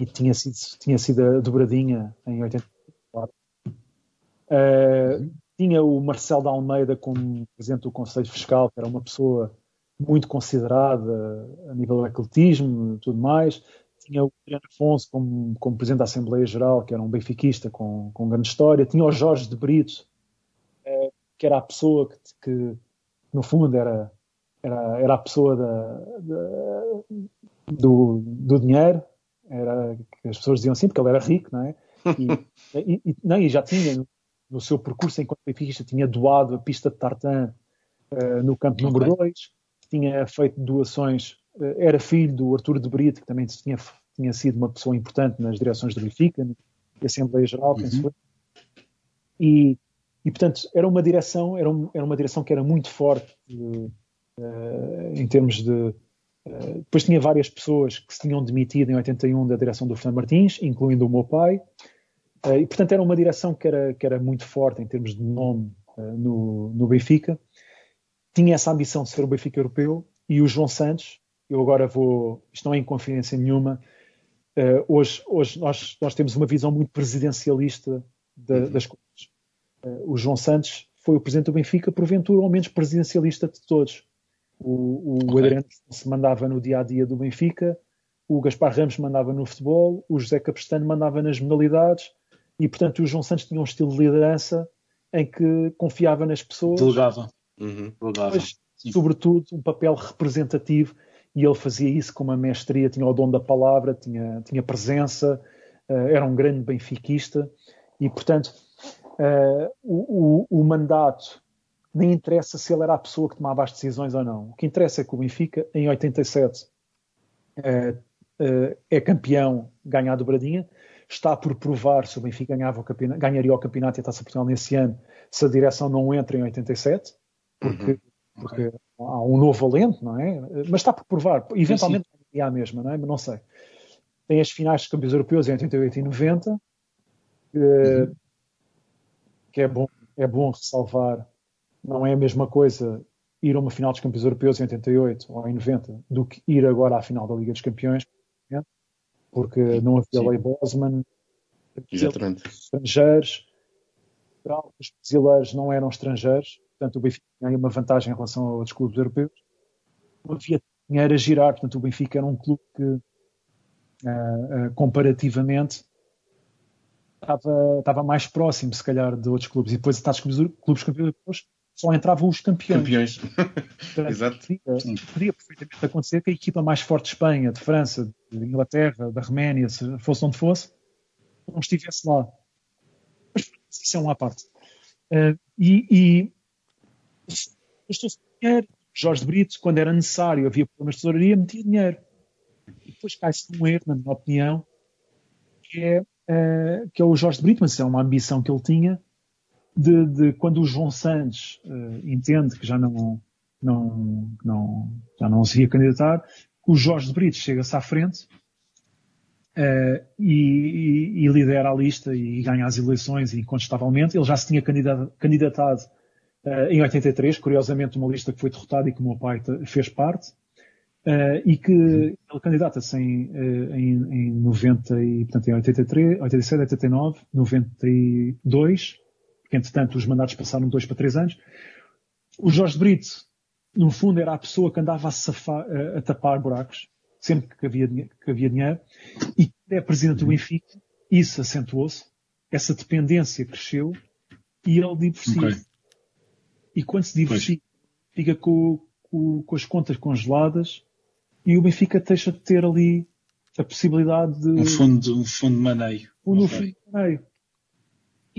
e tinha sido, tinha sido a dobradinha em 84. Uh, tinha o Marcelo da Almeida como presidente do Conselho Fiscal, que era uma pessoa muito considerada a nível do atletismo e tudo mais. Tinha o Adriano Afonso como, como presidente da Assembleia Geral, que era um benfiquista com, com grande história. Tinha o Jorge de Brito, uh, que era a pessoa que, que, no fundo, era era, era a pessoa da, da, do, do dinheiro, era que as pessoas diziam assim, porque ele era rico, não é? E, e, e, não, e já tinha, no seu percurso enquanto benfiquista, tinha doado a pista de tartan uh, no campo número 2, tinha feito doações, uh, era filho do Arturo de Brito, que também tinha, tinha sido uma pessoa importante nas direções do Benfica, na Assembleia Geral, uhum. penso e, e, portanto, era uma direção, era, um, era uma direção que era muito forte uh, em termos de depois tinha várias pessoas que se tinham demitido em 81 da direção do Fernando Martins, incluindo o meu pai, e portanto era uma direção que era, que era muito forte em termos de nome no, no Benfica. Tinha essa ambição de ser o Benfica europeu e o João Santos, eu agora vou, isto não é em confidência nenhuma, hoje, hoje nós, nós temos uma visão muito presidencialista de, uhum. das coisas. o João Santos foi o presidente do Benfica, porventura, o menos presidencialista de todos o, o okay. Adriano se mandava no dia a dia do Benfica, o Gaspar Ramos mandava no futebol, o José Capistrano mandava nas modalidades e, portanto, o João Santos tinha um estilo de liderança em que confiava nas pessoas. Delegava. Uhum. Mas, sobretudo, um papel representativo e ele fazia isso com uma mestria, tinha o dom da palavra, tinha, tinha presença, uh, era um grande benfiquista e, portanto, uh, o, o, o mandato nem interessa se ele era a pessoa que tomava as decisões ou não. O que interessa é que o Benfica, em 87, é, é, é campeão, ganha a dobradinha, está por provar se o Benfica ganhava o ganharia o campeonato e a Taça Portugal nesse ano, se a direção não entra em 87, porque, uhum. porque há um novo alento, não é? Mas está por provar. Eventualmente ganharia a mesma, não é? Mas não sei. Tem as finais dos campeões europeus em 88 e 90, que, uhum. que é, bom, é bom ressalvar não é a mesma coisa ir a uma final dos campeões europeus em 88 ou em 90 do que ir agora à final da Liga dos Campeões, porque não havia lei Bosman, estrangeiros, os brasileiros não eram estrangeiros, portanto o Benfica tinha uma vantagem em relação a outros clubes europeus. Não havia dinheiro a girar, portanto o Benfica era um clube que uh, uh, comparativamente estava, estava mais próximo, se calhar, de outros clubes. E depois, a clubes, clubes campeões europeus só entravam os campeões. Campeões. Exato. Podia, podia, perfeitamente acontecer que a equipa mais forte de Espanha, de França, de Inglaterra, da Roménia, se fosse onde fosse, não estivesse lá. Mas isso é uma parte. Uh, e, e sem dinheiro. Jorge Brito, quando era necessário, havia problemas de tesouraria, metia dinheiro. E depois cai-se um erro, na minha opinião, que é, uh, que é o Jorge Brito, mas isso é uma ambição que ele tinha, de, de quando o João Santos uh, entende que já não, não, não, já não se ia candidatar, o Jorge de Brito chega-se à frente uh, e, e, lidera a lista e ganha as eleições incontestavelmente. Ele já se tinha candidatado, candidatado uh, em 83, curiosamente uma lista que foi derrotada e que o meu pai fez parte. Uh, e que ele candidata-se em, em, em 90 e, portanto, em 83, 87, 89, 92, porque entretanto os mandatos passaram dois para três anos. O Jorge Brito, no fundo, era a pessoa que andava a, safar, a, a tapar buracos, sempre que havia, que havia dinheiro, e é presidente do Benfica, isso acentuou-se, essa dependência cresceu, e ele divorcia. Okay. E quando se divorcia, fica com, com, com, as contas congeladas, e o Benfica deixa de ter ali a possibilidade de... Um fundo, um fundo de maneio. Um okay. fundo de maneio.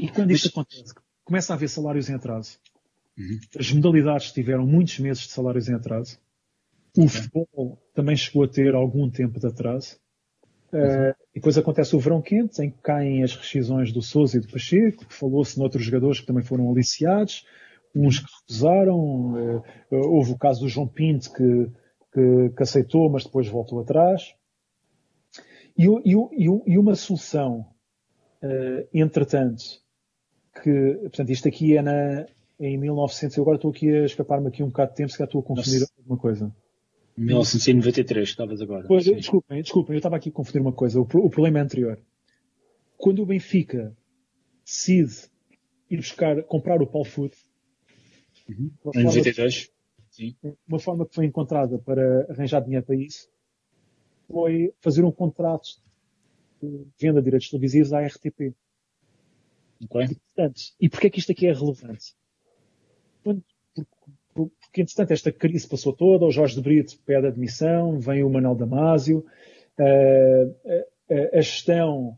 E quando isto acontece, começa a haver salários em atraso. Uhum. As modalidades tiveram muitos meses de salários em atraso. O okay. futebol também chegou a ter algum tempo de atraso. Uhum. Uh, e depois acontece o verão quente, em que caem as rescisões do Sousa e do Pacheco, falou-se noutros jogadores que também foram aliciados, uns que recusaram, uh, houve o caso do João Pinto que, que, que aceitou, mas depois voltou atrás. E, e, e, e uma solução, uh, entretanto, que, portanto, isto aqui é na, em 1900, eu agora estou aqui a escapar-me aqui um bocado de tempo, se calhar estou a confundir Nossa. alguma coisa. 1993, estavas agora. Pois, desculpem, desculpem, eu estava aqui a confundir uma coisa. O, o, problema é anterior. Quando o Benfica decide ir buscar, comprar o Paul Foot, uhum. em 92, Sim. uma forma que foi encontrada para arranjar dinheiro para isso foi fazer um contrato de venda de direitos televisivos à RTP. Okay. E, portanto, e porquê é que isto aqui é relevante? Porque, entretanto esta crise passou toda, o Jorge de Brito pede admissão, vem o Manuel Damasio, a, a, gestão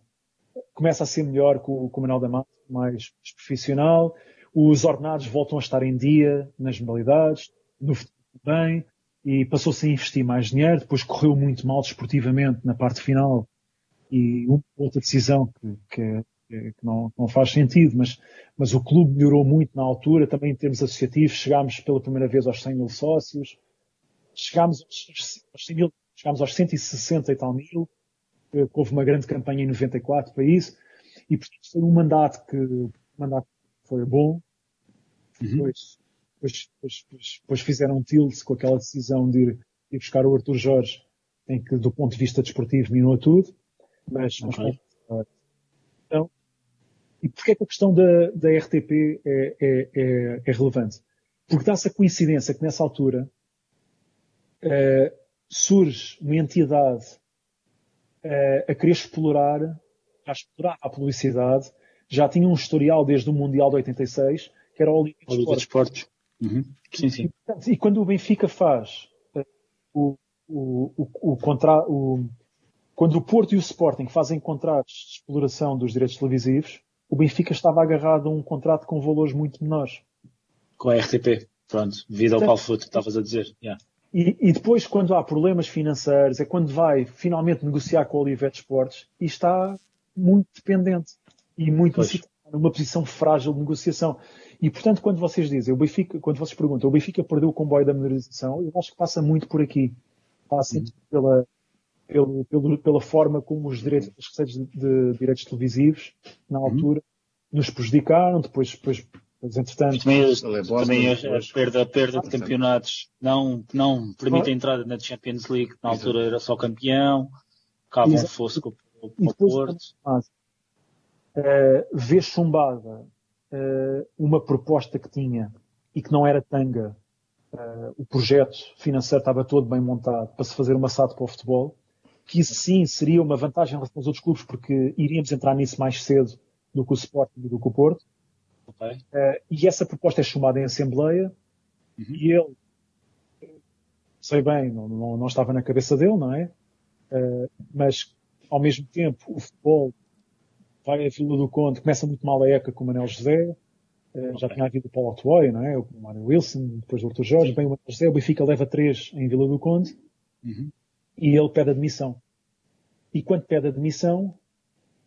começa a ser melhor com, com o Manuel Damasio, mais, profissional, os ordenados voltam a estar em dia nas modalidades, no futuro também, e passou-se a investir mais dinheiro, depois correu muito mal desportivamente na parte final, e uma outra decisão que, que, que não, não, faz sentido, mas, mas o clube melhorou muito na altura, também em termos associativos, chegámos pela primeira vez aos 100 mil sócios, chegámos aos, 100 mil, chegámos aos 160 e tal mil, houve uma grande campanha em 94 para isso, e portanto foi um mandato que, um mandato foi bom, uhum. depois, depois, depois, depois, fizeram um tilt com aquela decisão de ir, ir buscar o Arthur Jorge, em que do ponto de vista desportivo minou tudo, mas, okay. mas e porquê é que a questão da, da RTP é, é, é, é relevante? Porque dá-se a coincidência que nessa altura uh, surge uma entidade uh, a querer explorar, a explorar a publicidade, já tinha um historial desde o Mundial de 86, que era o Olímpico de Esportes. Uhum. Sim, sim. E, e, quando o Benfica faz uh, o, o, o, o, contra, o, quando o Porto e o Sporting fazem contratos de exploração dos direitos televisivos, o Benfica estava agarrado a um contrato com valores muito menores. Com a RTP, pronto, devido ao Palfoot, estavas a dizer. Yeah. E, e, depois, quando há problemas financeiros, é quando vai finalmente negociar com o Olivet Sports e está muito dependente e muito numa posição frágil de negociação. E, portanto, quando vocês dizem, o Benfica, quando vocês perguntam, o Benfica perdeu o comboio da modernização, eu acho que passa muito por aqui. Passa uhum. pela, pelo, pelo, pela forma como os direitos, as receitas de, de direitos televisivos, na uhum. altura, uhum. nos prejudicaram, depois, depois, depois entretanto. Também, também a, a, perda, a perda de campeonatos não, não permite a entrada na Champions League, na altura era só campeão, cavam fosse com, com o Porto. Uh, vê chumbada uh, uma proposta que tinha e que não era tanga, uh, o projeto financeiro estava todo bem montado para se fazer uma SAD para o futebol, que isso sim seria uma vantagem em relação aos outros clubes, porque iríamos entrar nisso mais cedo do que o Sporting e do que o Porto. Okay. Uh, e essa proposta é chamada em Assembleia uhum. e ele, sei bem, não, não, não, estava na cabeça dele, não é? Uh, mas, ao mesmo tempo, o futebol vai a Vila do Conde, começa muito mal a época com o Manel José, uh, okay. já tinha havido o Paulo Otoy, não é? O Mário Wilson, depois o Arthur Jorge, bem o Manel José, o Benfica leva três em Vila do Conde. Uhum e ele pede admissão. E quando pede admissão,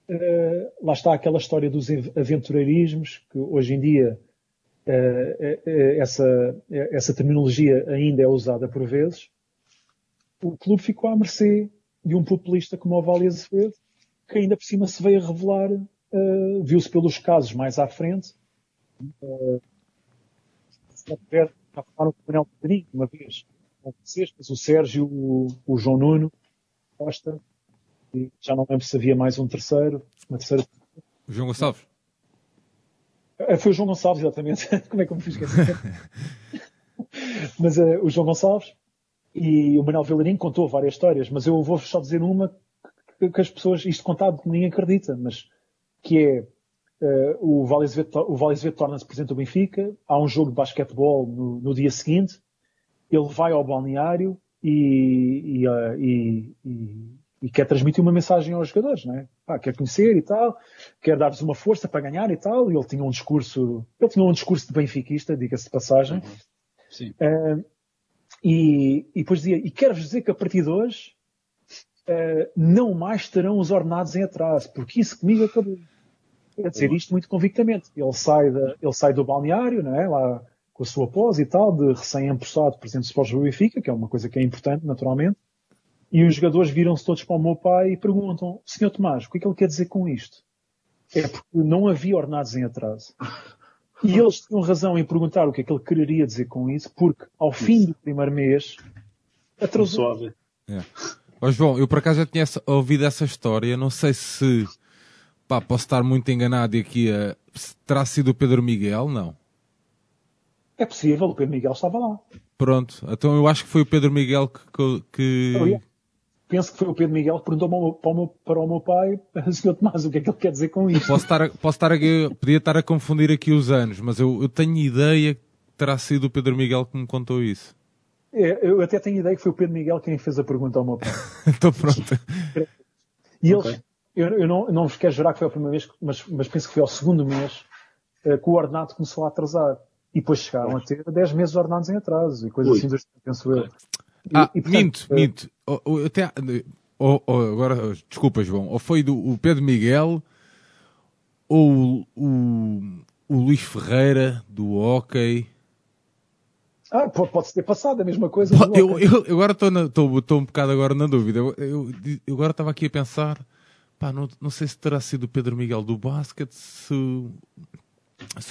uh, lá está aquela história dos aventureirismos, que hoje em dia uh, essa, essa terminologia ainda é usada por vezes. O clube ficou à mercê de um populista como o Vale Azevedo, que ainda por cima se veio a revelar, uh, viu-se pelos casos mais à frente. Uh, já falaram com o Manuel Pedrinho uma vez, vocês, mas o Sérgio, o, o João Nuno, Costa, e já não lembro se havia mais um terceiro, uma terceira. O João Gonçalves? É, foi o João Gonçalves, exatamente. Como é que eu me fiz esquecer? mas uh, o João Gonçalves e o Manuel Vilarinho contou várias histórias, mas eu vou só dizer uma que, que as pessoas, isto contado ninguém acredita, mas que é uh, o Vale Azevedo torna-se presidente do Benfica, há um jogo de basquetebol no, no dia seguinte, ele vai ao balneário e, e, uh, e, e, quer transmitir uma mensagem aos jogadores, é? Ah, quer conhecer e tal, quer dar-lhes uma força para ganhar e tal, e ele tinha um discurso, ele tinha um discurso de benfiquista, diga-se de passagem. Uhum. Sim. Uh, e, e depois dizia, e quero-vos dizer que a partir de hoje uh, não mais terão os ordenados em atraso, porque isso comigo acabou. Quer dizer isto muito convictamente. Ele sai, da, ele sai do balneário, não é? Lá com a sua pós e tal, de recém-empossado presidente do Sports do Benfica, que é uma coisa que é importante, naturalmente, e os jogadores viram-se todos para o meu pai e perguntam, Senhor Tomás, o que é que ele quer dizer com isto? É porque não havia ordenados em atraso. E eles tinham razão em perguntar o que é que ele quereria dizer com isso, porque ao fim do primeiro mês atrasou. É. Oh, João, eu por acaso já tinha ouvido essa história, não sei se pá, posso estar muito enganado e aqui a, terá sido o Pedro Miguel, não? É possível, o Pedro Miguel estava lá. Pronto, então eu acho que foi o Pedro Miguel que. que... Penso que foi o Pedro Miguel que perguntou para o meu, para o meu pai, Sr. Tomás, o que é que ele quer dizer com isto? Posso estar, posso estar a, podia estar a confundir aqui os anos, mas eu, eu tenho ideia, terá sido o Pedro Miguel que me contou isso. É, eu até tenho ideia que foi o Pedro Miguel quem fez a pergunta ao meu pai. então pronto. E okay. eles, eu, eu, não, eu não vos quero jurar que foi a primeira vez, mas, mas penso que foi ao segundo mês uh, que o ordenado começou a atrasar. E depois chegaram a ter 10 meses de ordenados em atraso e coisas Ui. assim, penso eu. Ah, e, portanto, minto, uh, minto. Oh, até, oh, oh, agora, desculpa, João. Ou foi do o Pedro Miguel ou o, o Luís Ferreira do Hockey. Ah, pode ter passado a mesma coisa. Eu, eu, agora estou um bocado agora na dúvida. Eu, eu, eu agora estava aqui a pensar, pá, não, não sei se terá sido o Pedro Miguel do basquete, se,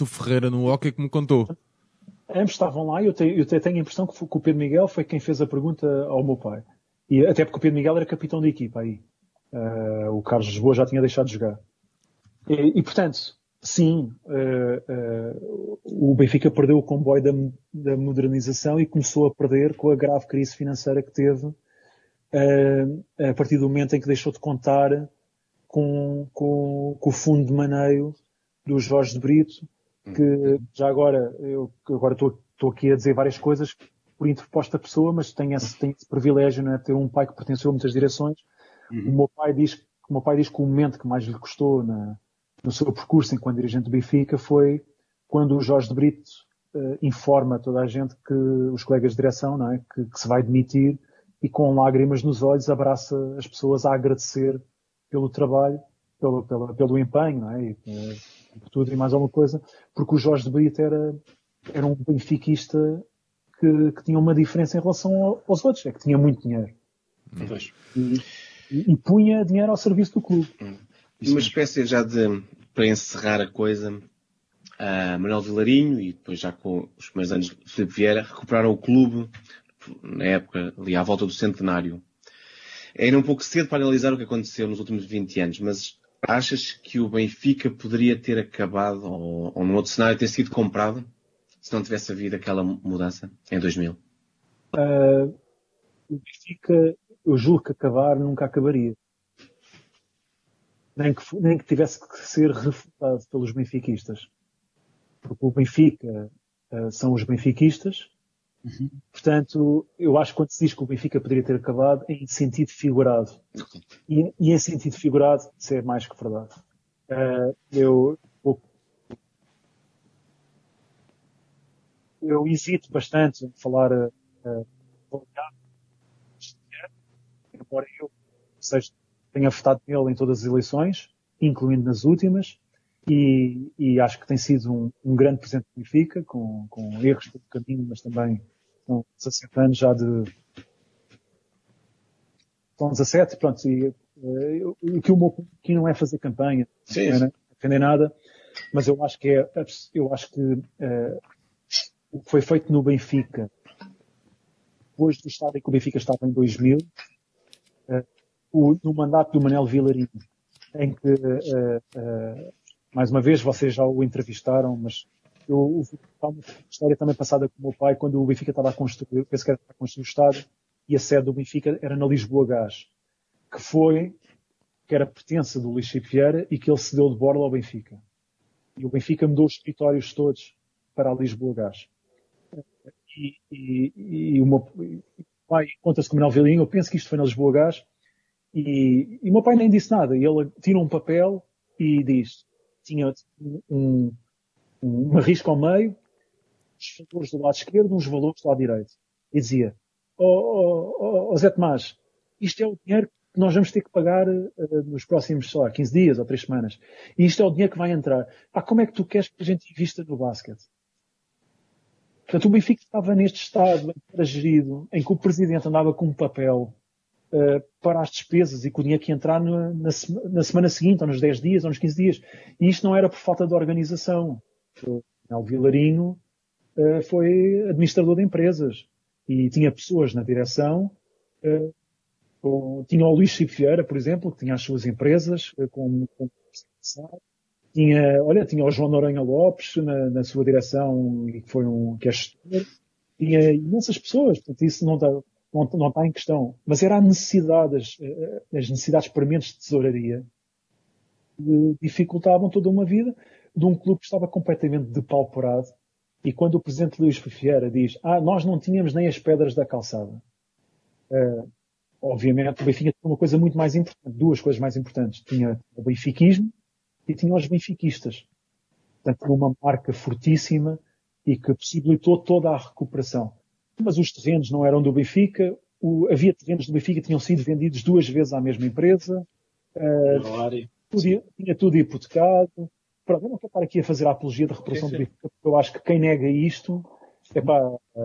o Ferreira no hockey que me contou. Ambos estavam lá e eu, tenho, eu tenho a impressão que, que o Pedro Miguel foi quem fez a pergunta ao meu pai. E até porque o Pedro Miguel era capitão da equipa aí. Uh, o Carlos Lisboa já tinha deixado de jogar. E, e portanto, sim, uh, uh, o Benfica perdeu o comboio da, da, modernização e começou a perder com a grave crise financeira que teve a partir do momento em que deixou de contar com, com, com o fundo de maneio do Jorge de Brito, que já agora, eu agora estou, estou aqui a dizer várias coisas por interposta pessoa, mas tenho esse, tenho esse privilégio, né, ter um pai que pertenceu a muitas direções. Uhum. O meu pai diz, o meu pai diz que o momento que mais lhe custou na, no seu percurso enquanto dirigente do Benfica foi quando o Jorge de Brito uh, informa toda a gente que os colegas de direção, não é, que, que se vai demitir e com lágrimas nos olhos abraça as pessoas a agradecer pelo trabalho, pelo, pelo, pelo empenho, não é? E, uh, por tudo e mais alguma coisa, porque o Jorge de Brito era, era um benfiquista que, que tinha uma diferença em relação aos outros, é que tinha muito dinheiro. Hum. E, e, e, punha dinheiro ao serviço do clube. Hum. Uma espécie já de, para encerrar a coisa, uh, Manuel Vilarinho e depois já com os primeiros anos de Filipe Vieira recuperaram o clube na época ali à volta do centenário. Era um pouco cedo para analisar o que aconteceu nos últimos 20 anos, mas achas que o Benfica poderia ter acabado, ou, ou num outro cenário, ter sido comprado, se não tivesse havido aquela mudança em 2000? Uh, ah, o Benfica, eu julgo que acabar nunca acabaria. Nem que, nem que tivesse que ser refutado pelos benfiquistas. Porque o Benfica uh, são os benfiquistas. Uhum. Portanto, eu acho que quando se diz que o Benfica poderia ter acabado, é em sentido figurado. E, e em sentido figurado, isso é mais que verdade. Uh, eu, eu hesito bastante em falar uh, embora eu seja, tenha votado nele em todas as eleições, incluindo nas últimas, e, e acho que tem sido um, um grande presente do Benfica, com, com erros pelo caminho, mas também com 17 anos já de são 17, pronto, e uh, o que o meu aqui não é fazer campanha, Sim. não é defender nada, mas eu acho que é, eu acho que uh, o que foi feito no Benfica, depois do estado em que o Benfica estava em 2000, uh, o, no mandato do Manel Vilarinho, em que, mais uma vez, vocês já o entrevistaram, mas eu há uma história também passada com o meu pai, quando o Benfica estava a construir, penso que era a construir o estádio, e a sede do Benfica era na Lisboa Gás, que foi, que era pertença do Luís Vieira e que ele cedeu de borla ao Benfica. E o Benfica mudou os escritórios todos para a Lisboa Gás. E, e, e o meu pai conta-se com o Manuel eu penso que isto foi na Lisboa Gás, e, e o meu pai nem disse nada. E ele tira um papel e diz, tinha um, um risco ao meio, os valores do lado esquerdo, uns valores do lado direito. E dizia, ó oh, oh, oh, Zé Tomás, isto é o dinheiro que nós vamos ter que pagar uh, nos próximos, sei lá, 15 dias ou 3 semanas. E isto é o dinheiro que vai entrar. Pá, como é que tu queres que a gente invista no basquete? Portanto, o Benfica estava neste estado, era gerido, em que o presidente andava com um papel para as despesas e que o dinheiro que entrar na, na, na, semana seguinte, ou nos 10 dias, ou nos 15 dias. E isto não era por falta de organização. O Vilarinho uh, foi administrador de empresas e tinha pessoas na direção. Com, tinha o Luís Chico Vieira, por exemplo, que tinha as suas empresas com, com tinha, olha, tinha o João Noronha Lopes na, na sua direção e que foi um que é gestor. Tinha imensas pessoas, portanto isso não está, não, está em questão. Mas era a necessidade, as, as necessidades prementes de tesouraria que dificultavam toda uma vida de um clube que estava completamente depauperado E quando o presidente Luís Vieira diz, ah, nós não tínhamos nem as pedras da calçada, uh, obviamente o Benfica tinha uma coisa muito mais importante, duas coisas mais importantes. Tinha o benfiquismo e tinha os benfiquistas. Portanto, uma marca fortíssima e que possibilitou toda a recuperação. Mas os terrenos não eram do Benfica, o, havia terrenos do Benfica que tinham sido vendidos duas vezes à mesma empresa, uh, tudo, tinha tudo hipotecado, Pronto, eu não quero estar aqui a fazer a apologia da sim, sim. do Benfica, porque eu acho que quem nega isto é pá,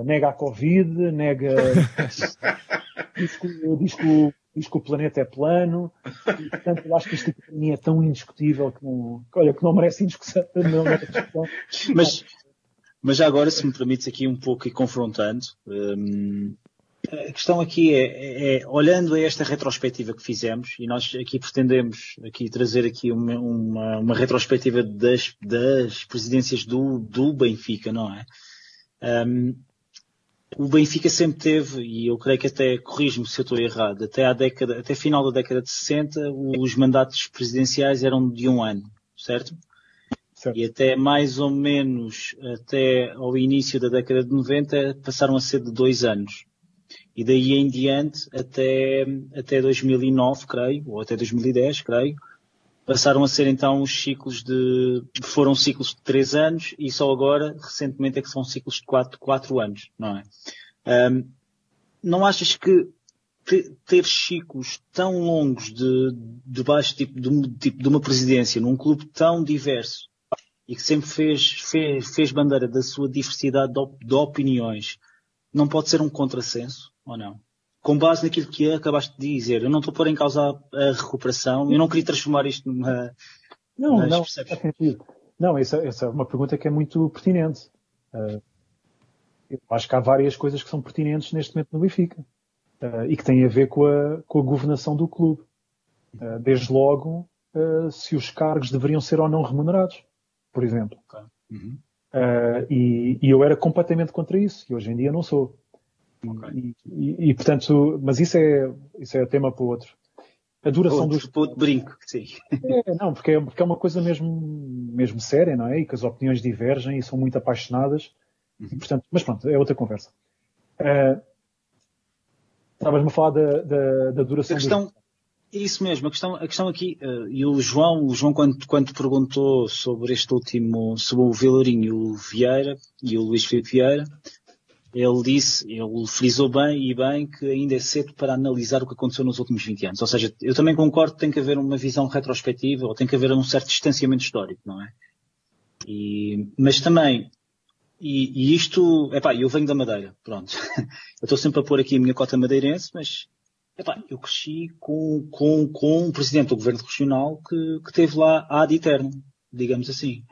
nega a Covid, nega. diz, que, diz, que, diz que o planeta é plano, e, portanto eu acho que isto para mim é tão indiscutível que não, olha, que não merece discussão. Não merece discussão. Mas, mas já agora, se me permites aqui um pouco e confrontando, hum, a questão aqui é, é, é, olhando a esta retrospectiva que fizemos, e nós aqui pretendemos aqui trazer aqui uma, uma, uma retrospectiva das, das presidências do, do Benfica, não é? Um, o Benfica sempre teve, e eu creio que até, corrijo-me se eu estou errado, até a década, até final da década de 60, os mandatos presidenciais eram de um ano, certo? Certo? E até mais ou menos, até ao início da década de 90, passaram a ser de dois anos. E daí em diante, até, até 2009, creio, ou até 2010, creio, passaram a ser então os ciclos de, foram ciclos de três anos e só agora, recentemente, é que são ciclos de quatro, quatro anos, não é? Um, não achas que ter ciclos tão longos de, de baixo tipo de, tipo de uma presidência num clube tão diverso e que sempre fez, fez, fez bandeira da sua diversidade de, op, de opiniões, não pode ser um contrassenso? ou não? Com base naquilo que acabaste de dizer, eu não estou a pôr em causa a recuperação, eu não queria transformar isto numa. Não, não, faz sentido. Não, essa, essa, é uma pergunta que é muito pertinente. Uh, eu acho que há várias coisas que são pertinentes neste momento no Benfica uh, e que têm a ver com a, com a governação do clube. Uh, desde logo, se os cargos deveriam ser ou não remunerados, por exemplo. Okay. Uhum. E, e, eu era completamente contra isso, e hoje em dia não sou. Okay. E, e, portanto, mas isso é, isso é tema para outro. A duração outro, dos. Outro brinco, sim. É, não, porque é, porque é uma coisa mesmo, mesmo séria, não é? E que as opiniões divergem e são muito apaixonadas. Uhum. E, portanto, mas pronto, é outra conversa. Uh, Estavas-me a falar da, da, da duração a questão, dos... Isso mesmo, a questão, a questão aqui, uh, e o João, o João quando, quando perguntou sobre este último, sobre o Vilarinho o Vieira, e o Luís Filipe Vieira, ele disse, ele frisou bem e bem que ainda é cedo para analisar o que aconteceu nos últimos 20 anos. Ou seja, eu também concordo que tem que haver uma visão retrospectiva ou tem que haver um certo distanciamento histórico, não é? E, mas também, e, e isto, epá, eu venho da Madeira, pronto. eu estou sempre a pôr aqui a minha cota madeirense, mas epá, eu cresci com, com, com um presidente do governo regional que, que teve lá ad eterno, digamos assim.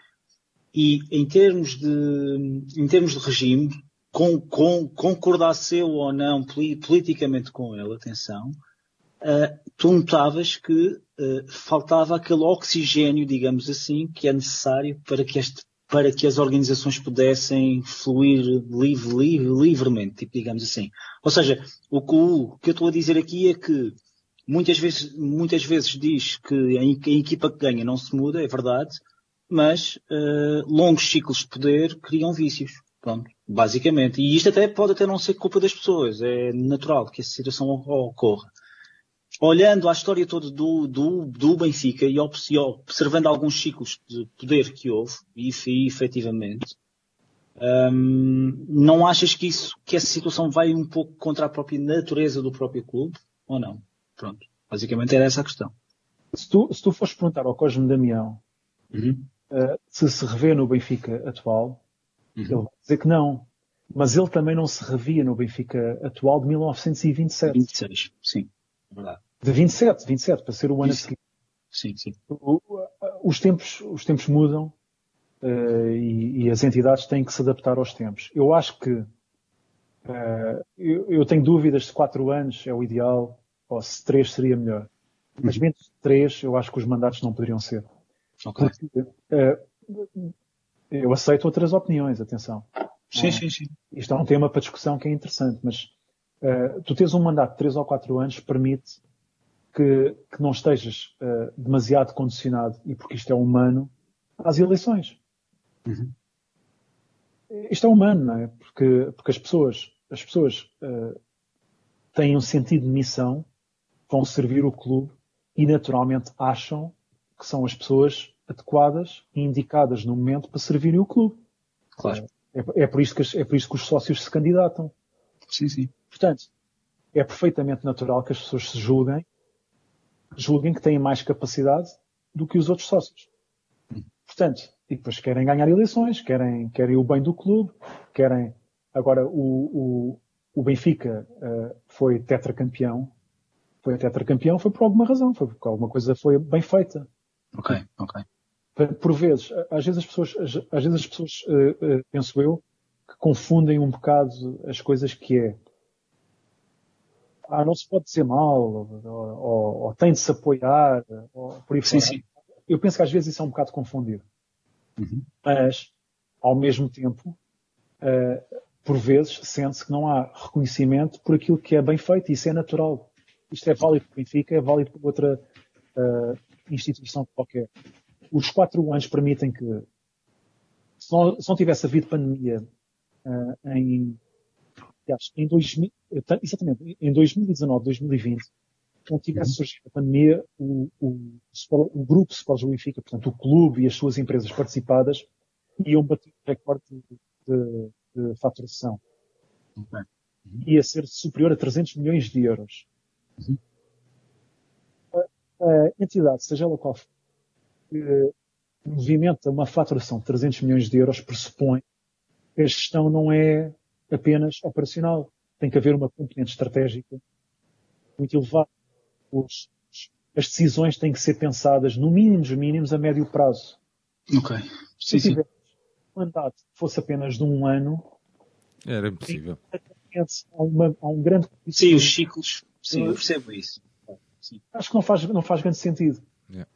E em termos de, em termos de regime, com, com, concordasse eu ou não politicamente com ele, atenção, uh, tu notavas que uh, faltava aquele oxigênio, digamos assim, que é necessário para que, este, para que as organizações pudessem fluir livre, livre, livremente, tipo, digamos assim. Ou seja, o que, o que eu estou a dizer aqui é que muitas vezes, muitas vezes diz que a, equipa que ganha não se muda, é verdade, mas uh, longos ciclos de poder criam vícios. Pronto, basicamente. E isto até pode até não ser culpa das pessoas, é natural que essa situação ocorra. Olhando a história toda do, do, do Benfica e observando alguns ciclos de poder que houve, e, e efetivamente, hum, não achas que isso, que essa situação vai um pouco contra a própria natureza do próprio clube? Ou não? Pronto. Basicamente era essa a questão. Se tu, se tu fores perguntar ao Cosme Damião uhum. uh, se se revê no Benfica atual, Uhum. Ele vai dizer que não. Mas ele também não se revia no Benfica atual de 1927. 26, sim, é verdade. De 27, 27, para ser o ano seguinte. Sim, sim. os tempos, os tempos mudam uh, e, e, as entidades têm que se adaptar aos tempos. Eu acho que uh, eu, eu, tenho dúvidas se 4 anos é o ideal ou se 3 seria melhor. Mas uhum. menos de 3 eu acho que os mandatos não poderiam ser. Okay. Porque, uh, eu aceito outras opiniões, atenção. Sim, sim, sim. Isto é um tema para discussão que é interessante, mas tu tens um mandato de 3 ou 4 anos permite que, que não estejas uh, demasiado condicionado, e porque isto é humano, às eleições. Uhum. isto é humano, não é? Porque, porque as pessoas, as pessoas uh, têm um sentido de missão, vão servir o clube e naturalmente acham que são as pessoas adequadas e indicadas no momento para servirem o clube. Claro. É, é, por isso que, é por isso que os sócios se candidatam. Sim, sim. Portanto, é perfeitamente natural que as pessoas se julguem, julguem que têm mais capacidade do que os outros sócios. Portanto, e depois querem ganhar eleições, querem, querem o bem do clube, querem. Agora, o, o, o Benfica uh, foi tetracampeão. Foi tetracampeão, foi por alguma razão, foi porque alguma coisa foi bem feita. Ok, ok. Por vezes, às vezes as pessoas, às vezes as pessoas, uh, uh, penso eu, que confundem um bocado as coisas que é. Ah, não se pode dizer mal, ou, ou, ou tem de se apoiar, ou por aí sim. Sim. Eu penso que às vezes isso é um bocado confundido. Uhum. Mas, ao mesmo tempo, uh, por vezes sente-se que não há reconhecimento por aquilo que é bem feito, e isso é natural. Isto é válido para o Benfica, é válido para outra uh, instituição qualquer os quatro anos permitem que, se não, se não tivesse havido pandemia uh, em, aliás, em 2000, exatamente, em 2019, 2020, não tivesse surgido a pandemia, o, o, o grupo Sports Benfica, portanto, o clube e as suas empresas participadas, iam bater o recorde de, de, de faturação. Okay. Uhum. Ia ser superior a 300 milhões de euros. Uhum. A, a entidade, seja ela qual for, que movimenta uma faturação de 300 milhões de euros pressupõe que a gestão não é apenas operacional. Tem que haver uma componente estratégica muito elevada. Os, as decisões têm que ser pensadas, no mínimo dos mínimos, a médio prazo. Ok. Sim, Se tiver um mandato que fosse apenas de um ano, era impossível. Há, uma, há um grande. Sim, os ciclos. Sim, eu percebo isso. Sim. Acho que não faz, não faz grande sentido. Yeah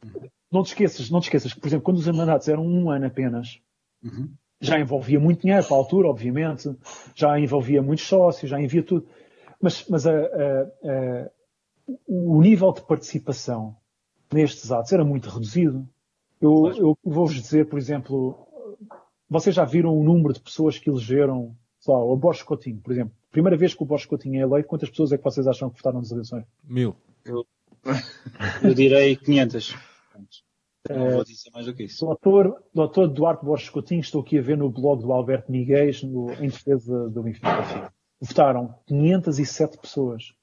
não te esqueças, não te esqueças que, por exemplo, quando os mandatos eram um ano apenas, uhum. Já envolvia muito dinheiro para a altura, obviamente, já envolvia muitos sócios, já envia tudo. Mas, mas a, a, a, o nível de participação nestes atos era muito reduzido. Eu, eu vou-vos dizer, por exemplo, vocês já viram o número de pessoas que elegeram, sei lá, o Borges Coutinho, por exemplo. Primeira vez que o Borges Coutinho é eleito, quantas pessoas é que vocês acham que votaram nas eleições? Mil. Eu, eu direi 500. Não vou dizer mais do que isso. Doutor, doutor Duarte Borges Coutinho, estou aqui a ver no blog do Alberto Miguel no, em defesa do Benfica. Votaram 507 pessoas.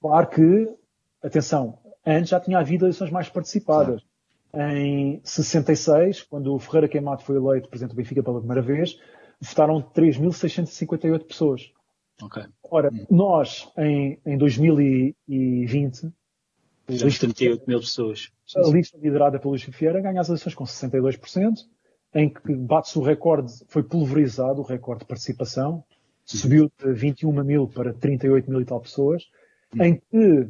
Claro que, atenção, antes já tinha havido eleições mais participadas. Em 66, quando o Ferreira Queimado foi eleito presidente do Benfica pela primeira vez, votaram 3.658 pessoas. Okay. Ora, nós, em, em 2020, já 38 mil pessoas. A lista liderada pelo Luís Vieira ganha as eleições com 62%, em que bate-se o recorde, foi pulverizado o recorde de participação, subiu de 21 mil para 38 mil e tal pessoas, em que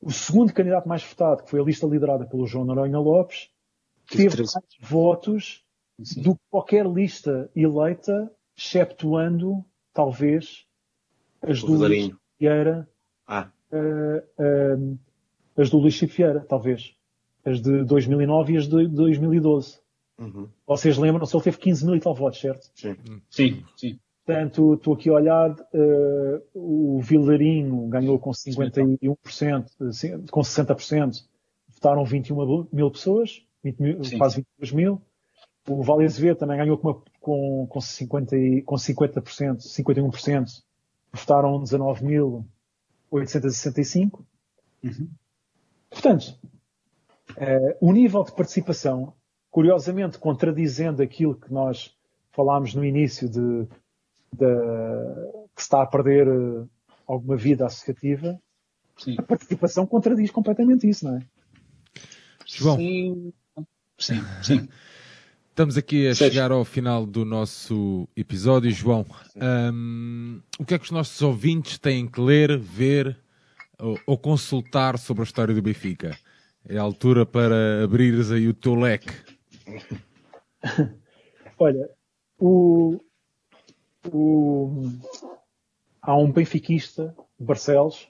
o segundo candidato mais votado, que foi a lista liderada pelo João Noronha Lopes, teve mais votos Sim. do que qualquer lista eleita, exceptuando, talvez, as do Luís Vieira, ah. uh, uh, as do Luís Chico Vieira, talvez. As de 2009 e as de 2012. Uhum. Vocês lembram-se, ele teve 15 mil e tal votos, certo? Sim. Sim, sim. Portanto, estou aqui a olhar, uh, o Vilarinho ganhou com 51%, com 60%, votaram 21 mil pessoas, 20 mil, quase 22 mil. O Vale Azevedo também ganhou com, uma, com, com, 50, com 50%, 51%, votaram 19.865. Uhum. Portanto, uh, o nível de participação, curiosamente contradizendo aquilo que nós falámos no início de, de que se está a perder uh, alguma vida associativa, Sim. a participação contradiz completamente isso, não é? João. Sim, sim. sim. Estamos aqui a chegar ao final do nosso episódio, João. Um, o que é que os nossos ouvintes têm que ler, ver ou, ou, consultar sobre a história do Benfica? É a altura para abrires aí o teu leque. Olha, o, o, há um benfiquista, Barcelos,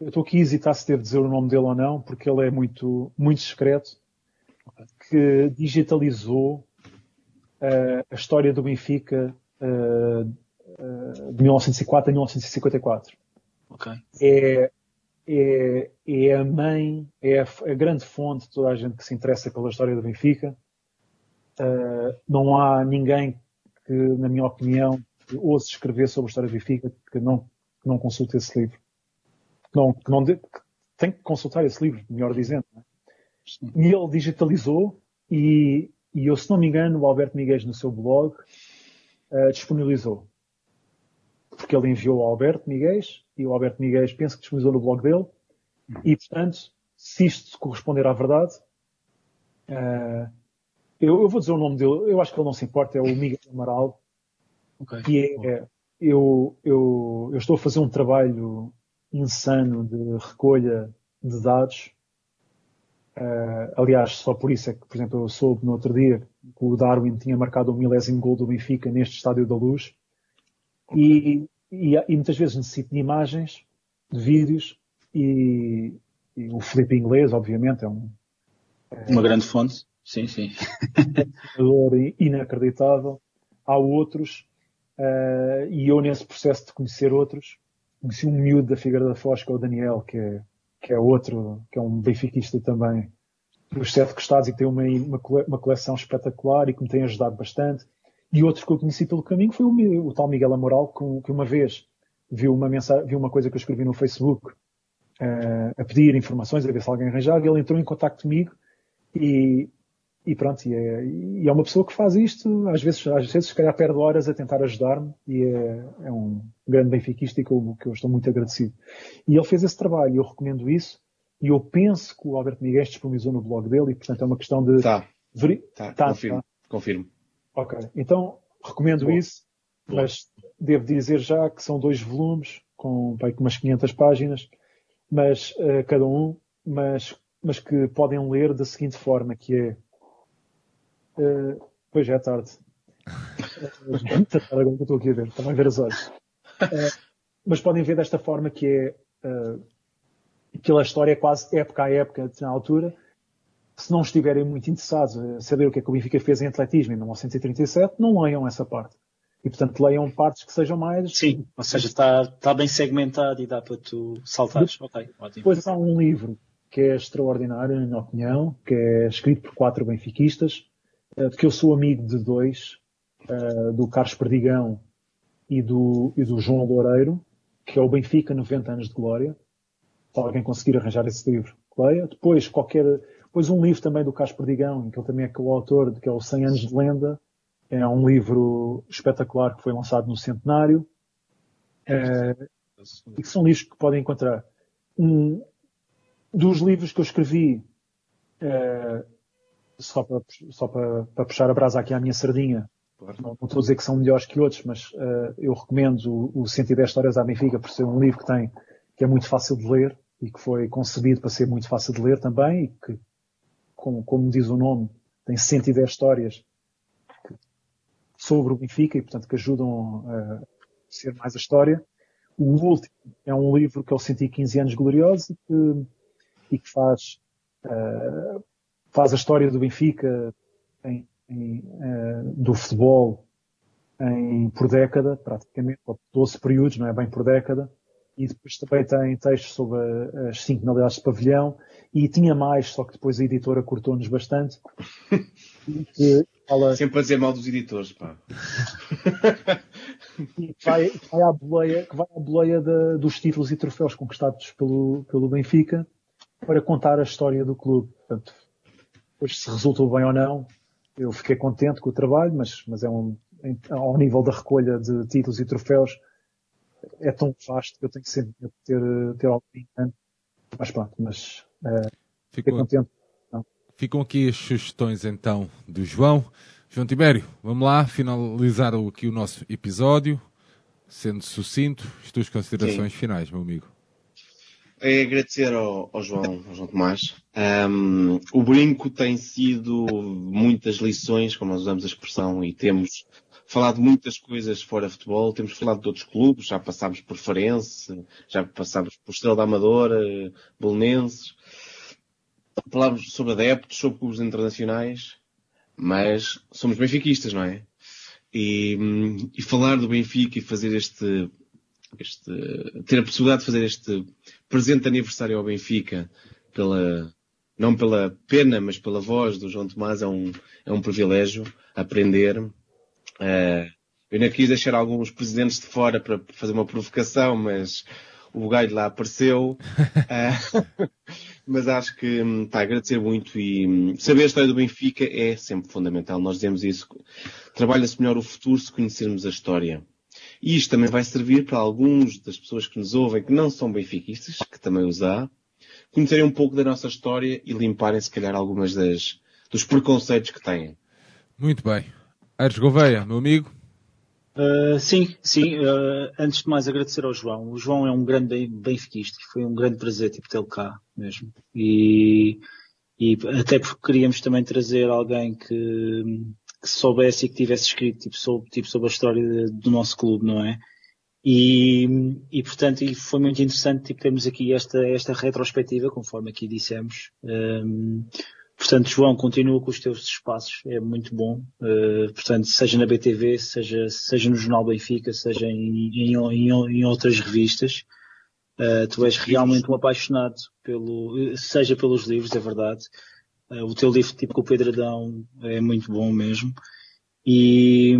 eu estou aqui a hesitar se devo dizer o nome dele ou não, porque ele é muito, muito discreto, que digitalizou uh, a história do Benfica uh, uh, de 1904 a 1954. Okay. É, é, é a mãe, é a, a, grande fonte de toda a gente que se interessa pela história do Benfica. não há ninguém que, na minha opinião, ouça escrever sobre a história do Benfica que não, que não consulte esse livro. Que não, que não de, que tem que consultar esse livro, melhor dizendo. É? E ele digitalizou e, e eu, se não me engano, o Alberto Miguel no seu blog uh, disponibilizou. Porque ele enviou ao Alberto Miguel e o Alberto Miguel penso que disponibilizou no blog dele. E, portanto, se isto corresponder à verdade, uh, eu, eu, vou dizer o nome dele, eu acho que ele não se importa, é o Miguel Amaral, okay. que é, eu, eu, eu estou a fazer um trabalho insano de recolha de dados Uh, aliás, só por isso é que, por exemplo, eu soube no outro dia que o Darwin tinha marcado o um milésimo gol do Benfica neste Estádio da Luz. E, e, e, muitas vezes necessito de imagens, de vídeos, e, e o Felipe Inglês, obviamente, é um. É, Uma grande fonte. Sim, sim. um inacreditável. Há outros, uh, e eu nesse processo de conhecer outros, conheci um miúdo da Figueira da Foz, que é o Daniel, que é que é outro, que é um benfiquista também, dos sete costados e que tem uma, uma, coleção espetacular e que me tem ajudado bastante. E outro que eu conheci pelo caminho foi o, o tal Miguel Amoral, que, que uma vez viu uma, mensagem, viu uma coisa que eu escrevi no Facebook uh, a pedir informações, a ver se alguém arranjava, e ele entrou em contato comigo e, e pronto, e é, e é, uma pessoa que faz isto, às vezes, às vezes se calhar perde horas a tentar ajudar-me e é, é, um grande benfiquista e que eu, que eu estou muito agradecido. E ele fez esse trabalho, eu recomendo isso e eu penso que o Alberto Miguel disponibilizou no blog dele e portanto é uma questão de... Tá, tá, tá confirmo, tá. confirmo. Ok, então recomendo Boa. isso, Boa. mas devo dizer já que são dois volumes com, bem, umas 500 páginas, mas uh, cada um, mas, mas que podem ler da seguinte forma, que é Uh, pois é, tarde. Agora que eu estou aqui a ver, também a ver as horas. Uh, mas podem ver desta forma que é uh, aquela história é quase época a época na altura. Se não estiverem muito interessados a saber o que é que o Benfica fez em atletismo em 1937, não leiam essa parte. E portanto leiam partes que sejam mais. Sim, ou seja, está, está bem segmentado e dá para tu saltares. Ok, ótimo. Depois há um livro que é extraordinário, na minha opinião, que é escrito por quatro benfiquistas, eh, de que eu sou amigo de dois, uh, do Carlos Perdigão e do, e do João Loureiro, que é o Benfica 90 anos de glória. Se alguém conseguir arranjar esse livro, leia. Depois qualquer, depois um livro também do Carlos Perdigão, que ele também é coautor, que é o 100 anos de lenda. É um livro espetacular que foi lançado no centenário. Uh, e que são livros que podem encontrar. Um, dos livros que eu escrevi, uh, só para, só para, para puxar a brasa aqui à minha sardinha, Claro. Não, não, estou a dizer que são melhores que outros, mas uh, eu recomendo o, o 110 Histórias à Benfica por ser um livro que tem, que é muito fácil de ler e que foi concebido para ser muito fácil de ler também e que, como, como diz o nome, tem 110 histórias sobre o Benfica e, portanto, que ajudam a ser mais a história. O último é um livro que é o 115 anos gloriosos e que, e que faz uh, faz a história do Benfica em, em, uh, do futebol em, por década, praticamente, ou 12 períodos, não é bem por década, e depois também tem textos sobre as cinco finalidades de pavilhão, e tinha mais, só que depois a editora cortou-nos bastante. fala... Sempre a dizer mal dos editores, pá. e vai, vai à boleia, vai à boleia de, dos títulos e troféus conquistados pelo, pelo Benfica para contar a história do clube. Portanto, depois, se resultou bem ou não, eu fiquei contente com o trabalho, mas, mas é um, ao nível da recolha de títulos e troféus, é tão vasto que eu tenho que sempre ter, ter algo importante. Mas pronto, mas uh, fiquei contente. Não. Ficam aqui as sugestões então do João. João Tibério, vamos lá finalizar aqui o nosso episódio, sendo sucinto, as tuas considerações Sim. finais, meu amigo. É agradecer ao, ao, João, ao João Tomás. Um, o brinco tem sido muitas lições, como nós usamos a expressão, e temos falado muitas coisas fora futebol, temos falado de outros clubes, já passámos por Farense, já passámos por Estrela da Amadora, Belenenses. falámos sobre adeptos, sobre clubes internacionais, mas somos benfiquistas, não é? E, e falar do Benfica e fazer este, este, ter a possibilidade de fazer este presente aniversário ao Benfica pela, não pela pena, mas pela voz do João Tomás é um, é um privilégio aprender. Uh, eu não quis deixar alguns presidentes de fora para fazer uma provocação, mas o Bugalho lá apareceu. uh, mas acho que está a agradecer muito e hum, saber a história do Benfica é sempre fundamental. Nós dizemos isso. Trabalha-se melhor o futuro se conhecermos a história. E isto também vai servir para alguns das pessoas que nos ouvem que não são benfiquistas, que também os há, conhecerem um pouco da nossa história e limparem se calhar algumas das, dos preconceitos que têm. Muito bem. Aires Gouveia, meu amigo. Uh, sim, sim. Uh, antes de mais agradecer ao João. O João é um grande benfiquista foi um grande prazer tipo, tê-lo cá mesmo. E, e até porque queríamos também trazer alguém que, que soubesse e que tivesse escrito tipo, sobre, tipo, sobre a história do nosso clube, não é? E, e portanto, foi muito interessante tipo, termos aqui esta, esta retrospectiva, conforme aqui dissemos. Um, portanto, João, continua com os teus espaços, é muito bom. Uh, portanto, seja na BTV, seja, seja no Jornal Benfica, seja em, em, em, em outras revistas. Uh, tu és realmente um apaixonado pelo, seja pelos livros, é verdade. Uh, o teu livro, tipo com o Pedradão, é muito bom mesmo. E,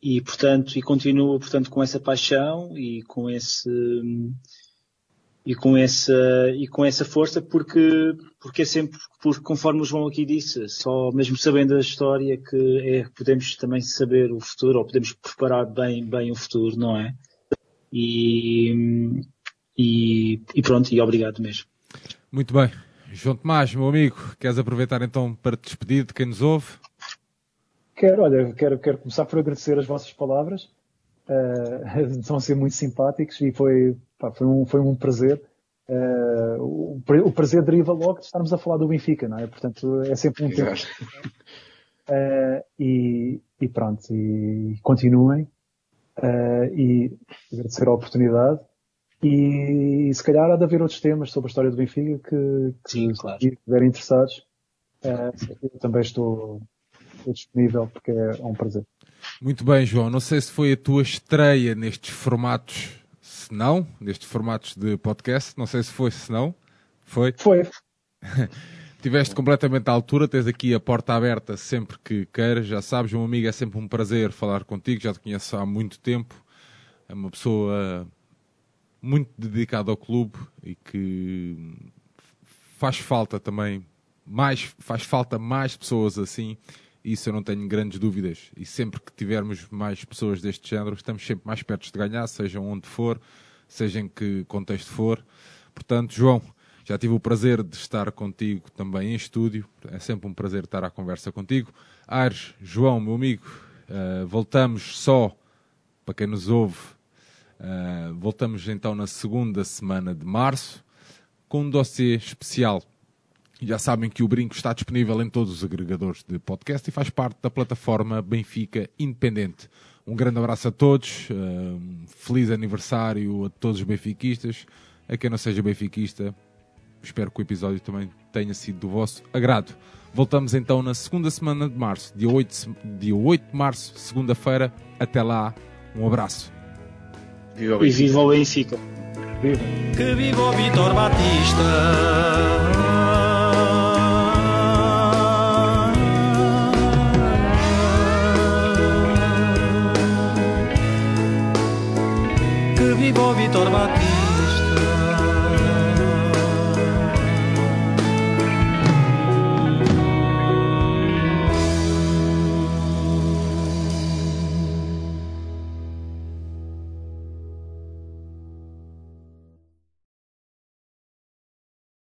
e portanto, e continua, portanto, com essa paixão e com esse, e com essa, e com essa força porque, porque é sempre, porque conforme o João aqui disse, só mesmo sabendo a história que é, podemos também saber o futuro ou podemos preparar bem, bem o futuro, não é? E, e, e pronto, e obrigado mesmo. Muito bem. João Tomás, meu amigo, queres aproveitar então para te despedir de quem nos ouve? Quero, olha, quero, quero começar por agradecer as vossas palavras. Uh, estão a ser muito simpáticos e foi, pá, foi, um, foi um prazer. Uh, o, o, prazer deriva logo de estarmos a falar do Benfica, não é? Portanto, é sempre um tempo. Uh, e, e, pronto, e, continuem. e agradecer a oportunidade. E, e, se calhar há de haver outros temas sobre a história do Benfica que, que Sim, claro. estiverem interessados. eu também estou, estou disponível porque é um prazer. Muito bem, João. Não sei se foi a tua estreia nestes formatos, se não, nestes formatos de podcast. Não sei se foi, se não. Foi? Foi. Tiveste completamente à altura, tens aqui a porta aberta sempre que queiras. Já sabes, meu amigo, é sempre um prazer falar contigo. Já te conheço há muito tempo. É uma pessoa muito dedicada ao clube e que faz falta também mais faz falta mais pessoas assim isso eu não tenho grandes dúvidas. E sempre que tivermos mais pessoas deste género, estamos sempre mais perto de ganhar, seja onde for, seja em que contexto for. Portanto, João, já tive o prazer de estar contigo também em estúdio. É sempre um prazer estar à conversa contigo. Ares, João, meu amigo, uh, voltamos só, para quem nos ouve, uh, voltamos então na segunda semana de março com um dossiê especial já sabem que o Brinco está disponível em todos os agregadores de podcast e faz parte da plataforma Benfica Independente. Um grande abraço a todos, um feliz aniversário a todos os benfiquistas. A quem não seja benfiquista, espero que o episódio também tenha sido do vosso agrado. Voltamos então na segunda semana de março, dia 8, dia 8 de março, segunda-feira. Até lá, um abraço. Viva e viva o Benfica. Viva. Que viva o Vitor Batista. Vitor Batista